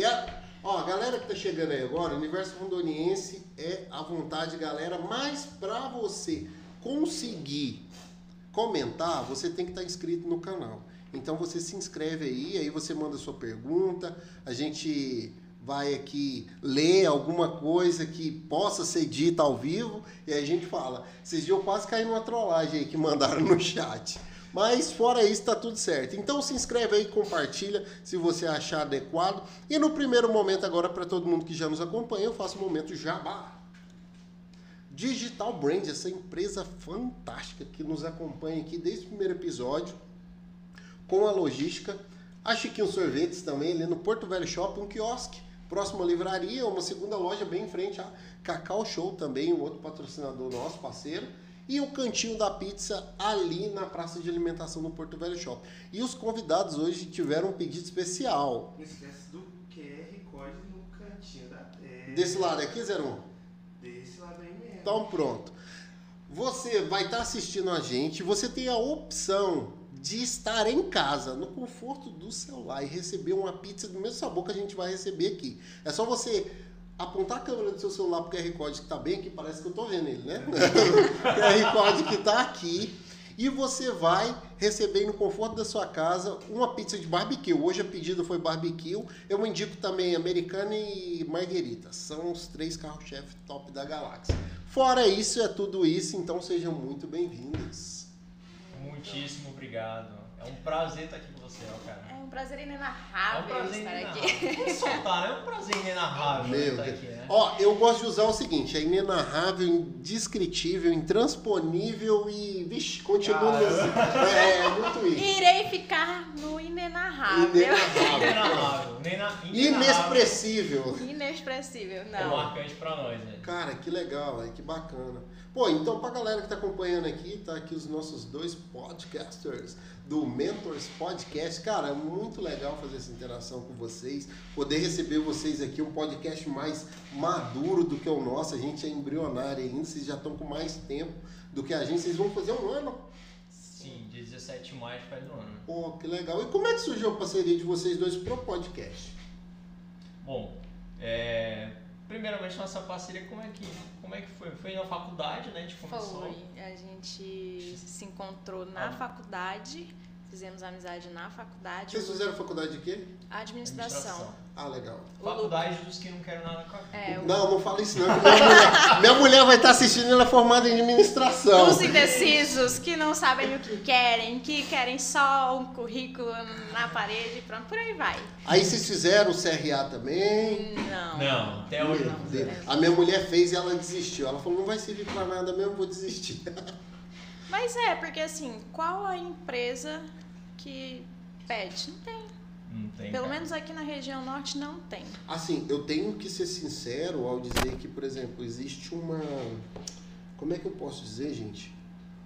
Quer? Ó, galera que tá chegando aí agora, o Universo Rondoniense é a vontade, galera, mas pra você conseguir comentar, você tem que estar inscrito no canal. Então você se inscreve aí, aí você manda sua pergunta, a gente vai aqui ler alguma coisa que possa ser dita ao vivo e a gente fala. Dias eu quase caí numa trollagem aí que mandaram no chat. Mas fora isso, tá tudo certo. Então se inscreve aí, compartilha se você achar adequado. E no primeiro momento, agora, para todo mundo que já nos acompanha, eu faço o momento jabá. Digital Brand, essa empresa fantástica que nos acompanha aqui desde o primeiro episódio, com a logística. A Chiquinho Sorvetes também, ali no Porto Velho Shopping, um quiosque, próximo à livraria, uma segunda loja bem em frente a Cacau Show também, um outro patrocinador nosso, parceiro. E o cantinho da pizza ali na praça de alimentação no Porto Velho Shopping. E os convidados hoje tiveram um pedido especial. Não esquece do QR Code no cantinho da tela. Desse lado aqui, 01? Desse lado aí mesmo. Então pronto. Você vai estar assistindo a gente, você tem a opção de estar em casa, no conforto do celular e receber uma pizza do mesmo sabor que a gente vai receber aqui. É só você apontar a câmera do seu celular pro QR Code que tá bem aqui, parece que eu tô vendo ele, né? QR Code que tá aqui. E você vai receber no conforto da sua casa uma pizza de barbecue. Hoje a pedida foi barbecue. Eu indico também americana e marguerita. São os três carros-chefe top da galáxia. Fora isso, é tudo isso. Então sejam muito bem-vindos. Muitíssimo obrigado. É um prazer estar aqui com ó, cara. É um prazer É um inenarrável prazer estar inenarrável. aqui. Vamos soltar, né? É um prazer inenarrável Meu estar Deus. aqui, né? Ó, eu gosto de usar o seguinte: é inenarrável, indescritível, intransponível e. Vixe, continua. Caramba. É, é muito isso. Irei ficar no inenarrável. Inenarrável. Inenarrável. Inena- inenarrável. Inexpressível. Inexpressível, É não. marcante pra nós, né? Cara, que legal, véio, que bacana. Pô, então pra galera que tá acompanhando aqui, tá aqui os nossos dois podcasters do Mentors Podcast. Cara, é muito legal fazer essa interação com vocês, poder receber vocês aqui, um podcast mais maduro do que o nosso. A gente é embrionário ainda, vocês já estão com mais tempo do que a gente. Vocês vão fazer um ano. Sim, dia 17 de maio faz um ano. Pô, que legal. E como é que surgiu a parceria de vocês dois pro podcast? Bom, é, primeiramente nossa parceria, como é que, como é que foi? Foi na faculdade, né? A gente começou. Foi. A gente se encontrou na Ah. faculdade, fizemos amizade na faculdade. Vocês fizeram faculdade de quê? Administração. Ah, legal. Faculdade dos que não querem nada com a É, o Não, não fala isso não. Minha mulher, minha mulher vai estar assistindo, ela é formada em administração. Os indecisos que não sabem o que querem, que querem só um currículo na parede e pronto, por aí vai. Aí vocês fizeram o CRA também. Não. Não, até hoje não. Deus. A minha mulher fez e ela desistiu. Ela falou, não vai servir pra nada mesmo, vou desistir. Mas é, porque assim, qual a empresa que pede? Não tem. Não tem. Pelo cara. menos aqui na região norte não tem. Assim, eu tenho que ser sincero ao dizer que, por exemplo, existe uma. Como é que eu posso dizer, gente?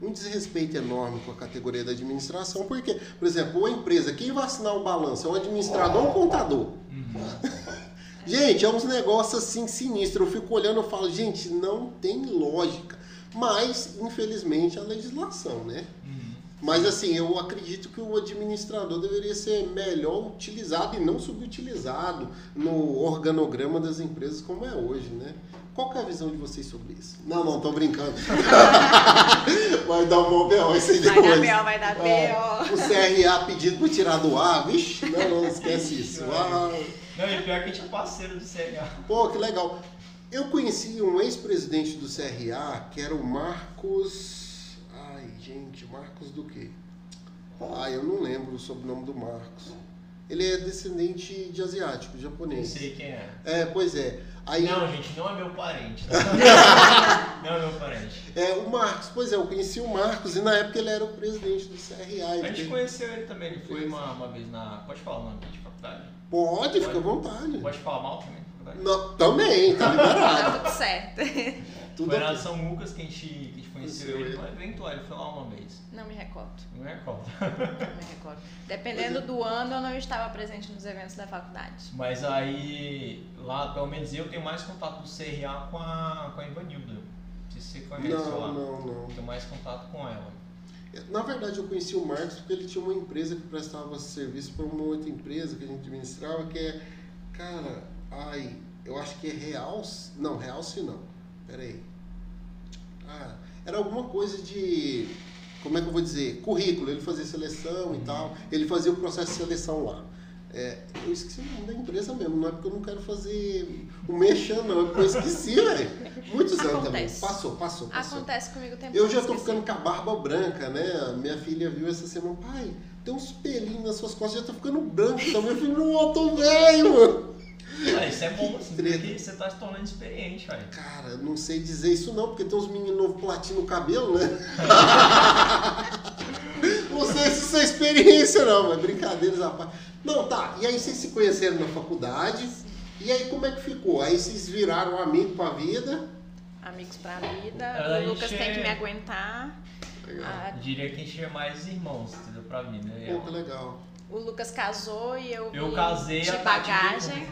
Um desrespeito enorme com a categoria da administração, porque, por exemplo, uma empresa, quem vai assinar o balanço? É um administrador ou um contador? Uhum. Gente, é uns negócios assim sinistros. Eu fico olhando e falo, gente, não tem lógica. Mas, infelizmente, a legislação, né? Uhum. Mas assim, eu acredito que o administrador deveria ser melhor utilizado e não subutilizado no organograma das empresas como é hoje, né? Qual que é a visão de vocês sobre isso? Não, não, tô brincando. vai dar um bom B.O. isso aí Vai dar B.O., vai dar É, B.O. o CRA pedindo pra tirar do ar, vixe, não, não, esquece isso. Ah, Não, e pior que a gente é parceiro do CRA. Pô, que legal. Eu conheci um ex-presidente do CRA, que era o Marcos. Ai, gente, Marcos do quê? Ai, eu não lembro o sobrenome do Marcos. Ele é descendente de asiático, japonês. sei quem é. É, pois é. Aí, Não, gente, não é meu parente. Tá? não é meu parente. é, o Marcos, pois é, eu conheci o Marcos e na época ele era o presidente do CRA. A gente teve- conheceu ele também, ele foi uma, uma vez na. Pode falar o nome de faculdade? Pode, fica à vontade. Pode falar mal também faculdade? Não, também, tá liberado. Tá tudo certo. Tudo Foi na. São Lucas que a gente, que a gente conheceu ele no evento lá, ele foi lá uma vez. Não me recordo. Não é qual. Não me recordo. Dependendo do ano, eu não estava presente nos eventos da faculdade. Mas aí, lá, pelo menos eu tenho mais contato do CRA com a, com a Ivanilda. Não sei se você conhece Não, lá. não, não. Tenho mais contato com ela. Na verdade, eu conheci o Marcos porque ele tinha uma empresa que prestava serviço para uma outra empresa que a gente administrava, que é Cara, ai, eu acho que é Realce. Não, Realce não. Pera aí. Ah, era alguma coisa de. Como é que eu vou dizer? Currículo. Ele fazia seleção e tal. Ele fazia o processo de seleção lá. É, eu esqueci o nome da empresa mesmo, não é porque eu não quero fazer um mexão, não, é porque eu esqueci, velho. Muitos anos também. Passou, passou, passou. Acontece comigo o tempo Eu já tô esqueci. ficando com a barba branca, né? Minha filha viu essa semana, pai, tem uns pelinhos nas suas costas, já tá ficando branco também. Eu falei, não, eu tô velho, mano. Ah, isso é bom, assim, treta. porque você tá se tornando experiente, velho. Cara, não sei dizer isso não, porque tem uns meninos novos platinam o cabelo, né? não sei se isso é experiência não, mas brincadeiras à parte. Não, tá, e aí vocês se conheceram na faculdade, e aí como é que ficou? Aí vocês viraram amigo pra vida? Amigos pra vida. A o Lucas gente tem que é- me aguentar. Ah, Eu diria que a gente é mais irmãos, entendeu? Pra mim, né? Pô, que legal. O Lucas casou e eu, Eu casei de a bagagem.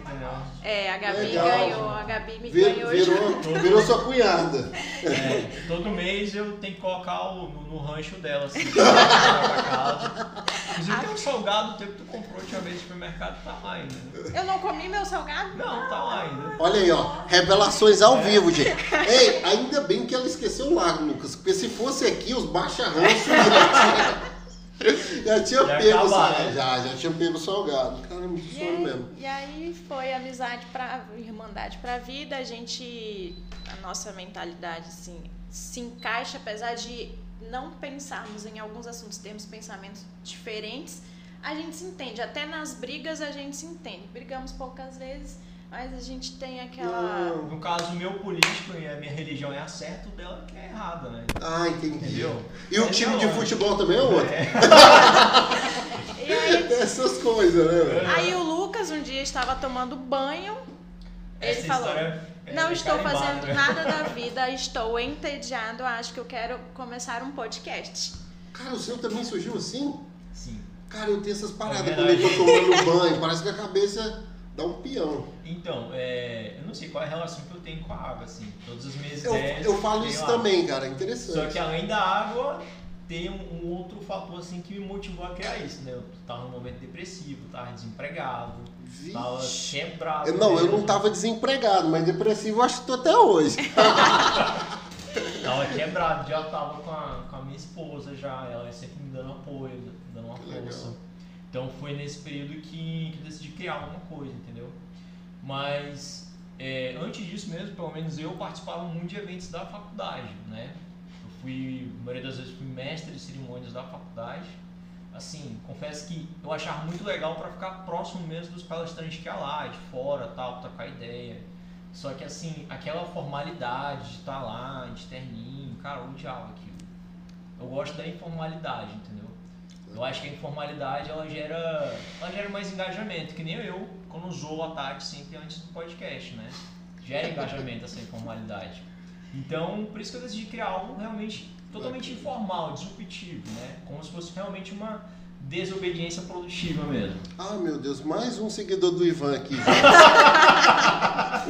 É, a Gabi Legal. ganhou, a Gabi me Vir- ganhou virou, virou sua cunhada. É, todo mês eu tenho que colocar o, no, no rancho dela, assim, pra casa. Inclusive tem um salgado teu que tu comprou a última vez no supermercado, tá lá ainda. né? Eu não comi meu salgado? Não, tá lá ainda. Olha aí, ó, revelações ao vivo, gente. Ei, ainda bem que ela esqueceu o lago, Lucas, porque se fosse aqui, os baixa-ranços já tinha Já pego o salgado. né? Já, já tinha pego o salgado. Cara, muito E sonho aí, mesmo. e aí foi amizade pra irmandade pra vida. A gente, a nossa mentalidade assim, se encaixa, apesar de não pensarmos em alguns assuntos, termos pensamentos diferentes, a gente se entende. Até nas brigas a gente se entende. Brigamos poucas vezes, mas a gente tem aquela. Não. No caso, o meu político e a minha religião é a certa, o dela que é errada, né? Ah, entendi. Entendeu? E o É, time de é. futebol também é outro. É. E aí, Tem essas coisas, né? velho? aí o Lucas um dia estava tomando banho. Ele Essa falou, história é Não estou carimbada, fazendo né? nada da vida, estou entediado, acho que eu quero começar um podcast. Cara, o seu também surgiu assim? Sim. Cara, eu tenho essas paradas É quando eu tô tomando banho. Parece que a cabeça dá um peão. Então, é, eu não sei qual é a relação que eu tenho com a água, assim. Todas as minhas Eu, ideias. eu falo isso água. também, cara. Interessante. Só que além da água, tem um, um outro fator assim que me motivou a criar isso, né? Eu tava num momento depressivo, tava desempregado, tava Vixe. quebrado. Eu- não, eu mesmo. não tava desempregado, mas depressivo eu acho que tô até hoje. Tava quebrado, já tava com a, com a minha esposa já, ela sempre me dando apoio, dando uma Que força. legal. Então foi nesse período que, que eu decidi criar alguma coisa, entendeu? Mas é, antes disso mesmo, pelo menos eu participava muito de eventos da faculdade, né? Eu fui, a maioria das vezes fui mestre de cerimônias da faculdade. Assim, confesso que eu achava muito legal para ficar próximo mesmo dos palestrantes que ia lá, de fora, tal, trocar ideia. Só que assim, aquela formalidade de estar lá, de terninho, cara, eu odiava aquilo. Eu gosto da informalidade, entendeu? Eu acho que a informalidade ela gera, ela gera mais engajamento, que nem eu, quando usou a Tati sempre antes do podcast, né? Gera engajamento essa informalidade. Então, por isso que eu decidi criar algo realmente totalmente informal, disruptivo, né? Como se fosse realmente uma desobediência produtiva mesmo. Ah, meu Deus, mais um seguidor do Ivan aqui.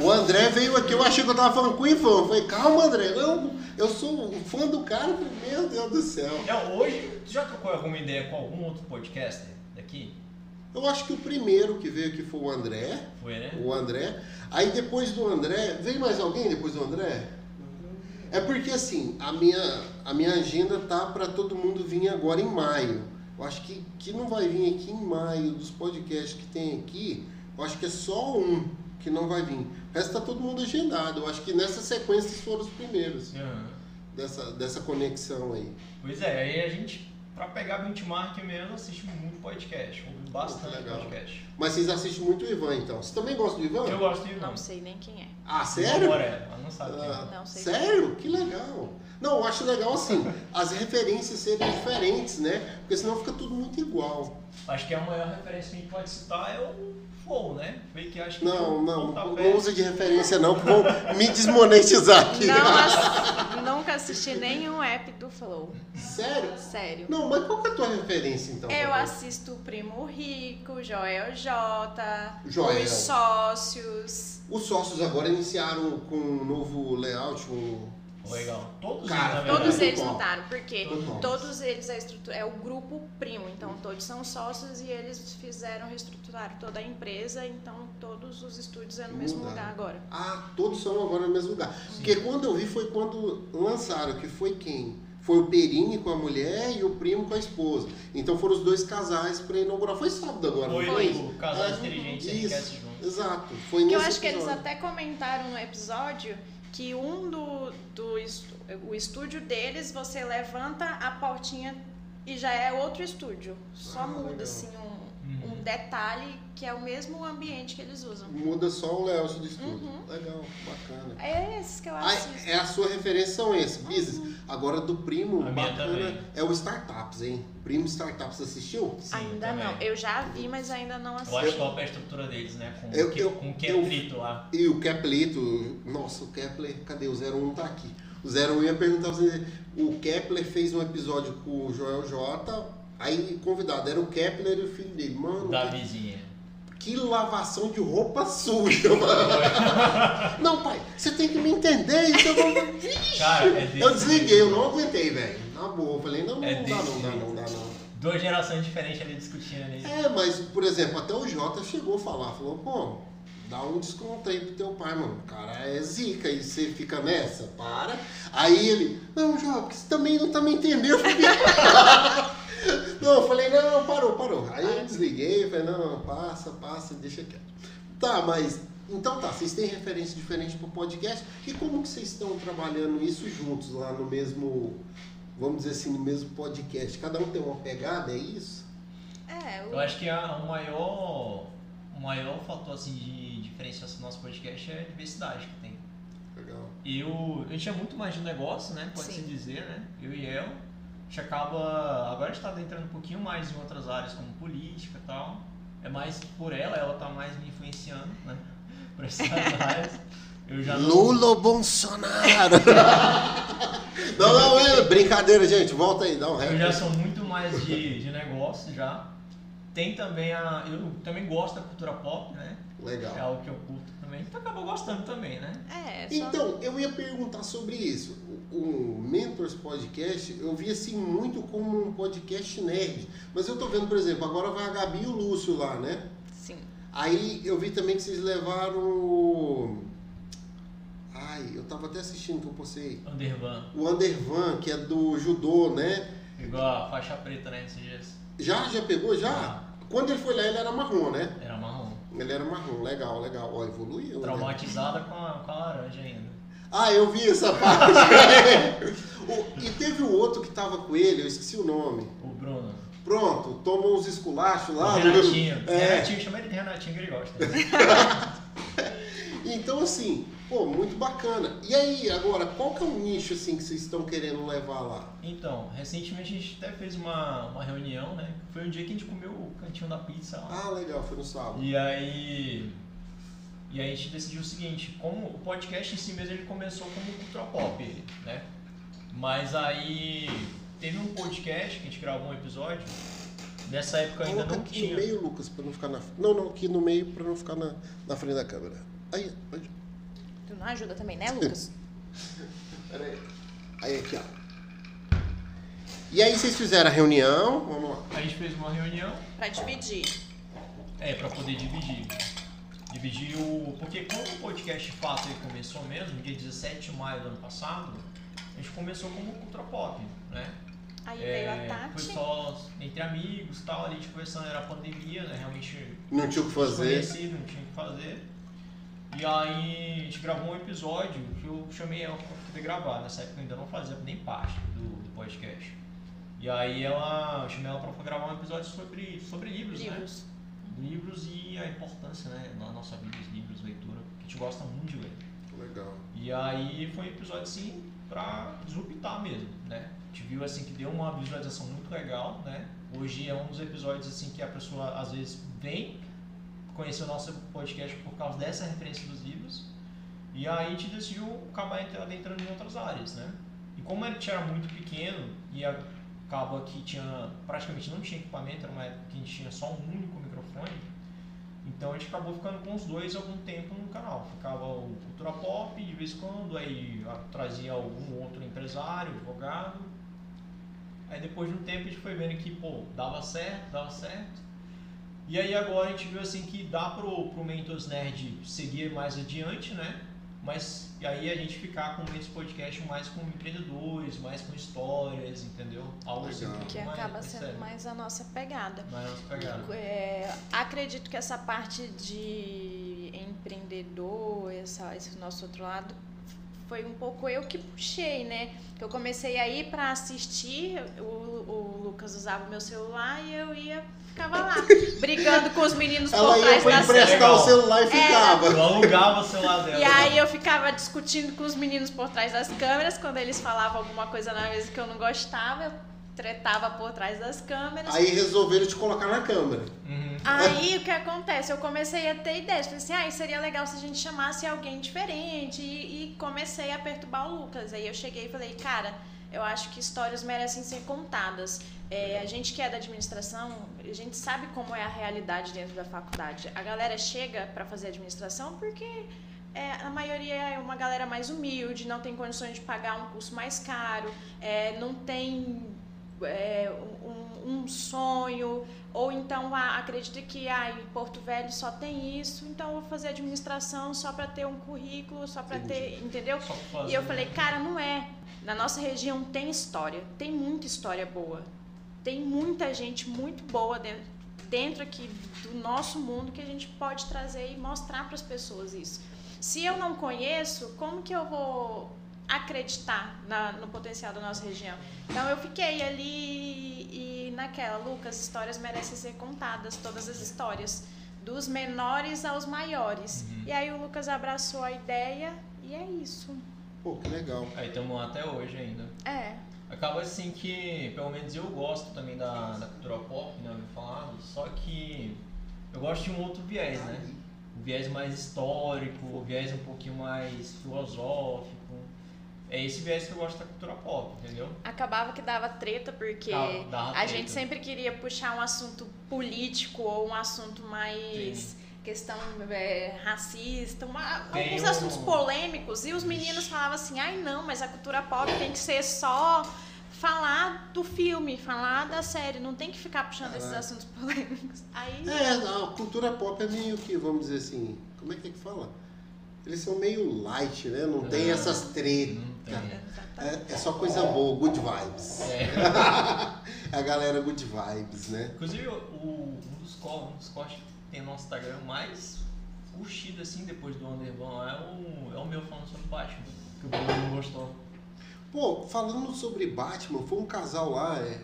o André veio aqui, eu achei que eu tava falando com o Ivan. Eu falei, calma, André, não, eu sou fã do cara. Eu Meu Deus do céu. É, hoje, tu já trocou alguma ideia com algum outro podcaster daqui? Eu acho que o primeiro que veio aqui foi o André. Foi, né? O André. Aí depois do André, veio mais alguém depois do André? É porque assim, a minha, a minha agenda tá para todo mundo vir agora em maio. Eu acho que, que não vai vir aqui em maio dos podcasts que tem aqui. Eu acho que é só um que não vai vir. O resto tá todo mundo agendado. Eu acho que nessa sequência foram os primeiros Aham. dessa, dessa conexão aí. Pois é, aí a gente, pra pegar benchmark mesmo, assiste muito podcast, ouve bastante legal. podcast. Mas vocês assistem muito o Ivan, então. Você também gosta do Ivan? Eu gosto de Não sei nem quem é. Ah, sério? Moré, ela não sabe quem é. Ah, Não sei. sério? Que legal. Não, eu acho legal assim, as referências serem diferentes, né? Porque senão fica tudo muito igual. Acho que a maior referência que a gente pode citar é o Flow, né? Vê que acho que Não, não, pontapé- não usa de referência não, que vão me desmonetizar aqui. Não nunca assisti nenhum app do Flow. Sério? Sério. Não, mas qual que é a tua referência então? Eu assisto o Primo Rico, Joel J, Joel. os sócios. Os sócios agora iniciaram com um novo layout, um, Legal. Todos Cara, eles, Todos eles lutaram, porque Top. todos eles a estrutura, é o grupo primo, então todos são sócios e eles fizeram reestruturar toda a empresa, então todos os estúdios é no mesmo Mudaram. lugar agora. Ah, todos são agora no mesmo lugar. Porque quando eu vi foi quando lançaram, que foi quem? Foi o Perini com a mulher e o primo com a esposa. Então foram os dois casais pra inaugurar. Foi sábado agora, Foi não Foi. o Casais É, Inteligentes isso. juntos. Exato. Foi Que eu nesse acho que eles episódio. até comentaram no episódio que um do, do o estúdio deles, você levanta a portinha e já é outro estúdio. Só Ah, muda legal. assim detalhe que é o mesmo ambiente que eles usam. Muda só o layout do estúdio. Uhum. Legal, bacana. É esses que eu Ah, assisto. é a sua referência são esses, business. Agora do primo, A bacana, é o Startups, hein? Primo Startups assistiu? Sim, ainda também. não. Eu já vi, mas ainda não Eu assisti. acho top a estrutura deles, né? Com, Eu- o que- eu- com o eu- é lá. E o Keplerito, nossa, o Kepler, cadê? O 01 tá aqui. O 01 ia perguntar pra você, o Kepler fez um episódio com o Joel J, aí convidado, era o Kepler e o filho dele. Mano, Da vizinha. que lavação de roupa suja, mano. Não, pai, você tem que me entender, então eu vou... Cara, é desse Eu desliguei, eu não aguentei, velho. Na boa, eu falei, não, não, É não dá desse não, dá não, dá não. Duas gerações diferentes ali discutindo ali. É, mas, por exemplo, até o Jota chegou a falar, falou, pô, dá um desconto aí pro teu pai, mano. O cara é zica e você fica nessa, para. Aí ele, não, Jota, você também não tá me entendendo. Não, eu falei, não, parou, parou. Aí eu desliguei, falei, não, passa, passa, deixa quieto. Tá, mas, então tá, vocês têm referência diferente pro podcast. E como que vocês estão trabalhando isso juntos lá no mesmo, vamos dizer assim, no mesmo podcast? Cada um tem uma pegada, é isso? É, Eu acho que a, o maior, o maior fator assim, de diferenciação do nosso podcast é a diversidade que tem. Legal. Eu, eu tinha muito mais de negócio, né? Pode-se Sim. dizer, né? Eu e ela. A gente acaba. Agora a gente tá entrando um pouquinho mais em outras áreas, como política e tal. É mais por ela, ela tá mais me influenciando, né? Por essas áreas. Eu já não- Lula Bolsonaro? não, não, é brincadeira, gente. Volta aí, dá um Eu já rap. sou muito mais de, de negócio já. Tem também a. Eu também gosto da cultura pop, né? É Legal. algo que eu curto também. Então acabou gostando também, né? é, só Então, eu ia perguntar sobre isso. O Mentors Podcast, eu vi assim muito como um podcast nerd. Mas eu tô vendo, por exemplo, agora vai a Gabi e o Lúcio lá, né? sim. Aí eu vi também que vocês levaram. o- Ai, eu tava até assistindo que eu postei. Undervan. O Undervan, que é do judô, né? Igual a faixa preta, né? Esses dias. Já? Já pegou? Já? Ah, Quando ele foi lá, ele era marrom, né? Era marrom. Ele era marrom, legal, legal. Ó, evoluiu. né? Traumatizada com a, com a laranja ainda. Ah, eu vi essa parte. O- e teve o outro que tava com ele, eu esqueci o nome. O Bruno. Pronto, tomou uns esculachos lá. o Renatinho. É. Renatinho, chama ele de Renatinho que ele gosta. Então, assim, pô, muito bacana. E aí, agora, qual que é o nicho, assim, que vocês estão querendo levar lá? Então, recentemente a gente até fez uma, uma reunião, né? Foi um dia que a gente comeu o cantinho da pizza lá. Ah, legal, foi no sábado. E aí. E aí a gente decidiu o seguinte, como o podcast em si mesmo ele começou como cultura pop, né? Mas aí teve um podcast que a gente gravou um episódio. Nessa época ainda Coloca não aqui no tinha. meio, Lucas, pra não ficar na... Não, não, aqui no meio, pra não ficar na, na frente da câmera. Aí, pode... Tu não ajuda também, né, Lucas? Pera aí. Aí, aqui, ó. E aí, vocês fizeram a reunião, vamos lá. A gente fez uma reunião pra dividir. É, pra poder dividir. Dividir o. Porque quando o podcast de fato ele começou mesmo, dia 17 de maio do ano passado, a gente começou como cultura pop, né? Aí veio a É, Tati. Foi só entre amigos e tal, ali a gente conversando, era pandemia, né? Realmente Não tinha o que fazer. desconhecido, não tinha o que fazer. E aí a gente gravou um episódio que eu chamei ela pra poder gravar. Nessa época eu ainda não fazia nem parte do, do podcast. E aí ela, eu chamei ela pra gravar um episódio sobre, sobre livros, né? Livros. e a importância né, na nossa vida dos livros, leitura, que a gente gosta muito de ler. Legal. E aí foi um episódio assim pra disruptar mesmo, né? A gente viu assim que deu uma visualização muito legal, né? Hoje é um dos episódios assim que a pessoa às vezes vem conhecer o nosso podcast por causa dessa referência dos livros. E aí a gente decidiu acabar entra- adentrando em outras áreas, né? E como a gente era muito pequeno e acaba que tinha praticamente não tinha equipamento, era uma época que a gente tinha só um único Então a gente acabou ficando com os dois algum tempo no canal. Ficava o Cultura Pop de vez em quando, aí trazia algum outro empresário, advogado. Aí depois de um tempo a gente foi vendo que, pô, dava certo, dava certo. E aí agora a gente viu assim que dá pro, pro Mentos Nerd seguir mais adiante, né? Mas e aí a gente ficar com Mentos Podcast mais com empreendedores, mais com histórias, entendeu? Algo assim. Que acaba mais sendo sério. mais a nossa pegada. Mais nossa pegada. É, acredito que essa parte de empreendedor, essa, esse nosso outro lado, foi um pouco eu que puxei, né? Que eu comecei a ir para assistir, o, o Lucas usava o meu celular e eu ia, ficava lá, brigando com os meninos Ela por ia trás pra da emprestar Legal. o celular e ficava. Eu alugava o celular dela. E aí eu ficava discutindo com os meninos por trás das câmeras, quando eles falavam alguma coisa na mesa que eu não gostava, eu tretava por trás das câmeras. Aí resolveram te colocar na câmera. Uhum. Aí o que acontece? Eu comecei a ter ideias. Falei assim, ah, seria legal se a gente chamasse alguém diferente. E, e comecei a perturbar o Lucas. Aí eu cheguei e falei, cara, eu acho que histórias merecem ser contadas. É, a gente que é da administração, a gente sabe como é a realidade dentro da faculdade. A galera chega para fazer administração porque é, a maioria é uma galera mais humilde, não tem condições de pagar um curso mais caro, é, não tem é, um, um sonho, ou então ah, acredita que ah, em Porto Velho só tem isso, então eu vou fazer administração só para ter um currículo, só para ter, entendeu? E eu falei, cara, não é. Na nossa região tem história, tem muita história boa. Tem muita gente muito boa dentro, dentro aqui do nosso mundo que a gente pode trazer e mostrar para as pessoas isso. Se eu não conheço, como que eu vou acreditar na- no potencial da nossa região? Então eu fiquei ali e naquela, Lucas, histórias merecem ser contadas, todas as histórias, dos menores aos maiores. Uhum. E aí o Lucas abraçou a ideia e é isso. Pô, que legal. Aí estamos lá até hoje ainda. É. Acaba assim que, pelo menos eu gosto também da, da cultura pop, né, eu falado, só que eu gosto de um outro viés, né? Um viés mais histórico, um viés um pouquinho mais filosófico. É esse viés que eu gosto da cultura pop, entendeu? acabava que dava treta porque Dava- dava a treta. gente sempre queria puxar um assunto político ou um assunto mais questão é, racista, uma- alguns um- assuntos polêmicos e os meninos falavam assim, ai não, mas a cultura pop tem que ser só falar do filme, falar da série, não tem que ficar puxando esses Caraca. assuntos polêmicos. Aí É, a cultura pop é meio que, vamos dizer assim, como é que é que fala? Eles são meio light, né? Não tem É. essas tretas. Não tem. Exatamente. É, é só coisa boa, good vibes. É. a galera good vibes, né? Inclusive, o, um, dos, co- um dos cortes que tem no nosso Instagram mais curtido assim depois do Underban é o, é o meu falando sobre Batman, que o Bruno não gostou. Pô, falando sobre Batman, foi um casal lá, é.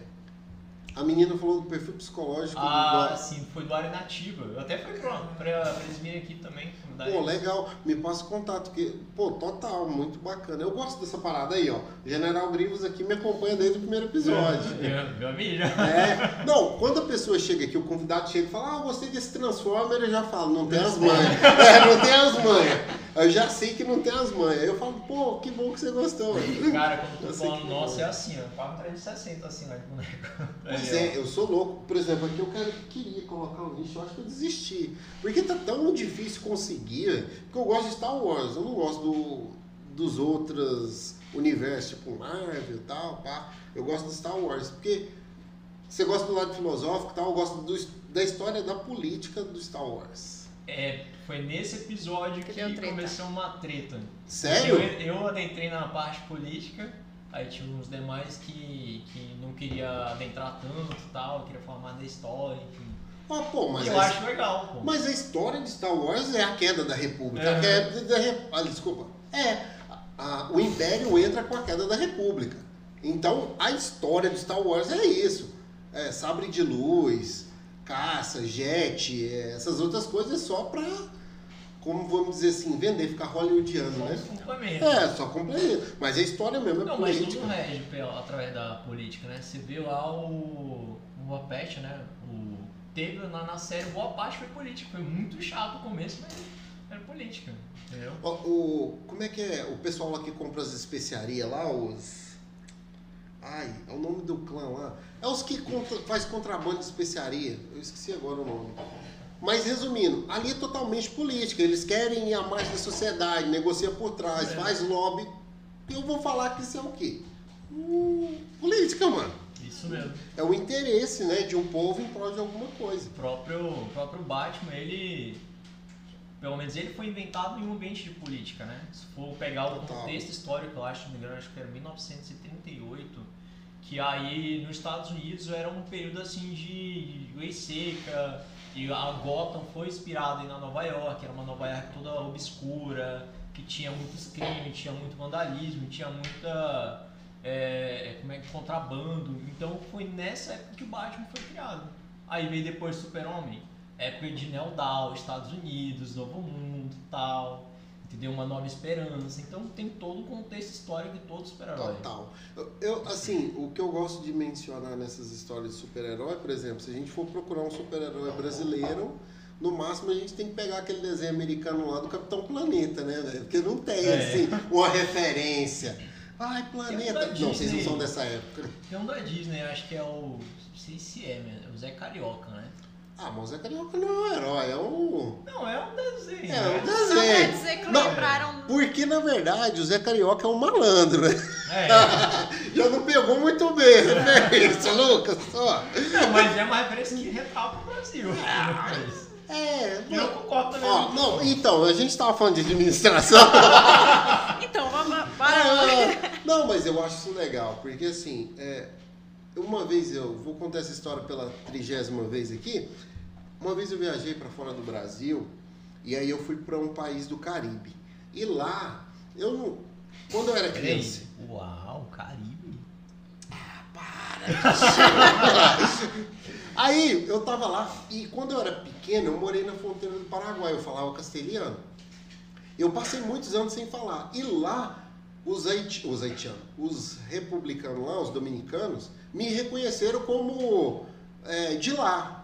A menina falou do perfil psicológico Ah, do. sim, foi do área nativa. Eu até fui pra, pra, pra eles virem aqui também. Convidar Pô, legal, me passa o contato, porque, pô, total, muito bacana. Eu gosto dessa parada aí, ó. General Grivos aqui me acompanha desde o primeiro episódio. Meu, meu amigo. É, não, quando a pessoa chega aqui, o convidado chega e fala, ah, eu gostei desse Transformer, eu já falo, não tem as manhas. É, não tem as manhas. Eu já sei que não tem as manhas. Aí eu falo, pô, que bom que você gostou. Cara, quando eu Eu tô sei falando que- nossa, é assim, ó. Quase 360 assim, né? o. Pois é, eu sou louco. Por exemplo, aqui eu quero, queria colocar um lixo, eu acho que eu desisti. Porque tá tão difícil conseguir, porque eu gosto de Star Wars, eu não gosto do, dos outros universos, tipo Marvel e tal, pá. Eu gosto do Star Wars, porque você gosta do lado filosófico e tal, eu gosto do- da história da política do Star Wars. É, foi nesse episódio Que que, começou uma treta. Sério? Eu, eu adentrei na parte política, aí tinha uns demais que, que não queria adentrar tanto e tal, queria falar mais da história, enfim. Ah, pô, mas eu a, acho legal, pô. mas a história de Star Wars é a queda da República. É. A queda da ah, desculpa. É, a- a- o Império entra com a queda da República. Então, a história de Star Wars é isso. É, sabre de luz, caça, jet, é, essas outras coisas só pra, como vamos dizer assim, vender, ficar hollywoodiano, Só né? uns complementos. É, só complemento. Mas a história mesmo é Não, mas política. tudo rege pela- através da política, né? Você vê lá o, o Apete, né? O, teve na, na série, boa parte foi política. Foi muito chato o começo, mas era política, entendeu? Ó, o, como é que é? O pessoal lá que compra as especiarias lá, os. Ai, é o nome do clã lá. É os que contra, faz contrabando de especiaria. Eu esqueci agora o nome. Mas resumindo, ali é totalmente política. Eles querem ir à mais da sociedade, negocia por trás, É. faz lobby. Eu vou falar que isso é o quê? Hum, política, mano. Isso mesmo. É o interesse, né, de um povo em prol de alguma coisa. O próprio, o próprio Batman, ele. Pelo menos ele foi inventado em um ambiente de política, né? Se for pegar o Total. contexto histórico, eu acho, se não me engano, acho que era 1938, que aí nos Estados Unidos era um período assim de, de lei seca, e a Gotham foi inspirada na Nova York, era uma Nova York toda obscura, que tinha muitos crimes, tinha muito vandalismo, tinha muita. é, como é que contrabando. Então foi nessa época que o Batman foi criado. Aí veio depois Super-Homem, época de Down, Estados Unidos, Novo Mundo e tal. Entendeu? Uma nova esperança. Então tem todo o contexto histórico de todo super-herói. Total. Eu- assim, o que eu gosto de mencionar nessas histórias de super-herói, por exemplo, se a gente for procurar um super-herói brasileiro, no máximo a gente tem que pegar aquele desenho americano lá do Capitão Planeta, né, velho? Porque não tem, É. assim, uma referência. Ai, um planeta. da Não, vocês não são dessa época. Tem um da Disney, acho que é o. Não sei se é, né? o Zé Carioca, né? Ah, mas o Zé Carioca não é um herói, é um. Não, é um desenho. É um né? Só desenho. dizer que Não. lembraram. Porque, na verdade, o Zé Carioca é um malandro, né? É. Já não pegou muito bem a referência, Lucas, só. Não, mas é uma referência que retrata o Brasil. É, E eu concordo também. Ó, não, então, a gente tava falando de administração. Então, vamos. Lá. É, não, mas eu acho isso legal, porque assim, é, uma vez eu vou contar essa história pela trigésima vez aqui. Uma vez eu viajei para fora do Brasil e aí eu fui para um país do Caribe. E lá, eu não. Quando eu era criança. Uau, Caribe. Aí eu tava lá e quando eu era pequeno, eu morei na fronteira do Paraguai, eu falava castelhano. Eu passei muitos anos sem falar. E lá, os, haiti os haitianos, os republicanos lá, os dominicanos, me reconheceram como é, de lá.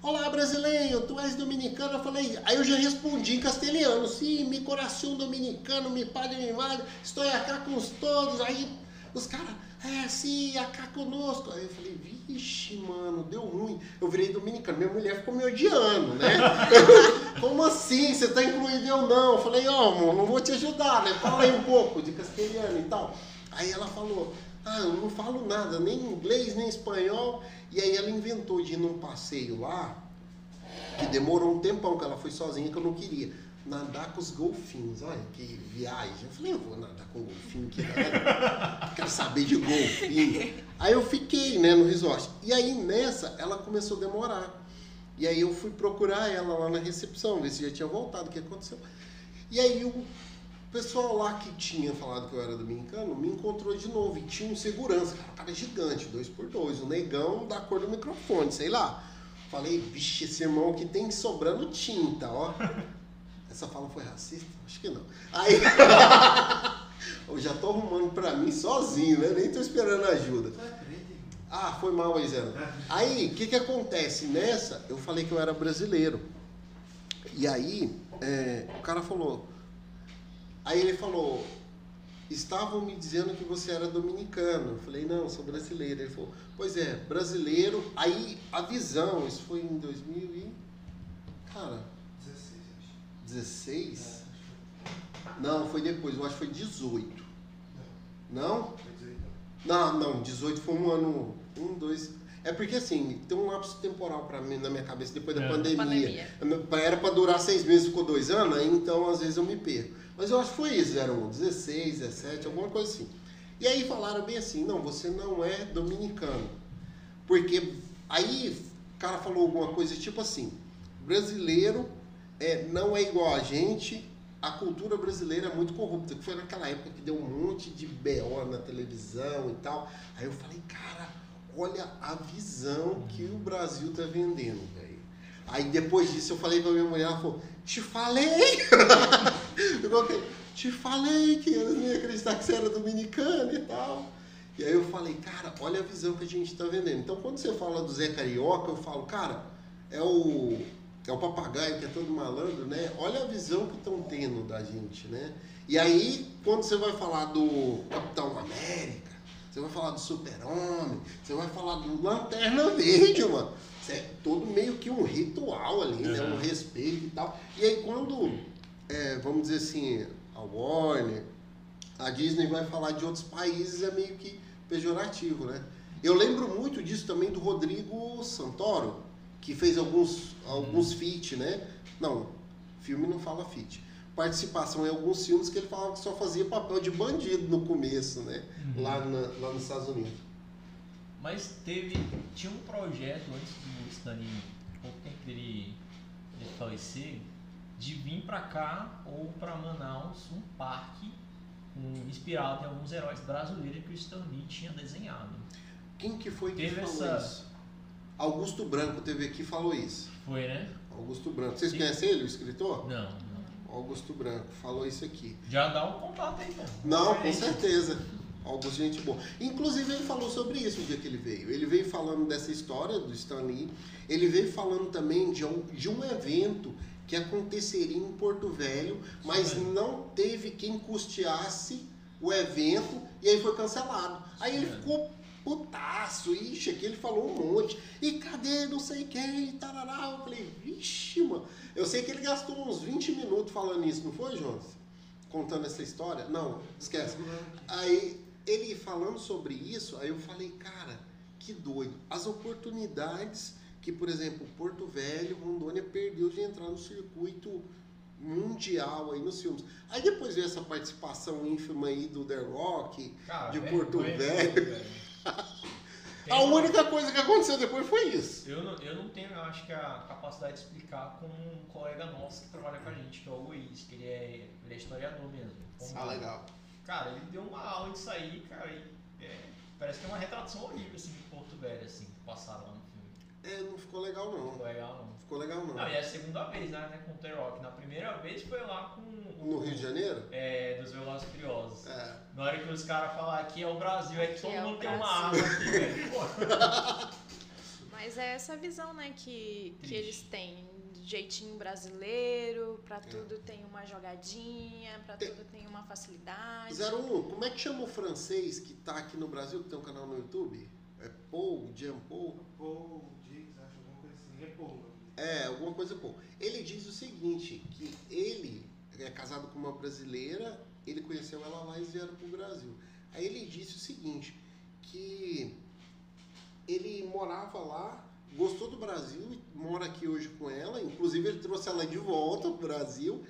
Olá, brasileiro, tu és dominicano? Eu falei, aí eu já respondi em castelhano, sim, mi coração dominicano, mi padre, mi madre, estou aqui com os todos. Aí os caras, é, sim, acá conosco. Aí eu falei, vixe, mano, deu ruim. Eu virei dominicano, minha mulher ficou me odiando, né? Como assim? Você tá incluído eu não? Eu falei, ó, amor, não vou te ajudar, né? Fala aí um pouco de castelhano e tal. Aí ela falou, ah, eu não falo nada, nem inglês, nem espanhol. E aí ela inventou de ir num passeio lá, que demorou um tempão, que ela foi sozinha, que eu não queria. Nadar com os golfinhos, olha que viagem. Eu falei, eu vou nadar com golfinho, que nada. Quero saber de golfinho. Aí eu fiquei, né, no resort. E aí nessa, ela começou a demorar. E aí eu fui procurar ela lá na recepção, ver se já tinha voltado, o que aconteceu. E aí o pessoal lá que tinha falado que eu era dominicano me encontrou de novo e tinha um segurança, cara, um cara gigante, dois por dois, um negão da cor do microfone, sei lá. Falei, vixe, esse irmão aqui tem sobrando tinta, ó. Essa fala foi racista? Acho que não. Aí. eu já tô arrumando pra mim sozinho, né? Nem tô esperando ajuda. Ah, foi mal, Aizena. Aí, o que que acontece? Nessa, eu falei que eu era brasileiro. E aí, é, o cara falou... Aí ele falou, estavam me dizendo que você era dominicano. Eu falei, não, sou brasileiro. Ele falou, pois é, brasileiro. Aí, a visão, isso foi em 2000 e... Cara, 16, eu acho. 16? Não, foi depois, eu acho que foi 18. Não? Foi 18. Não, não, 18 foi um ano. Um, dois. É porque assim, tem um lapso temporal pra mim na minha cabeça depois da É. pandemia. Era pra durar seis meses, ficou dois anos, aí então às vezes eu me perco. Mas eu acho que foi isso, eram 16, 17, alguma coisa assim. E aí falaram bem assim, não, você não é dominicano. Porque aí o cara falou alguma coisa tipo assim, brasileiro é, não é igual a gente, a cultura brasileira é muito corrupta, que foi naquela época que deu um monte de BO na televisão e tal. Aí eu falei, cara, olha a visão que o Brasil tá vendendo, velho. Aí depois disso eu falei pra minha mulher, ela falou, te falei! eu coloquei, te falei que eles não iam acreditar que você era dominicano e tal. E aí eu falei, cara, olha a visão que a gente tá vendendo. Então quando você fala do Zé Carioca, eu falo, cara, é o é o papagaio que é todo malandro, né? Olha a visão que estão tendo da gente, né? E aí, quando você vai falar do Capitão América, você vai falar do Super-Homem, você vai falar do Lanterna Verde, mano. É todo meio que um ritual ali, né? Uhum. Um respeito e tal. E aí quando, é, vamos dizer assim, a Warner, a Disney vai falar de outros países, é meio que pejorativo, né? Eu lembro muito disso também do Rodrigo Santoro, que fez alguns, alguns feat, né? Não, filme não fala feat. Participação em alguns filmes que ele falava que só fazia papel de bandido no começo, né? Uhum. Lá, na- lá nos Estados Unidos. Mas teve. Tinha um projeto antes do Stanley, pouco tempo dele, dele falecer, de vir pra cá ou pra Manaus um parque com- inspirado em alguns heróis brasileiros que o Stan Lee tinha desenhado. Quem que foi que Teve falou essa- isso? Augusto Branco teve aqui e falou isso. Foi, né? Augusto Branco. Vocês Sim. conhecem ele, o escritor? Não, não. Augusto Branco falou isso aqui. Já dá um contato aí, então. Não, com certeza. Augusto, gente boa. Inclusive, ele falou sobre isso o dia que ele veio. Ele veio falando dessa história do Stan Lee. Ele veio falando também de um, de um evento que aconteceria em Porto Velho, mas Sim. não teve quem custeasse o evento e aí foi cancelado. Aí ele ficou putaço, ixi, aqui ele falou um monte. E cadê não sei quem, tarará. Eu falei, vixe, mano. Eu sei que ele gastou uns 20 minutos falando isso, não foi, Jonas? Contando essa história? Não, esquece. Aí ele falando sobre isso, aí eu falei, cara, que doido. As oportunidades que, por exemplo, Porto Velho, Rondônia perdeu de entrar no circuito mundial aí nos filmes. Aí depois veio essa participação ínfima aí do The Rock. Cara, de vergonha, Porto Velho. A única coisa que aconteceu depois foi isso. Eu não, eu não tenho, eu acho que a capacidade de explicar com um colega nosso que trabalha com a gente, que é o Luiz, que ele é, ele é historiador mesmo. Ah, legal. Cara, ele deu uma aula disso aí, cara, e é, parece que é uma retração horrível, assim, de Porto Velho, assim, que passaram lá no filme. É, não ficou legal Não não. ficou legal, não. Ficou legal não. Não, e é a segunda vez, né, né, com o The Rock. Na primeira vez foi lá com o... No Rio de Janeiro? É, dos Velozes e Furiosos. É. Na hora que os caras falam aqui é o Brasil, é que todo é mundo tem uma arma aqui, velho. Pô. Mas é essa visão, né, que, que eles têm. Jeitinho brasileiro, É. pra tudo tem uma jogadinha, pra tudo tem uma facilidade. 01, como é que chama o francês que tá aqui no Brasil, que tem um canal no YouTube? É Paul, Jean Paul? Paul Diggs, acho alguma coisa assim. É Paul. É, alguma coisa Paul. Ele diz o seguinte, que ele é casado com uma brasileira, ele conheceu ela lá e eles vieram pro Brasil. Aí ele disse o seguinte, que ele morava lá, gostou do Brasil e mora aqui hoje com ela, inclusive ele trouxe ela de volta pro Brasil.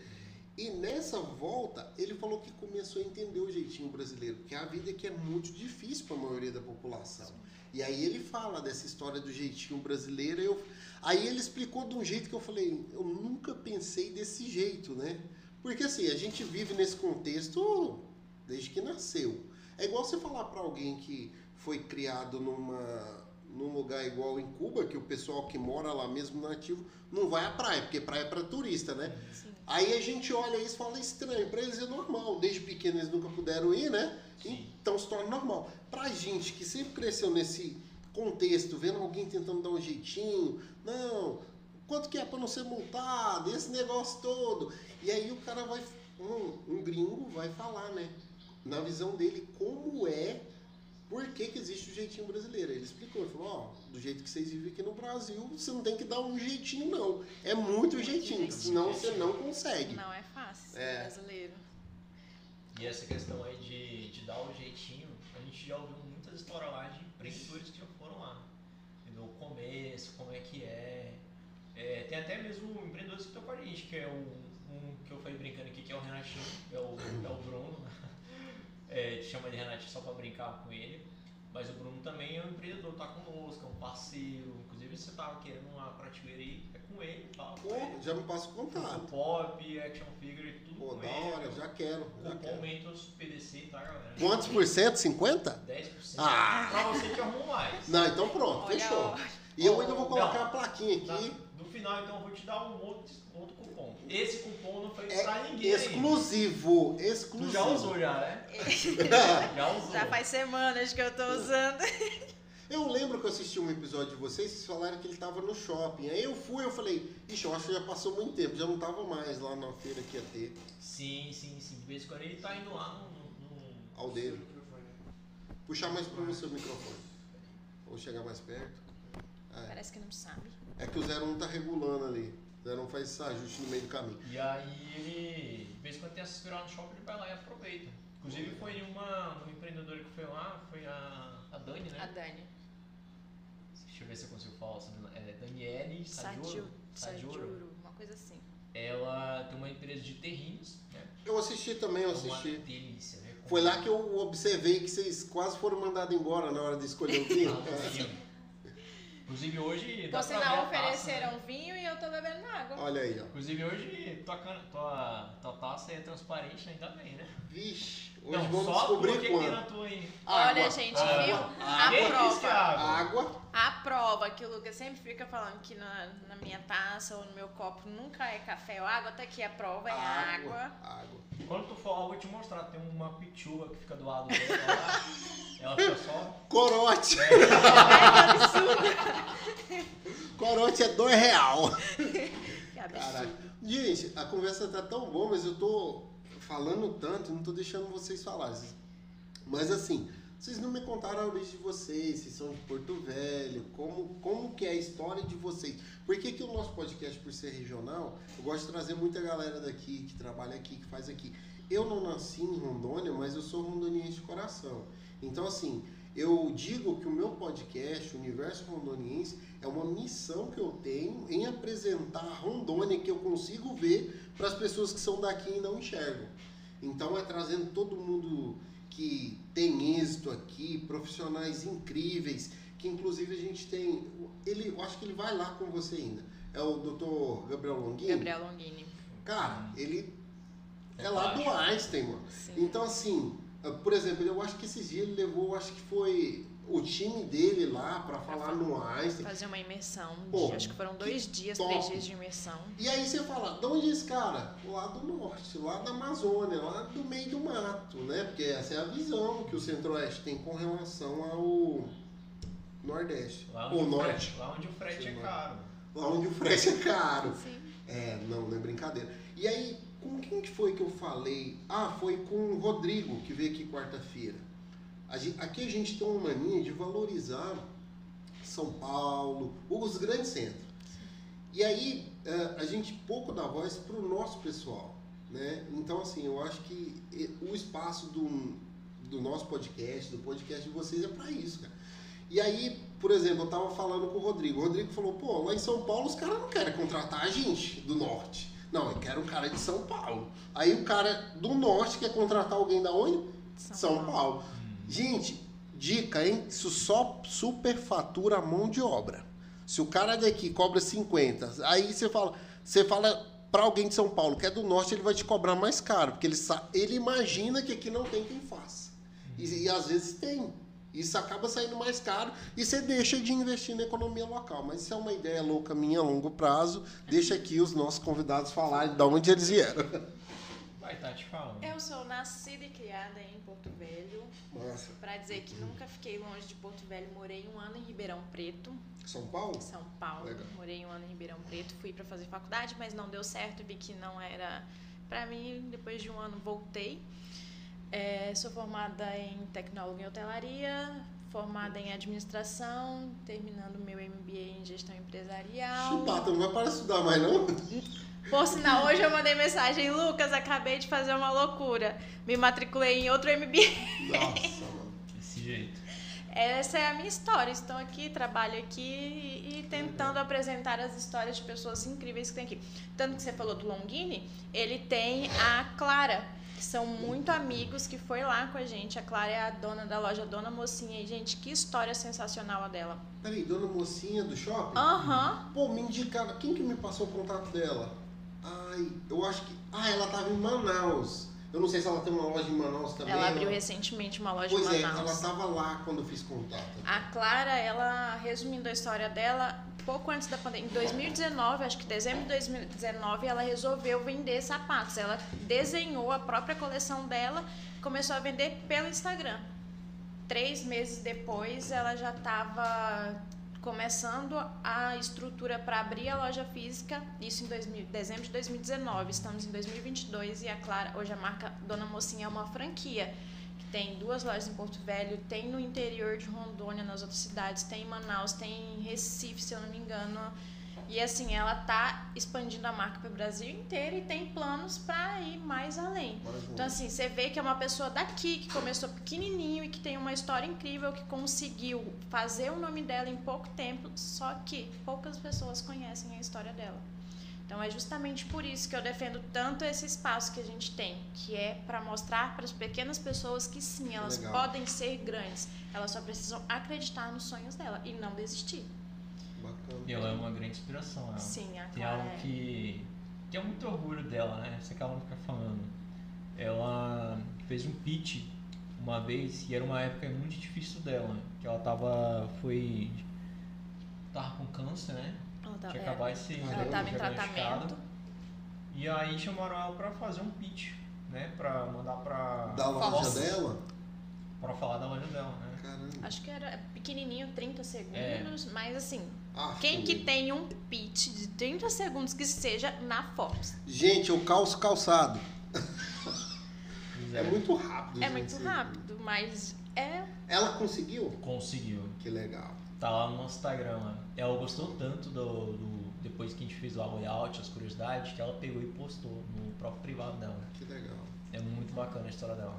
E nessa volta, ele falou que começou a entender o jeitinho brasileiro, porque a vida aqui é muito difícil para a maioria da população. E aí ele fala dessa história do jeitinho brasileiro, eu, aí ele explicou de um jeito que eu falei, eu nunca pensei desse jeito, né? Porque assim, a gente vive nesse contexto desde que nasceu. É igual você falar para alguém que foi criado numa num lugar igual em Cuba, que o pessoal que mora lá mesmo nativo não vai à praia, porque praia é para turista, né? Sim. Aí a gente olha isso e fala estranho, para eles é normal, desde pequeno eles nunca puderam ir, né? Sim. Então se torna normal. Pra gente que sempre cresceu nesse contexto, vendo alguém tentando dar um jeitinho, não, quanto que é para não ser multado, esse negócio todo. E aí o cara vai, um, um gringo vai falar, né? Na visão dele, como é, por que, que existe o jeitinho brasileiro. Ele explicou, ele falou, ó, do jeito que vocês vivem aqui no Brasil, você não tem que dar um jeitinho, não. É muito jeitinho, jeitinho. senão você não consegue. Não é fácil ser É. brasileiro. E essa questão aí de, de dar o jeitinho, a gente já ouviu muitas histórias lá de empreendedores que já foram lá. Entendeu? O começo, como é que é. É, tem até mesmo empreendedores que estão com a gente, que é o, um que eu falei brincando aqui, que é o Renatinho, é o, é o Bruno. É, chama de Renatinho só pra brincar com ele. Mas o Bruno também é um empreendedor, tá conosco, é um parceiro. Inclusive, se você tava querendo uma prateleira aí, é com ele e tal. Pô, já me passa o contato. Pop, action figure, tudo Pô, com da ele. hora, já quero, já quero. Mentos PDC, tá, galera? Quantos por cento? 50? 10%. Ah! Pra você que arruma mais. Não, então pronto, Olha, fechou. E eu ainda vou Não. colocar a plaquinha Na- aqui. no final, então, eu vou te dar um outro, outro cupom. Esse cupom não foi É pra ninguém ainda. Exclusivo, Tu exclusivo. já usou já, né? Já usou. já faz semanas que eu tô usando. Eu lembro que eu assisti um episódio de vocês, vocês falaram que ele tava no shopping. Aí eu fui, eu falei, ixi, eu acho que já passou muito tempo, já não tava mais lá na feira que ia ter. Sim, sim, sim. De vez em quando ele tá indo lá no... no- Ao dele. Puxar mais para o seu microfone. Vou chegar mais perto. É. Parece que não sabe. É que o 01 tá regulando ali. O 01 faz esse ajuste no meio do caminho. E aí ele, de vez em quando tem essa espiral no shopping, ele vai lá e aproveita. Inclusive foi uma, uma empreendedora que foi lá, foi a, a Dani, né? A Dani. Deixa eu ver se eu consigo falar. não- É Daniele Sadioro. Sadiuro, uma coisa assim. Ela tem uma empresa de terrins, né? Eu assisti também, eu É uma assisti. delícia, né? Foi lá que eu observei que vocês quase foram mandados embora na hora de escolher o vinho. Ah, Inclusive hoje. dá Por sinal, taça, ofereceram né? vinho e eu tô bebendo água. Olha aí, ó. Inclusive hoje tua, cana- tua, tua taça é transparente, ainda bem, né? Vixe, hoje Não, vamos só descobrir que que tem na tua aí? Olha, Água, gente, água, viu? água, A Quem disse que é prova. água? água. A prova que o Lucas sempre fica falando que na, na minha taça ou no meu copo nunca é café ou água, tá aqui a prova, é água. água. Quando tu for lá, eu vou te mostrar. Tem uma pichuva que fica do lado dela lá. Ela fica só. Corote. Que absurdo. Corote é dois real. Que absurdo. Caraca. Gente, a conversa tá tão boa, mas eu tô falando tanto, não tô deixando vocês falarem. Mas assim, vocês não me contaram a origem de vocês, se são de Porto Velho, como, como que é a história de vocês. Por que, que o nosso podcast, por ser regional, eu gosto de trazer muita galera daqui, que trabalha aqui, que faz aqui. Eu não nasci em Rondônia, mas eu sou rondoniense de coração. Então, assim, eu digo que o meu podcast, Universo Rondoniense, é uma missão que eu tenho em apresentar a Rondônia que eu consigo ver para as pessoas que são daqui e não enxergam. Então, é trazendo todo mundo que tem êxito aqui, profissionais incríveis, que inclusive a gente tem. Ele, eu acho que ele vai lá com você ainda. É o Dr. Gabriel Longini. Gabriel Longini. Cara, ele é lá do. Einstein, mano. Sim. Então, assim, por exemplo, eu acho que esses dias ele levou, acho que foi o time dele lá pra falar no Einstein. Fazer uma imersão. Pô, de- acho que foram dois dias, top. três dias de imersão. E aí você fala, de onde é esse cara? Lá do norte, lá da Amazônia, lá do meio do mato, né? Porque essa é a visão que o Centro-Oeste tem com relação ao Nordeste. Lá Ou onde, o Norte. lá onde o frete Sim, é caro. Lá onde o frete é caro. Sim. É, não, não é brincadeira. E aí, com quem que foi que eu falei? Ah, foi com o Rodrigo, que veio aqui quarta-feira. Aqui a gente tem uma mania de valorizar São Paulo, os grandes centros. E aí, eh, a gente pouco dá voz para o nosso pessoal, né? Então, assim, eu acho que eh, o espaço do, do nosso podcast, do podcast de vocês é para isso, cara. E aí, por exemplo, eu tava falando com o Rodrigo. O Rodrigo falou, pô, lá em São Paulo os caras não querem contratar a gente do norte. Não, eu quero um cara de São Paulo. Aí o cara do norte quer contratar alguém da onde? São, Paulo. Gente, dica, hein? Isso só superfatura a mão de obra. Se o cara daqui cobra 50, aí você fala, você fala para alguém de São Paulo que é do norte, ele vai te cobrar mais caro, porque ele, ele imagina que aqui não tem quem faça. E, e às vezes tem. Isso acaba saindo mais caro e você deixa de investir na economia local. Mas isso é uma ideia louca minha a longo prazo. Deixa aqui os nossos convidados falarem de onde eles vieram. Vai estar te falando. Eu sou nascida e criada em Porto Velho. Nossa. Pra dizer que nunca fiquei longe de Porto Velho, morei um ano em Ribeirão Preto, São Paulo? São Paulo. Legal. Morei um ano em Ribeirão Preto, fui pra fazer faculdade, mas não deu certo, vi que não era pra mim. Depois de um ano voltei. É, sou formada em tecnóloga em hotelaria, formada em administração, terminando meu MBA em gestão empresarial. Chupata, não vai parar de estudar mais, não? Por sinal, hoje eu mandei mensagem, Lucas, acabei de fazer uma loucura. Me matriculei em outro MBA. Nossa, mano. Desse jeito. Essa é a minha história. Estou aqui, trabalho aqui e, e tentando apresentar as histórias de pessoas incríveis que tem aqui. Tanto que você falou do Longini, ele tem a Clara, que são muito amigos, que foi lá com a gente. A Clara é a dona da loja Dona Mocinha. E, gente, que história sensacional a dela. Peraí, dona mocinha do shopping? Aham. Pô, me indicaram. Quem que me passou o contato dela? Ai, eu acho que. Ah, ela tava em Manaus. Eu não sei se ela tem uma loja em Manaus também. Ela abriu recentemente uma loja Pois em é, Manaus. ela tava lá quando eu fiz contato. A Clara, ela, resumindo a história dela, pouco antes da pandemia, em 2019, acho que dezembro de 2019, ela resolveu vender sapatos. Ela desenhou a própria coleção dela, começou a vender pelo Instagram. Três meses depois, ela já estava começando a estrutura para abrir a loja física, isso em 2000, dezembro de 2019. Estamos em 2022 e a Clara, hoje a marca Dona Mocinha é uma franquia que Tem duas lojas em Porto Velho, tem no interior de Rondônia, nas outras cidades, tem em Manaus, tem em Recife, se eu não me engano. E assim, ela tá expandindo a marca para o Brasil inteiro e tem planos para ir mais além. Então, assim, você vê que é uma pessoa daqui, que começou pequenininho e que tem uma história incrível, que conseguiu fazer o nome dela em pouco tempo, só que poucas pessoas conhecem a história dela. Então, é justamente por isso que eu defendo tanto esse espaço que a gente tem, que é para mostrar para as pequenas pessoas que sim, elas Legal. podem ser grandes, elas só precisam acreditar nos sonhos dela e não desistir. E ela é uma grande inspiração. Ela Sim, a tem algo é- que, que é muito orgulho dela, né? Isso que ela não fica falando. Ela fez um pitch uma vez e era uma época muito difícil dela. Que ela tava. Foi. Tava com câncer, né? ela tá- Tinha é, acabado ser ela estava em tratamento. E aí chamaram ela pra fazer um pitch, né? Pra mandar pra. Da loja Fox, dela? Pra falar da loja dela, né? Caramba. Acho que era pequenininho, 30 segundos, É. mas assim, Ah, quem que tem um pitch de 30 segundos que seja na Fox? Gente, eu calço calçado. Pois É muito rápido. É gente, muito rápido, mas é Ela conseguiu? Conseguiu. Que legal. Tá lá no nosso Instagram. né? Ela gostou tanto do, do- Depois que a gente fez o layout, as curiosidades, que ela pegou e postou no próprio privado dela. Que legal. É muito bacana a história dela.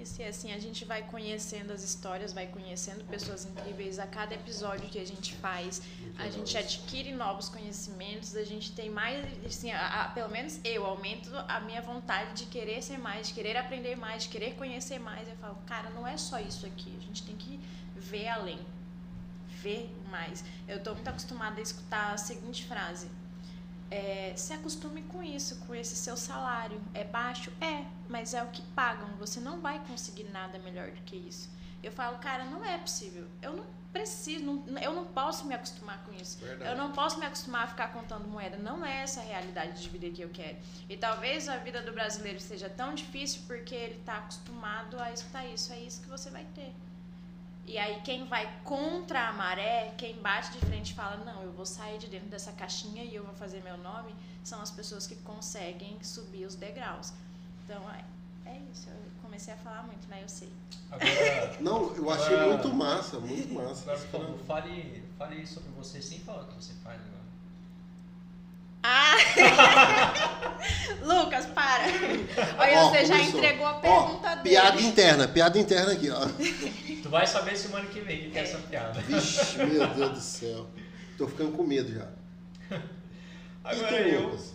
E é e assim a gente vai conhecendo as histórias, vai conhecendo pessoas incríveis a cada episódio que a gente faz. A gente adquire novos conhecimentos, a gente tem mais, assim, a- a- pelo menos eu aumento a minha vontade de querer ser mais, de querer aprender mais, de querer conhecer mais. Eu falo, cara, não é só isso aqui, a gente tem que ver além, ver mais. Eu tô muito acostumada a escutar a seguinte frase: é, se acostume com isso, com esse seu salário. É baixo? É, mas é o que pagam. Você não vai conseguir nada melhor do que isso. Eu falo, cara, não é possível. Eu não preciso, não- eu não posso me acostumar com isso. Verdade. Eu não posso me acostumar a ficar contando moeda. Não é essa a realidade de vida que eu quero. E talvez a vida do brasileiro seja tão difícil porque ele está acostumado a escutar isso. É isso que você vai ter. E aí quem vai contra a maré, quem bate de frente e fala, não, eu vou sair de dentro dessa caixinha e eu vou fazer meu nome, são as pessoas que conseguem subir os degraus. Então é, é isso. Eu comecei a falar muito, né? Eu sei. Agora, Não, eu achei Agora- muito massa, muito massa. agora por favor, fale, fale sobre você sem falar o que você faz agora. Ah! Lucas, para! Olha, Ó, você já começou. entregou a Ó, pergunta dele. piada interna, piada interna aqui, ó. Tu vai saber semana que vem que é É. essa piada. Vixe, meu Deus do céu. Tô ficando com medo já. Agora tu, eu. Lucas?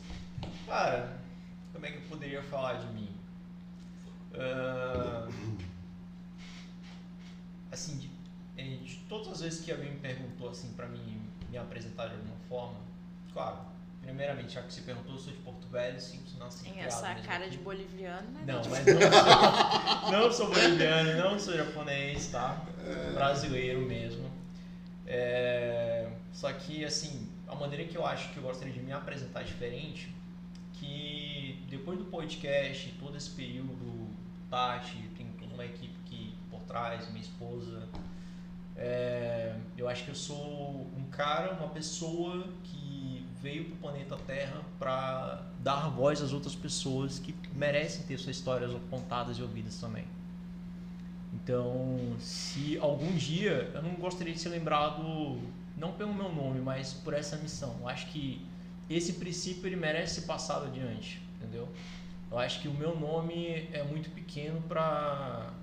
Cara, como é que eu poderia falar de mim? Ah, assim, de, eh, de todas as vezes que alguém me perguntou assim pra mim me apresentar de alguma forma, claro, primeiramente, já que você perguntou, eu sou de Porto Velho, sim, nasci Tem essa cara aqui. de boliviano, né? Não, mas não sou, não sou boliviano, não sou japonês, tá? Brasileiro mesmo. É, só que, assim, a maneira que eu acho que eu gostaria de me apresentar é diferente, que depois do podcast, todo esse período, Tati, tem toda uma equipe aqui por trás, minha esposa, é, eu acho que eu sou um cara, uma pessoa que veio pro planeta Terra para dar voz às outras pessoas que merecem ter suas histórias contadas e ouvidas também. Então, se algum dia eu não gostaria de ser lembrado não pelo meu nome, mas por essa missão. Eu acho que esse princípio ele merece ser passado adiante, entendeu? Eu acho que o meu nome é muito pequeno para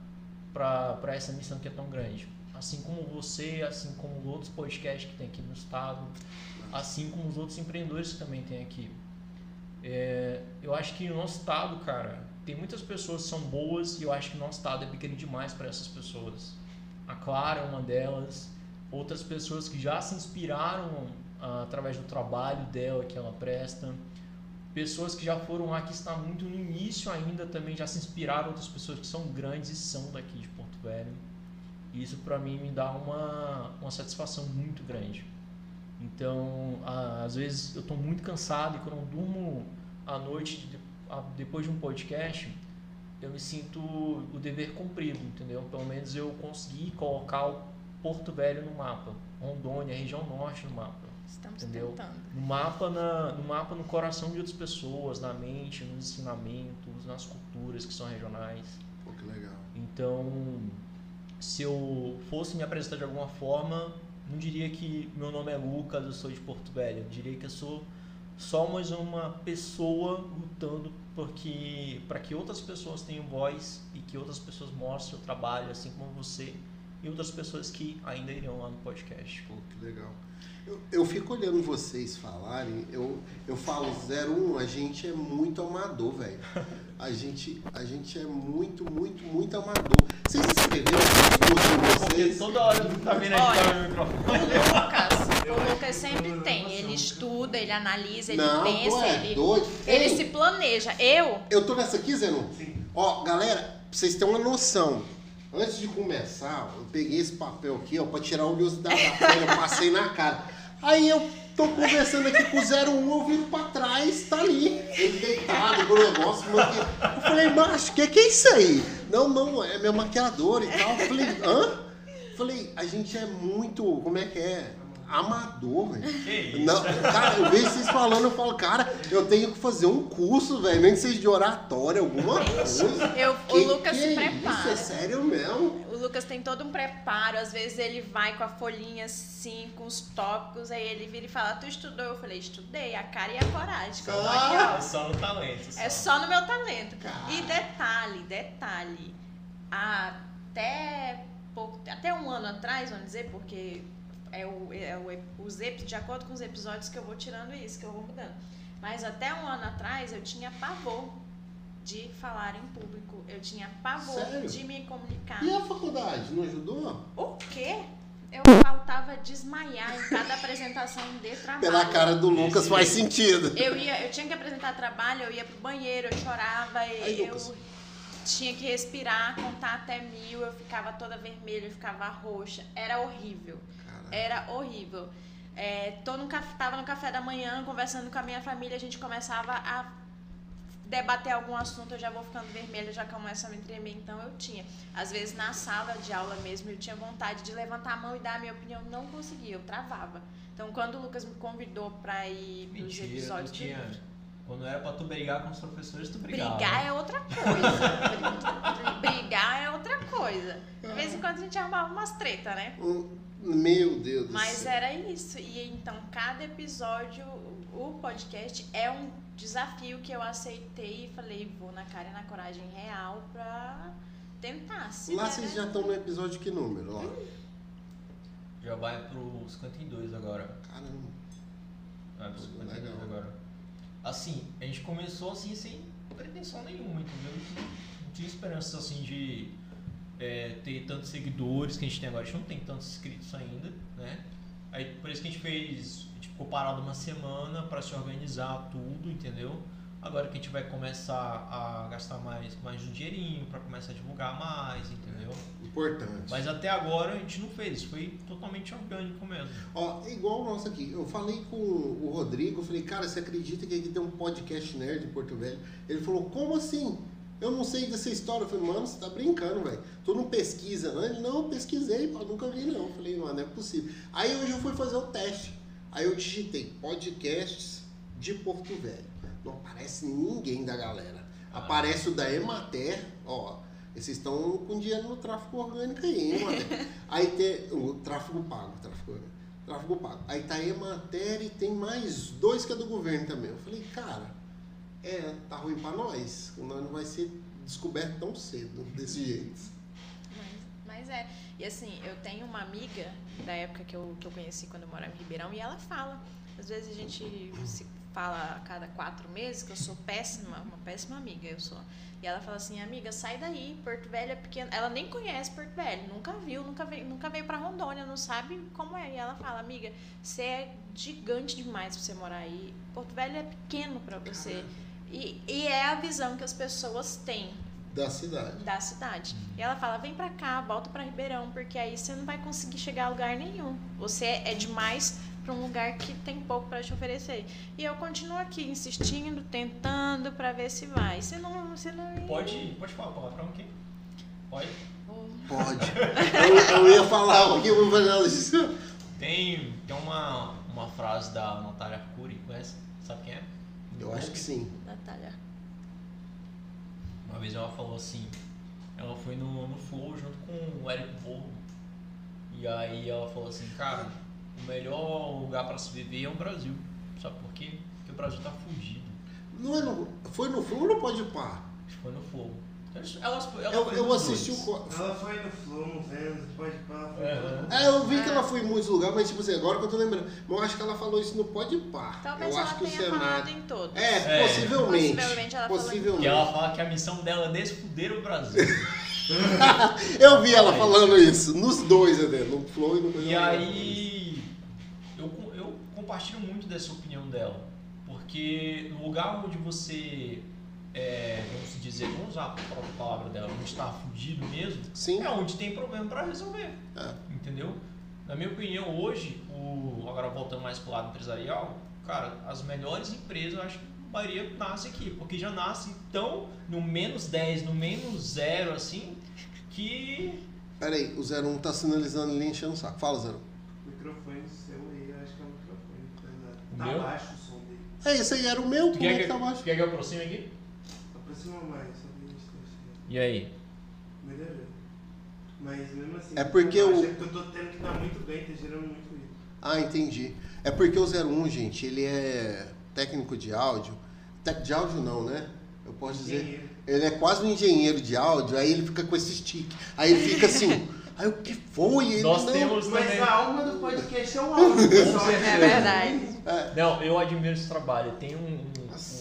para essa missão que é tão grande. Assim como você, assim como os outros podcasts que tem aqui no estado, assim como os outros empreendedores que também tem aqui. É, eu acho que o nosso estado, cara, tem muitas pessoas que são boas e eu acho que o nosso estado é pequeno demais para essas pessoas. A Clara é uma delas, outras pessoas que já se inspiraram ah, através do trabalho dela que ela presta, pessoas que já foram lá que estão muito no início ainda também já se inspiraram outras pessoas que são grandes e são daqui de Porto Velho. E isso para mim me dá uma, uma satisfação muito grande. Então, a- às vezes eu estou muito cansado e quando eu durmo à noite de- a- depois de um podcast, eu me sinto o dever cumprido, entendeu? Pelo menos eu consegui colocar o Porto Velho no mapa, Rondônia, região norte no mapa. Estamos Entendeu? tentando. No mapa, na, no mapa, no coração de outras pessoas, na mente, nos ensinamentos, nas culturas que são regionais. Pô, que legal. Então, se eu fosse me apresentar de alguma forma, não diria que meu nome é Lucas, eu sou de Porto Velho. Eu diria que eu sou só mais uma pessoa lutando porque para que outras pessoas tenham voz e que outras pessoas mostrem o trabalho, assim como você e outras pessoas que ainda irão lá no podcast. Pô, que legal. Eu, eu fico olhando vocês falarem, eu, eu falo 01, a gente é muito amador, velho. A gente, a gente é muito, muito, muito amador. Vocês escreveram o curso de Porque vocês? toda hora tu tá vendo a gente tá no microfone. O Lucas, o Lucas sempre tem. Ele estuda, ele analisa, ele Não, pensa, é ele, doido. ele Ei, se planeja. Eu, Eu tô nessa aqui, Zenon? Sim. Ó, galera, pra vocês terem uma noção. Antes de começar, eu peguei esse papel aqui, ó, pra tirar a oleosidade da pele, eu passei na cara. Aí eu tô conversando aqui com o 01, eu viro pra trás, tá ali. Ele deitado com o negócio. mano, Eu falei, macho, o que, que é isso aí? Não, não, é meu maquiador e tal. Eu falei, hã? Falei, a gente é muito, como é que é? Amador, velho. Cara, eu vejo vocês falando, eu falo, cara, eu tenho que fazer um curso, velho, nem que seja de oratória, alguma coisa. eu, Que o Lucas que se é prepara. Isso é sério mesmo? O Lucas tem todo um preparo, às vezes ele vai com a folhinha assim, com os tópicos, aí ele vira e fala, tu estudou? Eu falei, estudei, a cara e a coragem. eu tô aqui, ó. É só no talento. É só no meu talento. Cara. E detalhe, detalhe. Até pouco, até um ano atrás, vamos dizer, porque é o, é o, os de acordo com os episódios que eu vou tirando isso, que eu vou mudando. Mas até um ano atrás eu tinha pavor de falar em público. Eu tinha pavor Sério? de me comunicar. E a faculdade, não ajudou? O quê? Eu faltava desmaiar em cada apresentação de trabalho. Pela cara do Lucas faz sentido. Eu ia, eu tinha que apresentar trabalho, eu ia pro banheiro, eu chorava, Aí, eu Lucas. tinha que respirar, contar até mil, eu ficava toda vermelha, eu ficava roxa. Era horrível. Era horrível. É, tô no, tava no café da manhã conversando com a minha família, a gente começava a debater algum assunto, eu já vou ficando vermelha, já começo a me tremer, então eu tinha. Às vezes na sala de aula mesmo, eu tinha vontade de levantar a mão e dar a minha opinião, não conseguia, eu travava. Então quando o Lucas me convidou pra ir pros Mentira, episódios do tinha... Quando era pra tu brigar com os professores, tu brigava. Brigar é outra coisa. Brigar é outra coisa. De vez em quando a gente arrumava umas treta, né? Hum, Meu Deus do Mas céu. era isso. E então, cada episódio, o podcast é um desafio que eu aceitei e falei, vou na cara e na coragem real pra tentar. Se Lá der, vocês já estão no episódio que número? Ó. Já vai pro 52 agora. Caramba. Vai pro 52 Legal. agora. Assim, a gente começou assim sem pretensão nenhuma, entendeu? Não tinha esperança assim de é, ter tantos seguidores que a gente tem agora. A gente não tem tantos inscritos ainda, né? Aí por isso que a gente fez, a gente ficou parado uma semana para se organizar tudo, entendeu? Agora que a gente vai começar a gastar mais, mais um dinheirinho para começar a divulgar mais, entendeu? Importante. Mas até agora a gente não fez, foi totalmente orgânico mesmo. Ó, igual o nosso aqui. Eu falei com o Rodrigo, eu falei, cara, você acredita que aqui tem um podcast nerd em Porto Velho? Ele falou, como assim? Eu não sei dessa história. Eu falei, mano, você tá brincando, velho. Tu não pesquisa, não? Ele, não, eu pesquisei, pô, nunca vi, não. Eu falei, mano, não é possível. Aí hoje eu fui fazer o teste. Aí eu digitei podcasts de Porto Velho. Não aparece ninguém da galera. Aparece o da Emater, ó. Vocês estão com dinheiro no tráfego orgânico aí, hein, Emater? aí tem o tráfego pago, tráfego orgânico. Tráfego pago. Aí tá a Emater e tem mais dois que é do governo também. Eu falei, cara, é, tá ruim pra nós. Nós não vai ser descoberto tão cedo, desse jeito. Mas, mas é. E assim, eu tenho uma amiga da época que eu, que eu conheci quando eu morava em Ribeirão e ela fala. Às vezes a gente se fala a cada quatro meses que eu sou péssima, uma péssima amiga eu sou. E ela fala assim, amiga, sai daí, Porto Velho é pequeno. Ela nem conhece Porto Velho, nunca viu, nunca veio, nunca veio pra Rondônia, não sabe como é. E ela fala, amiga, você é gigante demais pra você morar aí. Porto Velho é pequeno pra você. E, e é a visão que as pessoas têm Da cidade. da cidade. E ela fala: vem pra cá, volta pra Ribeirão, porque aí você não vai conseguir chegar a lugar nenhum. Você é demais pra um lugar que tem pouco pra te oferecer. E eu continuo aqui insistindo, tentando pra ver se vai. Se não, se não ir, Pode, pode falar palavrão aqui? Pode? Pode. eu, eu ia falar aqui, eu vou fazer isso. Tem, tem uma, uma frase da Natália Arcuri, conhece? Sabe quem é? Eu acho que sim. Natália. Uma vez ela falou assim: ela foi no, no Flow junto com o Eric Volvo. E aí ela falou assim, cara, o melhor lugar pra se viver é o Brasil. Sabe por quê? Porque o Brasil tá fugido. Não é no, foi no Flow ou no Pode Par? Acho que foi no Flow. Então, Ela, ela Eu, eu assisti o. Ela foi no Flow, Vênus, pode. Foi É, É, eu vi que ela foi em muitos lugares, mas tipo assim, agora que eu tô lembrando. Mas eu acho que ela falou isso no Pode Par. Talvez eu ela acho que o tenha falado cenário. em todos. É, É. possivelmente. Possivelmente ela possivelmente. E ela fala que a missão dela é desfuder o Brasil. Eu vi ela falando isso, nos dois, até, no Flow e no E aí, eu, eu compartilho muito dessa opinião dela. Porque no lugar onde você, é, vamos dizer, vamos usar a própria palavra dela, onde está fudido mesmo, Sim. é onde tem problema para resolver. É. Entendeu? Na minha opinião, hoje, o, agora voltando mais pro lado empresarial, cara, as melhores empresas, eu acho que a maioria nasce aqui, porque já nasce tão no menos 10, no menos zero, assim, que Peraí, o 01 tá sinalizando ali enchendo o saco. Fala, 01. Microfone seu aí, acho que é o microfone. O Tá, meu? tá baixo o som dele. É, esse aí era o meu, Tu como é que que, tá baixo? quer que eu aproxime aqui? E aí? Mas mesmo assim. É porque eu o- eu tô tendo que dar muito bem, tá gerando muito ruído. Ah, entendi. É porque o 01, gente, ele é técnico de áudio. Técnico de áudio não, né? Eu posso dizer. Engenheiro. Ele é quase um engenheiro de áudio, aí ele fica com esse stick. Aí ele fica assim. aí o que foi? Ele Nós não... temos Mas também. a alma do podcast é o áudio, pessoal. É verdade. É, Não, eu admiro esse trabalho. Tem um. um-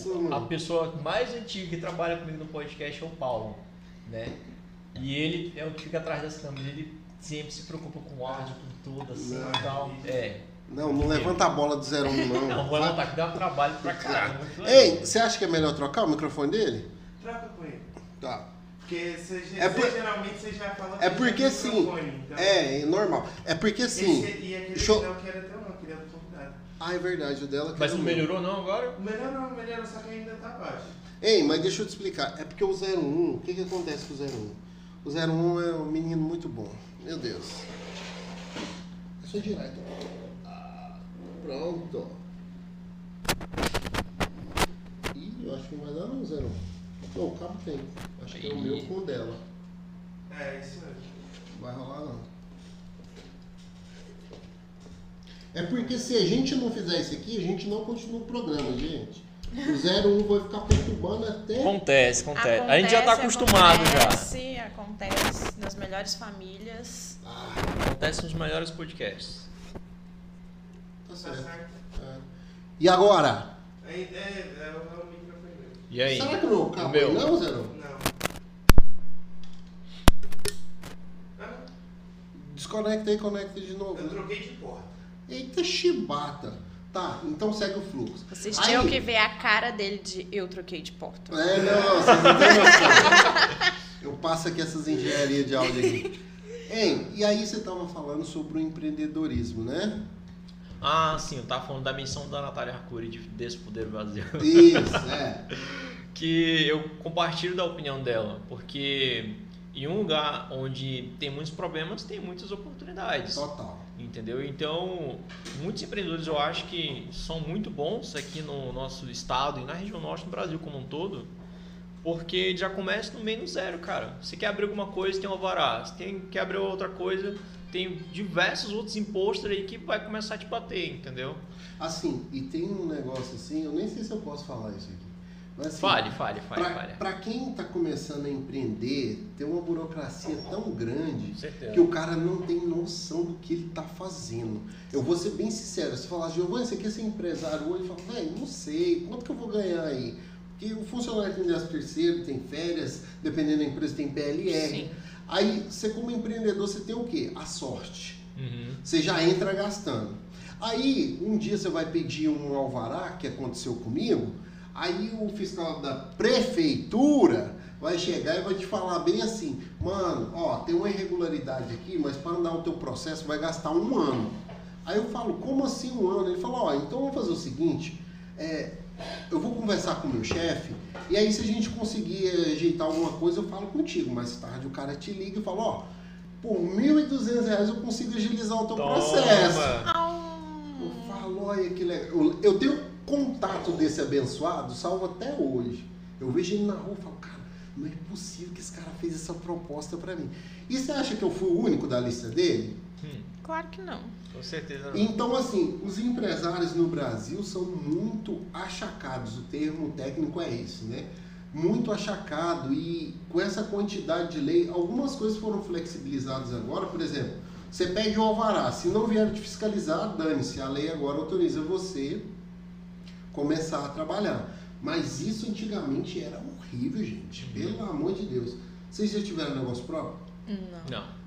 Um- mano. a pessoa mais antiga que trabalha comigo no podcast é o Paulo, né? E ele é o que fica atrás das câmeras. Ele sempre se preocupa com o áudio, com tudo, assim Não. e tal. É. Não, não levanta a bola do 01, não. Não, vou levantar que dá um trabalho pra legal. Ei, você acha que é melhor trocar o microfone dele? Troca com ele. Tá. Porque você, É por- você geralmente você já fala É que porque sim. então- É, é normal. É porque sim. Esse, e aquele não que era teu não, aquele era do convidado. Ah, é verdade, o dela que Mas não melhorou não agora? Melhorou, melhorou, só que ainda tá baixo. Ei, mas deixa eu te explicar. É porque o 01, o que, que acontece com o 01? O 01 é um menino muito bom. Meu Deus. Girar então. Ah, pronto. Ih, eu acho que não vai dar não, 01. Não, o cabo tem. Acho que é o Aí. meu com o dela. É, isso mesmo. Não vai rolar não. É porque se a gente não fizer isso aqui, a gente não continua o programa, gente. O 01 vai ficar perturbando até. Acontece, Acontece, a gente já tá acostumado já. acontece, Acontece nas melhores famílias. Ah, Acontece nos melhores podcasts. tá certo. É. E agora? É, é, é, o- é o microfone. E aí? Será que não acaba O meu? não, Zero? Não. Ah, Desconecta aí, conecta de novo. eu troquei de porta. Eita chibata. Tá, então segue o fluxo. Vocês Aí- tinham que ver a cara dele de eu troquei de porta. É, não, vocês não têm noção. Eu passo aqui essas engenharias de áudio aqui. Hein, e aí você tava falando sobre o empreendedorismo, né? Ah, sim, eu tava falando da missão da Natália Arcuri de Despoder o Brasil. Isso, é. que eu compartilho da opinião dela, porque em um lugar onde tem muitos problemas, tem muitas oportunidades. Total. Entendeu? Então, muitos empreendedores eu acho que são muito bons aqui no nosso estado e na região norte do Brasil como um todo, porque já começa no menos zero, cara. Você quer abrir alguma coisa, tem um alvará. Você tem, quer abrir outra coisa, tem diversos outros impostos aí que vai começar a te bater, entendeu? Assim, e tem um negócio assim, eu nem sei se eu posso falar isso aqui. Mas, assim, Fale, fale, fale, pra quem tá começando a empreender, tem uma burocracia tão grande que o cara não tem noção do que ele tá fazendo. Eu vou ser bem sincero, se falar, Giovanni, você quer ser empresário hoje? Eu falo, velho, não sei, quanto que eu vou ganhar aí? Porque o funcionário tem 10 terceiro, tem férias, dependendo da empresa tem PLR. Sim. Aí, você como empreendedor, você tem o quê? A sorte. Uhum. Você já entra gastando. Aí, um dia você vai pedir um alvará, que aconteceu comigo, aí o fiscal da prefeitura vai chegar e vai te falar bem assim, mano, ó, tem uma irregularidade aqui, mas para andar o teu processo vai gastar um ano. Aí eu falo, como assim um ano? Ele falou, ó, então vamos fazer o seguinte, é, eu vou conversar com o meu chefe, e aí se a gente conseguir ajeitar alguma coisa, eu falo contigo. Mais tarde o cara te liga e fala, ó, por 1.200 reais eu consigo agilizar o teu processo. Au. Eu falo, olha que legal. Eu, eu tenho contato desse abençoado, salvo até hoje. Eu vejo ele na rua e falo, cara, não é possível que esse cara fez essa proposta para mim. E você acha que eu fui o único da lista dele? Hum, Claro que não. com certeza não. Então, assim, os empresários no Brasil são muito achacados, o termo técnico é esse, né? Muito achacado e com essa quantidade de lei, algumas coisas foram flexibilizadas agora, por exemplo, você pede o alvará, se não vier te fiscalizar, dane-se, a lei agora autoriza você começar a trabalhar. Mas isso antigamente era horrível, gente, pelo amor de Deus. Vocês já tiveram negócio próprio? Não. Não.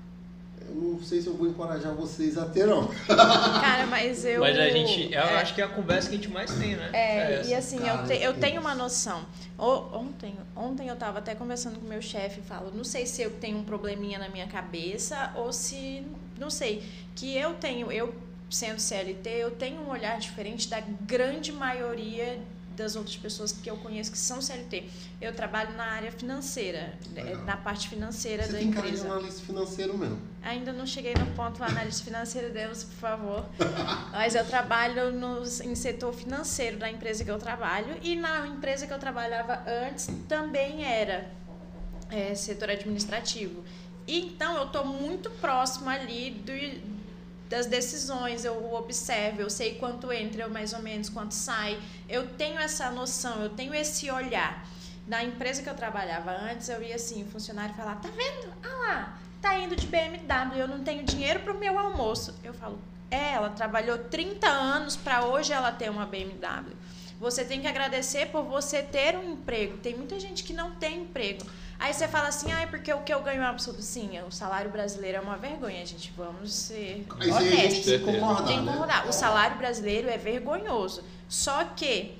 Eu não sei se eu vou encorajar vocês a ter, não. Cara, mas eu. Mas a gente, eu é, acho que é a conversa que a gente mais tem, né? É, essa. e assim, cara, eu, te- eu isso. tenho uma noção. O- Ontem, ontem eu tava até conversando com o meu chefe e falo, não sei se eu tenho um probleminha na minha cabeça ou se, não sei, que eu tenho, eu sendo CLT, eu tenho um olhar diferente da grande maioria das outras pessoas que eu conheço que são CLT. Eu trabalho na área financeira, Legal. na parte financeira Você da tem empresa. analista financeiro mesmo. Ainda não cheguei no ponto analista financeiro, Deus, por favor. Mas eu trabalho no, em setor financeiro da empresa que eu trabalho. E na empresa que eu trabalhava antes também era é, setor administrativo. Então eu estou muito próxima ali do, das decisões, eu observo, eu sei quanto entra, eu mais ou menos quanto sai. Eu tenho essa noção, eu tenho esse olhar. Na empresa que eu trabalhava antes, eu ia assim, o funcionário falava, tá vendo? Ah lá, tá indo de BMW, eu não tenho dinheiro pro meu almoço. Eu falo, é, ela trabalhou 30 anos para hoje ela ter uma BMW. Você tem que agradecer por você ter um emprego. Tem muita gente que não tem emprego. Aí você fala assim, ah, é porque o que eu ganho é um absurdo. Sim, o salário brasileiro é uma vergonha, gente. Vamos ser honestos. tem que concordar, Tem que né? O salário brasileiro é vergonhoso. Só que,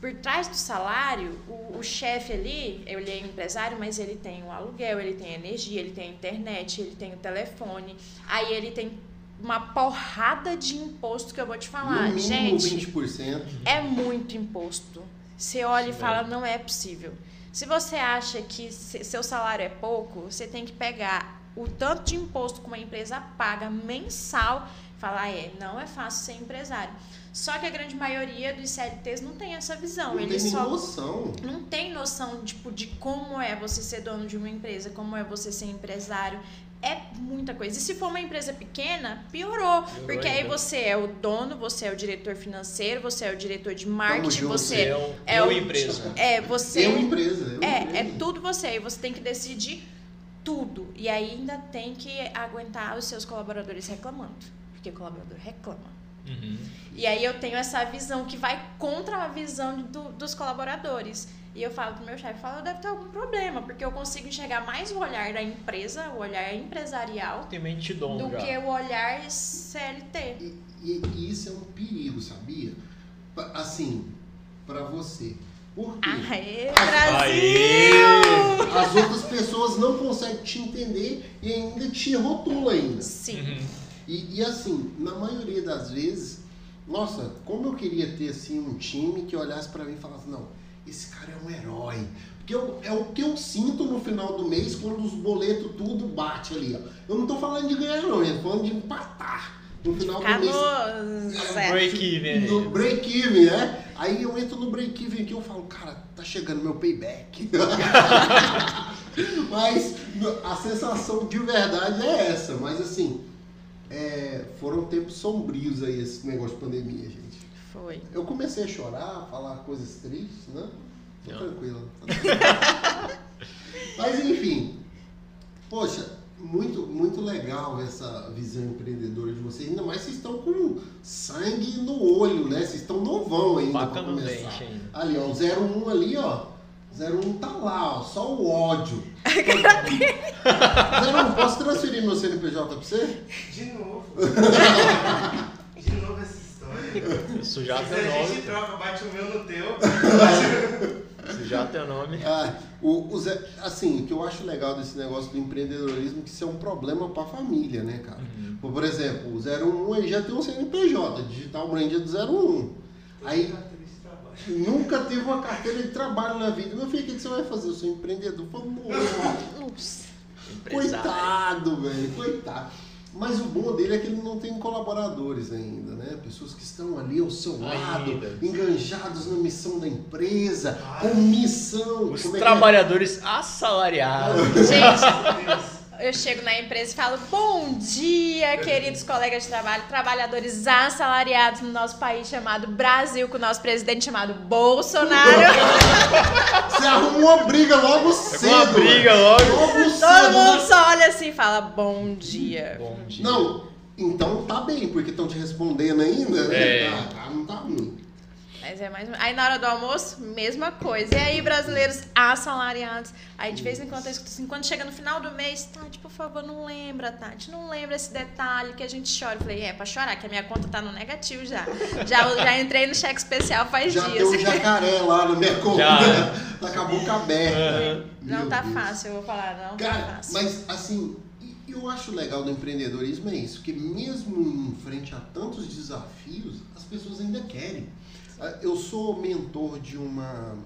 por trás do salário, o, o chefe ali, ele é empresário, mas ele tem o aluguel, ele tem energia, ele tem a internet, ele tem o telefone. Aí ele tem uma porrada de imposto que eu vou te falar. no Gente, 20%. é muito imposto. Você olha e fala, não é possível. Se você acha que se- seu salário é pouco, você tem que pegar o tanto de imposto que uma empresa paga mensal e falar, é, não é fácil ser empresário. Só que a grande maioria dos CLTs não tem essa visão. Não Eles tem só noção. não tem noção tipo, de como é você ser dono de uma empresa, como é você ser empresário. É muita coisa. E se for uma empresa pequena, piorou. porque aí ainda. você é o dono, você é o diretor financeiro, você é o diretor de marketing, junto, você é um, é é o- uma empresa. é você É uma empresa. É, uma é, empresa. é tudo você. E você tem que decidir tudo. E aí ainda tem que aguentar os seus colaboradores reclamando. Porque o colaborador reclama. Uhum. E aí eu tenho essa visão que vai contra a visão do- dos colaboradores. E eu falo pro meu chefe, falo, deve ter algum problema, porque eu consigo enxergar mais o olhar da empresa, o olhar empresarial, Tem mente dom do já. que o olhar CLT. E, e- e isso é um perigo, sabia? Assim, pra você. Por quê? Aê, Aê! Brasil! As outras pessoas não conseguem te entender e ainda te rotulam ainda. Sim. Uhum. E, e assim, na maioria das vezes, nossa, como eu queria ter assim um time que olhasse pra mim e falasse, não, esse cara é um herói. Porque eu- é o que eu sinto no final do mês quando os boletos tudo bate ali, ó. Eu não tô falando de ganhar não, eu tô falando de empatar. No final Ficar do mês. no zero. Break-even. No break-even, né? Aí eu entro no break-even aqui e eu falo, cara, tá chegando meu payback. mas a sensação de verdade é essa. Mas assim, é, foram tempos sombrios aí esse negócio de pandemia, gente. Foi. Eu comecei a chorar, a falar coisas tristes, né? Tô Não. tranquilo. tá tranquilo. mas enfim, poxa, muito, muito legal essa visão empreendedora de vocês. Ainda mais vocês estão com sangue no olho, né? Vocês estão novão ainda no começar. ainda. Ali, ó, o 01 ali, ó. 01 tá lá, ó, só o ódio. 01, posso transferir meu CNPJ pra você? De novo. Sujar Se teu a gente nome. troca, bate o meu no teu. Sujar teu nome. Ah, o, o Zé- assim, o que eu acho legal desse negócio do empreendedorismo é que isso é um problema pra família, né, cara? Uhum. Por exemplo, o 01 ele já tem um CNPJ, digital brand é do 01. Aí nunca teve uma carteira de trabalho na vida. Meu filho, o que que você vai fazer? Eu sou empreendedor. Eu falo, "Nossa, Nossa. Empresário. Coitado, velho, coitado. Mas o bom dele é que ele não tem colaboradores ainda, né? Pessoas que estão ali ao seu lado, Ainda. enganjados na missão da empresa, com missão. Os Como é é? trabalhadores assalariados. Gente, eu chego na empresa e falo: Bom dia, queridos colegas de trabalho, trabalhadores assalariados no nosso país chamado Brasil, com o nosso presidente chamado Bolsonaro. Você arruma uma briga logo cedo. uma briga logo. Logo Todo cedo. mundo né? só olha assim e fala: Bom dia. Bom dia. Não, então tá bem, porque estão te respondendo ainda, né? É. Tá, tá, não tá ruim. Mas é mais. Aí na hora do almoço, mesma coisa. E aí, brasileiros assalariados. Aí de vez em quando eu escuto assim, quando chega no final do mês, Tati, por favor, não lembra, Tati. Não lembra esse detalhe que a gente chora. Eu falei, é pra chorar, que a minha conta tá no negativo já. Já, já entrei no cheque especial faz Já dias. deu um jacaré lá na minha conta. Já. Tá com a boca aberta. Não Meu tá Deus. fácil, eu vou falar, não Cara, tá fácil. mas assim, e- eu acho legal do empreendedorismo é isso, que mesmo em frente a tantos desafios, as pessoas ainda querem. Ah, Eu sou mentor de uma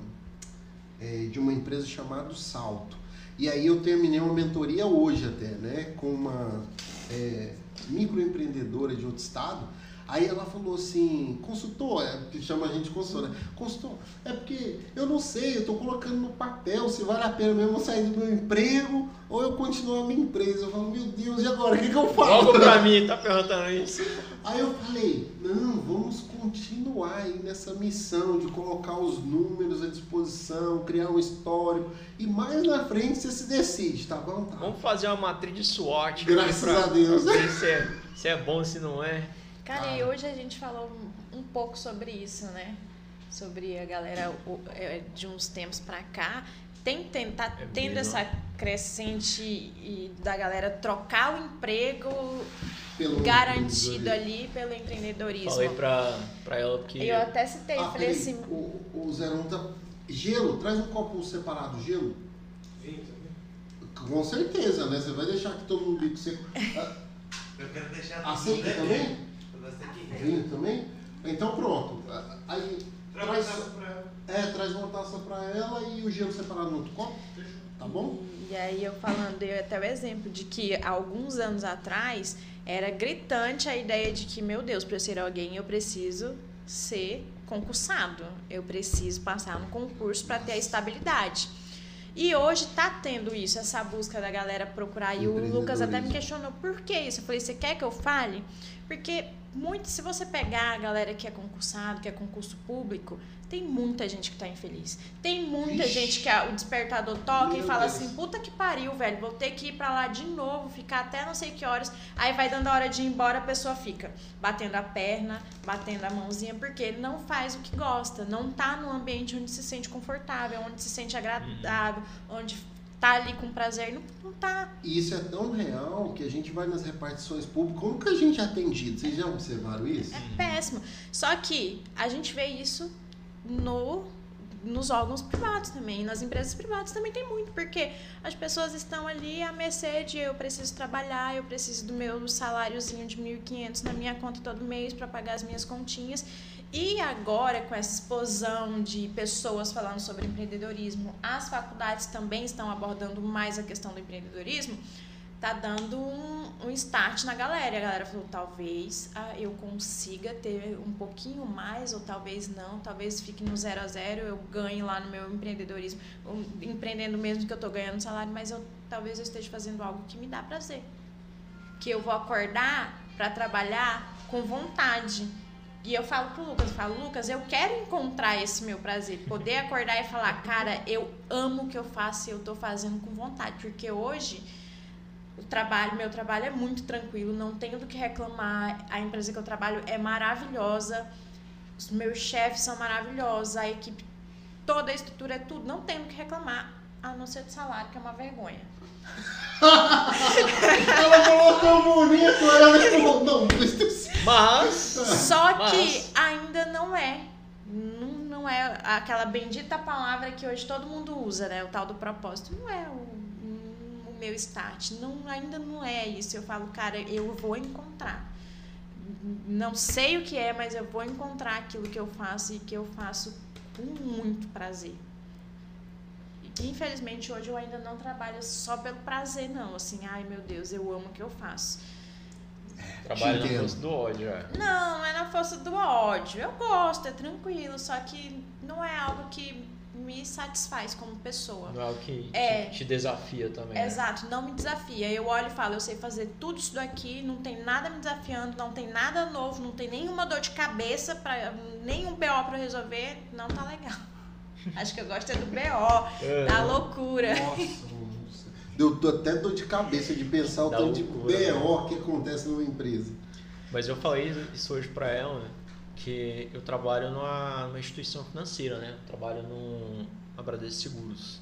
eh, de uma empresa chamada Salto. E aí eu terminei uma mentoria hoje até, né, com uma eh, microempreendedora de outro estado. Aí ela falou assim, consultor, é, que chama a gente de consultor, né? Consultor, é porque eu não sei, eu tô colocando no papel se vale a pena mesmo eu sair do meu emprego ou eu continuar a minha empresa. Eu falo, meu Deus, e agora? O que, que eu faço? Logo pra mim, tá perguntando isso. Aí eu falei, não, vamos continuar aí nessa missão de colocar os números à disposição, criar um histórico e mais na frente você se decide, tá bom? Tá. Vamos fazer uma matriz de SWOT. Graças pra- a Deus. ver se é, se é bom, se não é. Cara, e hoje a gente falou um, um pouco sobre isso, né? Sobre a galera o- é, de uns tempos pra cá. Tem, tem, tá É tendo mesmo. essa crescente e da galera trocar o emprego Pelo garantido ali pelo empreendedorismo. Falei pra, pra ela porque. Eu até citei, Ah, falei assim, o, o 01 tá... Gelo, traz um copo separado, gelo. Com certeza, né? Você vai deixar aqui todo mundo bico seco. Ah, Eu quero deixar Aceita tudo também? beber. Eu gostei aqui. Vinho também? Então pronto. Aí traz, essa pra ela. é, traz uma taça pra ela e o gelo separado no outro copo. Tá bom? E aí eu falando, dei até o exemplo de que alguns anos atrás era gritante a ideia de que, meu Deus, para eu ser alguém eu preciso ser concursado. Eu preciso passar no concurso para ter a estabilidade. E hoje tá tendo isso, essa busca da galera procurar. E o Lucas até me questionou por que isso. Eu falei, você quer que eu fale? Porque muito, se você pegar a galera que é concursado, que é concurso público, tem muita gente que tá infeliz. Tem muita Vixe. gente que a- o despertador toca e Meu fala Deus. assim, puta que pariu, velho, vou ter que ir pra lá de novo, ficar até não sei que horas. Aí vai dando a hora de ir embora, a pessoa fica batendo a perna, batendo a mãozinha, porque não faz o que gosta, não tá num ambiente onde se sente confortável, onde se sente agradável, onde tá ali com prazer, não, não tá. E isso é tão real que a gente vai nas repartições públicas. Como que a gente é atendido? Vocês já observaram isso? É péssimo. Só que a gente vê isso no nos órgãos privados também, nas empresas privadas também tem muito, porque as pessoas estão ali à mercê de eu preciso trabalhar, eu preciso do meu saláriozinho de 1.500 na minha conta todo mês para pagar as minhas continhas. E agora, com essa explosão de pessoas falando sobre empreendedorismo, as faculdades também estão abordando mais a questão do empreendedorismo, tá dando um, um start na galera. A galera falou, talvez ah, eu consiga ter um pouquinho mais, ou talvez não, talvez fique no zero a zero, eu ganhe lá no meu empreendedorismo, empreendendo mesmo que eu tô ganhando salário, mas eu talvez eu esteja fazendo algo que me dá prazer. Que eu vou acordar para trabalhar com vontade. E eu falo pro Lucas, eu falo, Lucas, eu quero encontrar esse meu prazer, poder acordar e falar, cara, eu amo o que eu faço e eu tô fazendo com vontade, porque hoje o trabalho, meu trabalho é muito tranquilo, não tenho do que reclamar. A empresa que eu trabalho é maravilhosa. Os meus chefes são maravilhosos, a equipe, toda a estrutura é tudo, não tenho do que reclamar, a não ser de salário, que é uma vergonha. ela falou tão bonito, ela falou, não, isso- Mas. Só Mas- que ainda não é. Não, não é aquela bendita palavra que hoje todo mundo usa, né? O tal do propósito. Não é o, o meu start. Não, ainda não é isso. Eu falo, cara, eu vou encontrar. Não sei o que é, mas eu vou encontrar aquilo que eu faço e que eu faço com muito prazer. E, infelizmente hoje eu ainda não trabalho só pelo prazer, não. Assim, ai meu Deus, eu amo o que eu faço. Trabalha na força do ódio, é. Não, não é na força do ódio. Eu gosto, é tranquilo, só que não é algo que me satisfaz como pessoa. Não é o que É. te, te desafia também. né? Exato, não me desafia. Eu olho e falo, eu sei fazer tudo isso daqui, não tem nada me desafiando, não tem nada novo, não tem nenhuma dor de cabeça, pra, nenhum BO pra resolver, não tá legal. Acho que eu gosto é do BO, É. da loucura. Nossa. Deu até dor de cabeça de pensar o Da tanto loucura, de BO que acontece numa empresa. Mas eu falei isso hoje pra ela, né? Que eu trabalho numa, numa instituição financeira, né? Eu trabalho num, na Bradesco Seguros.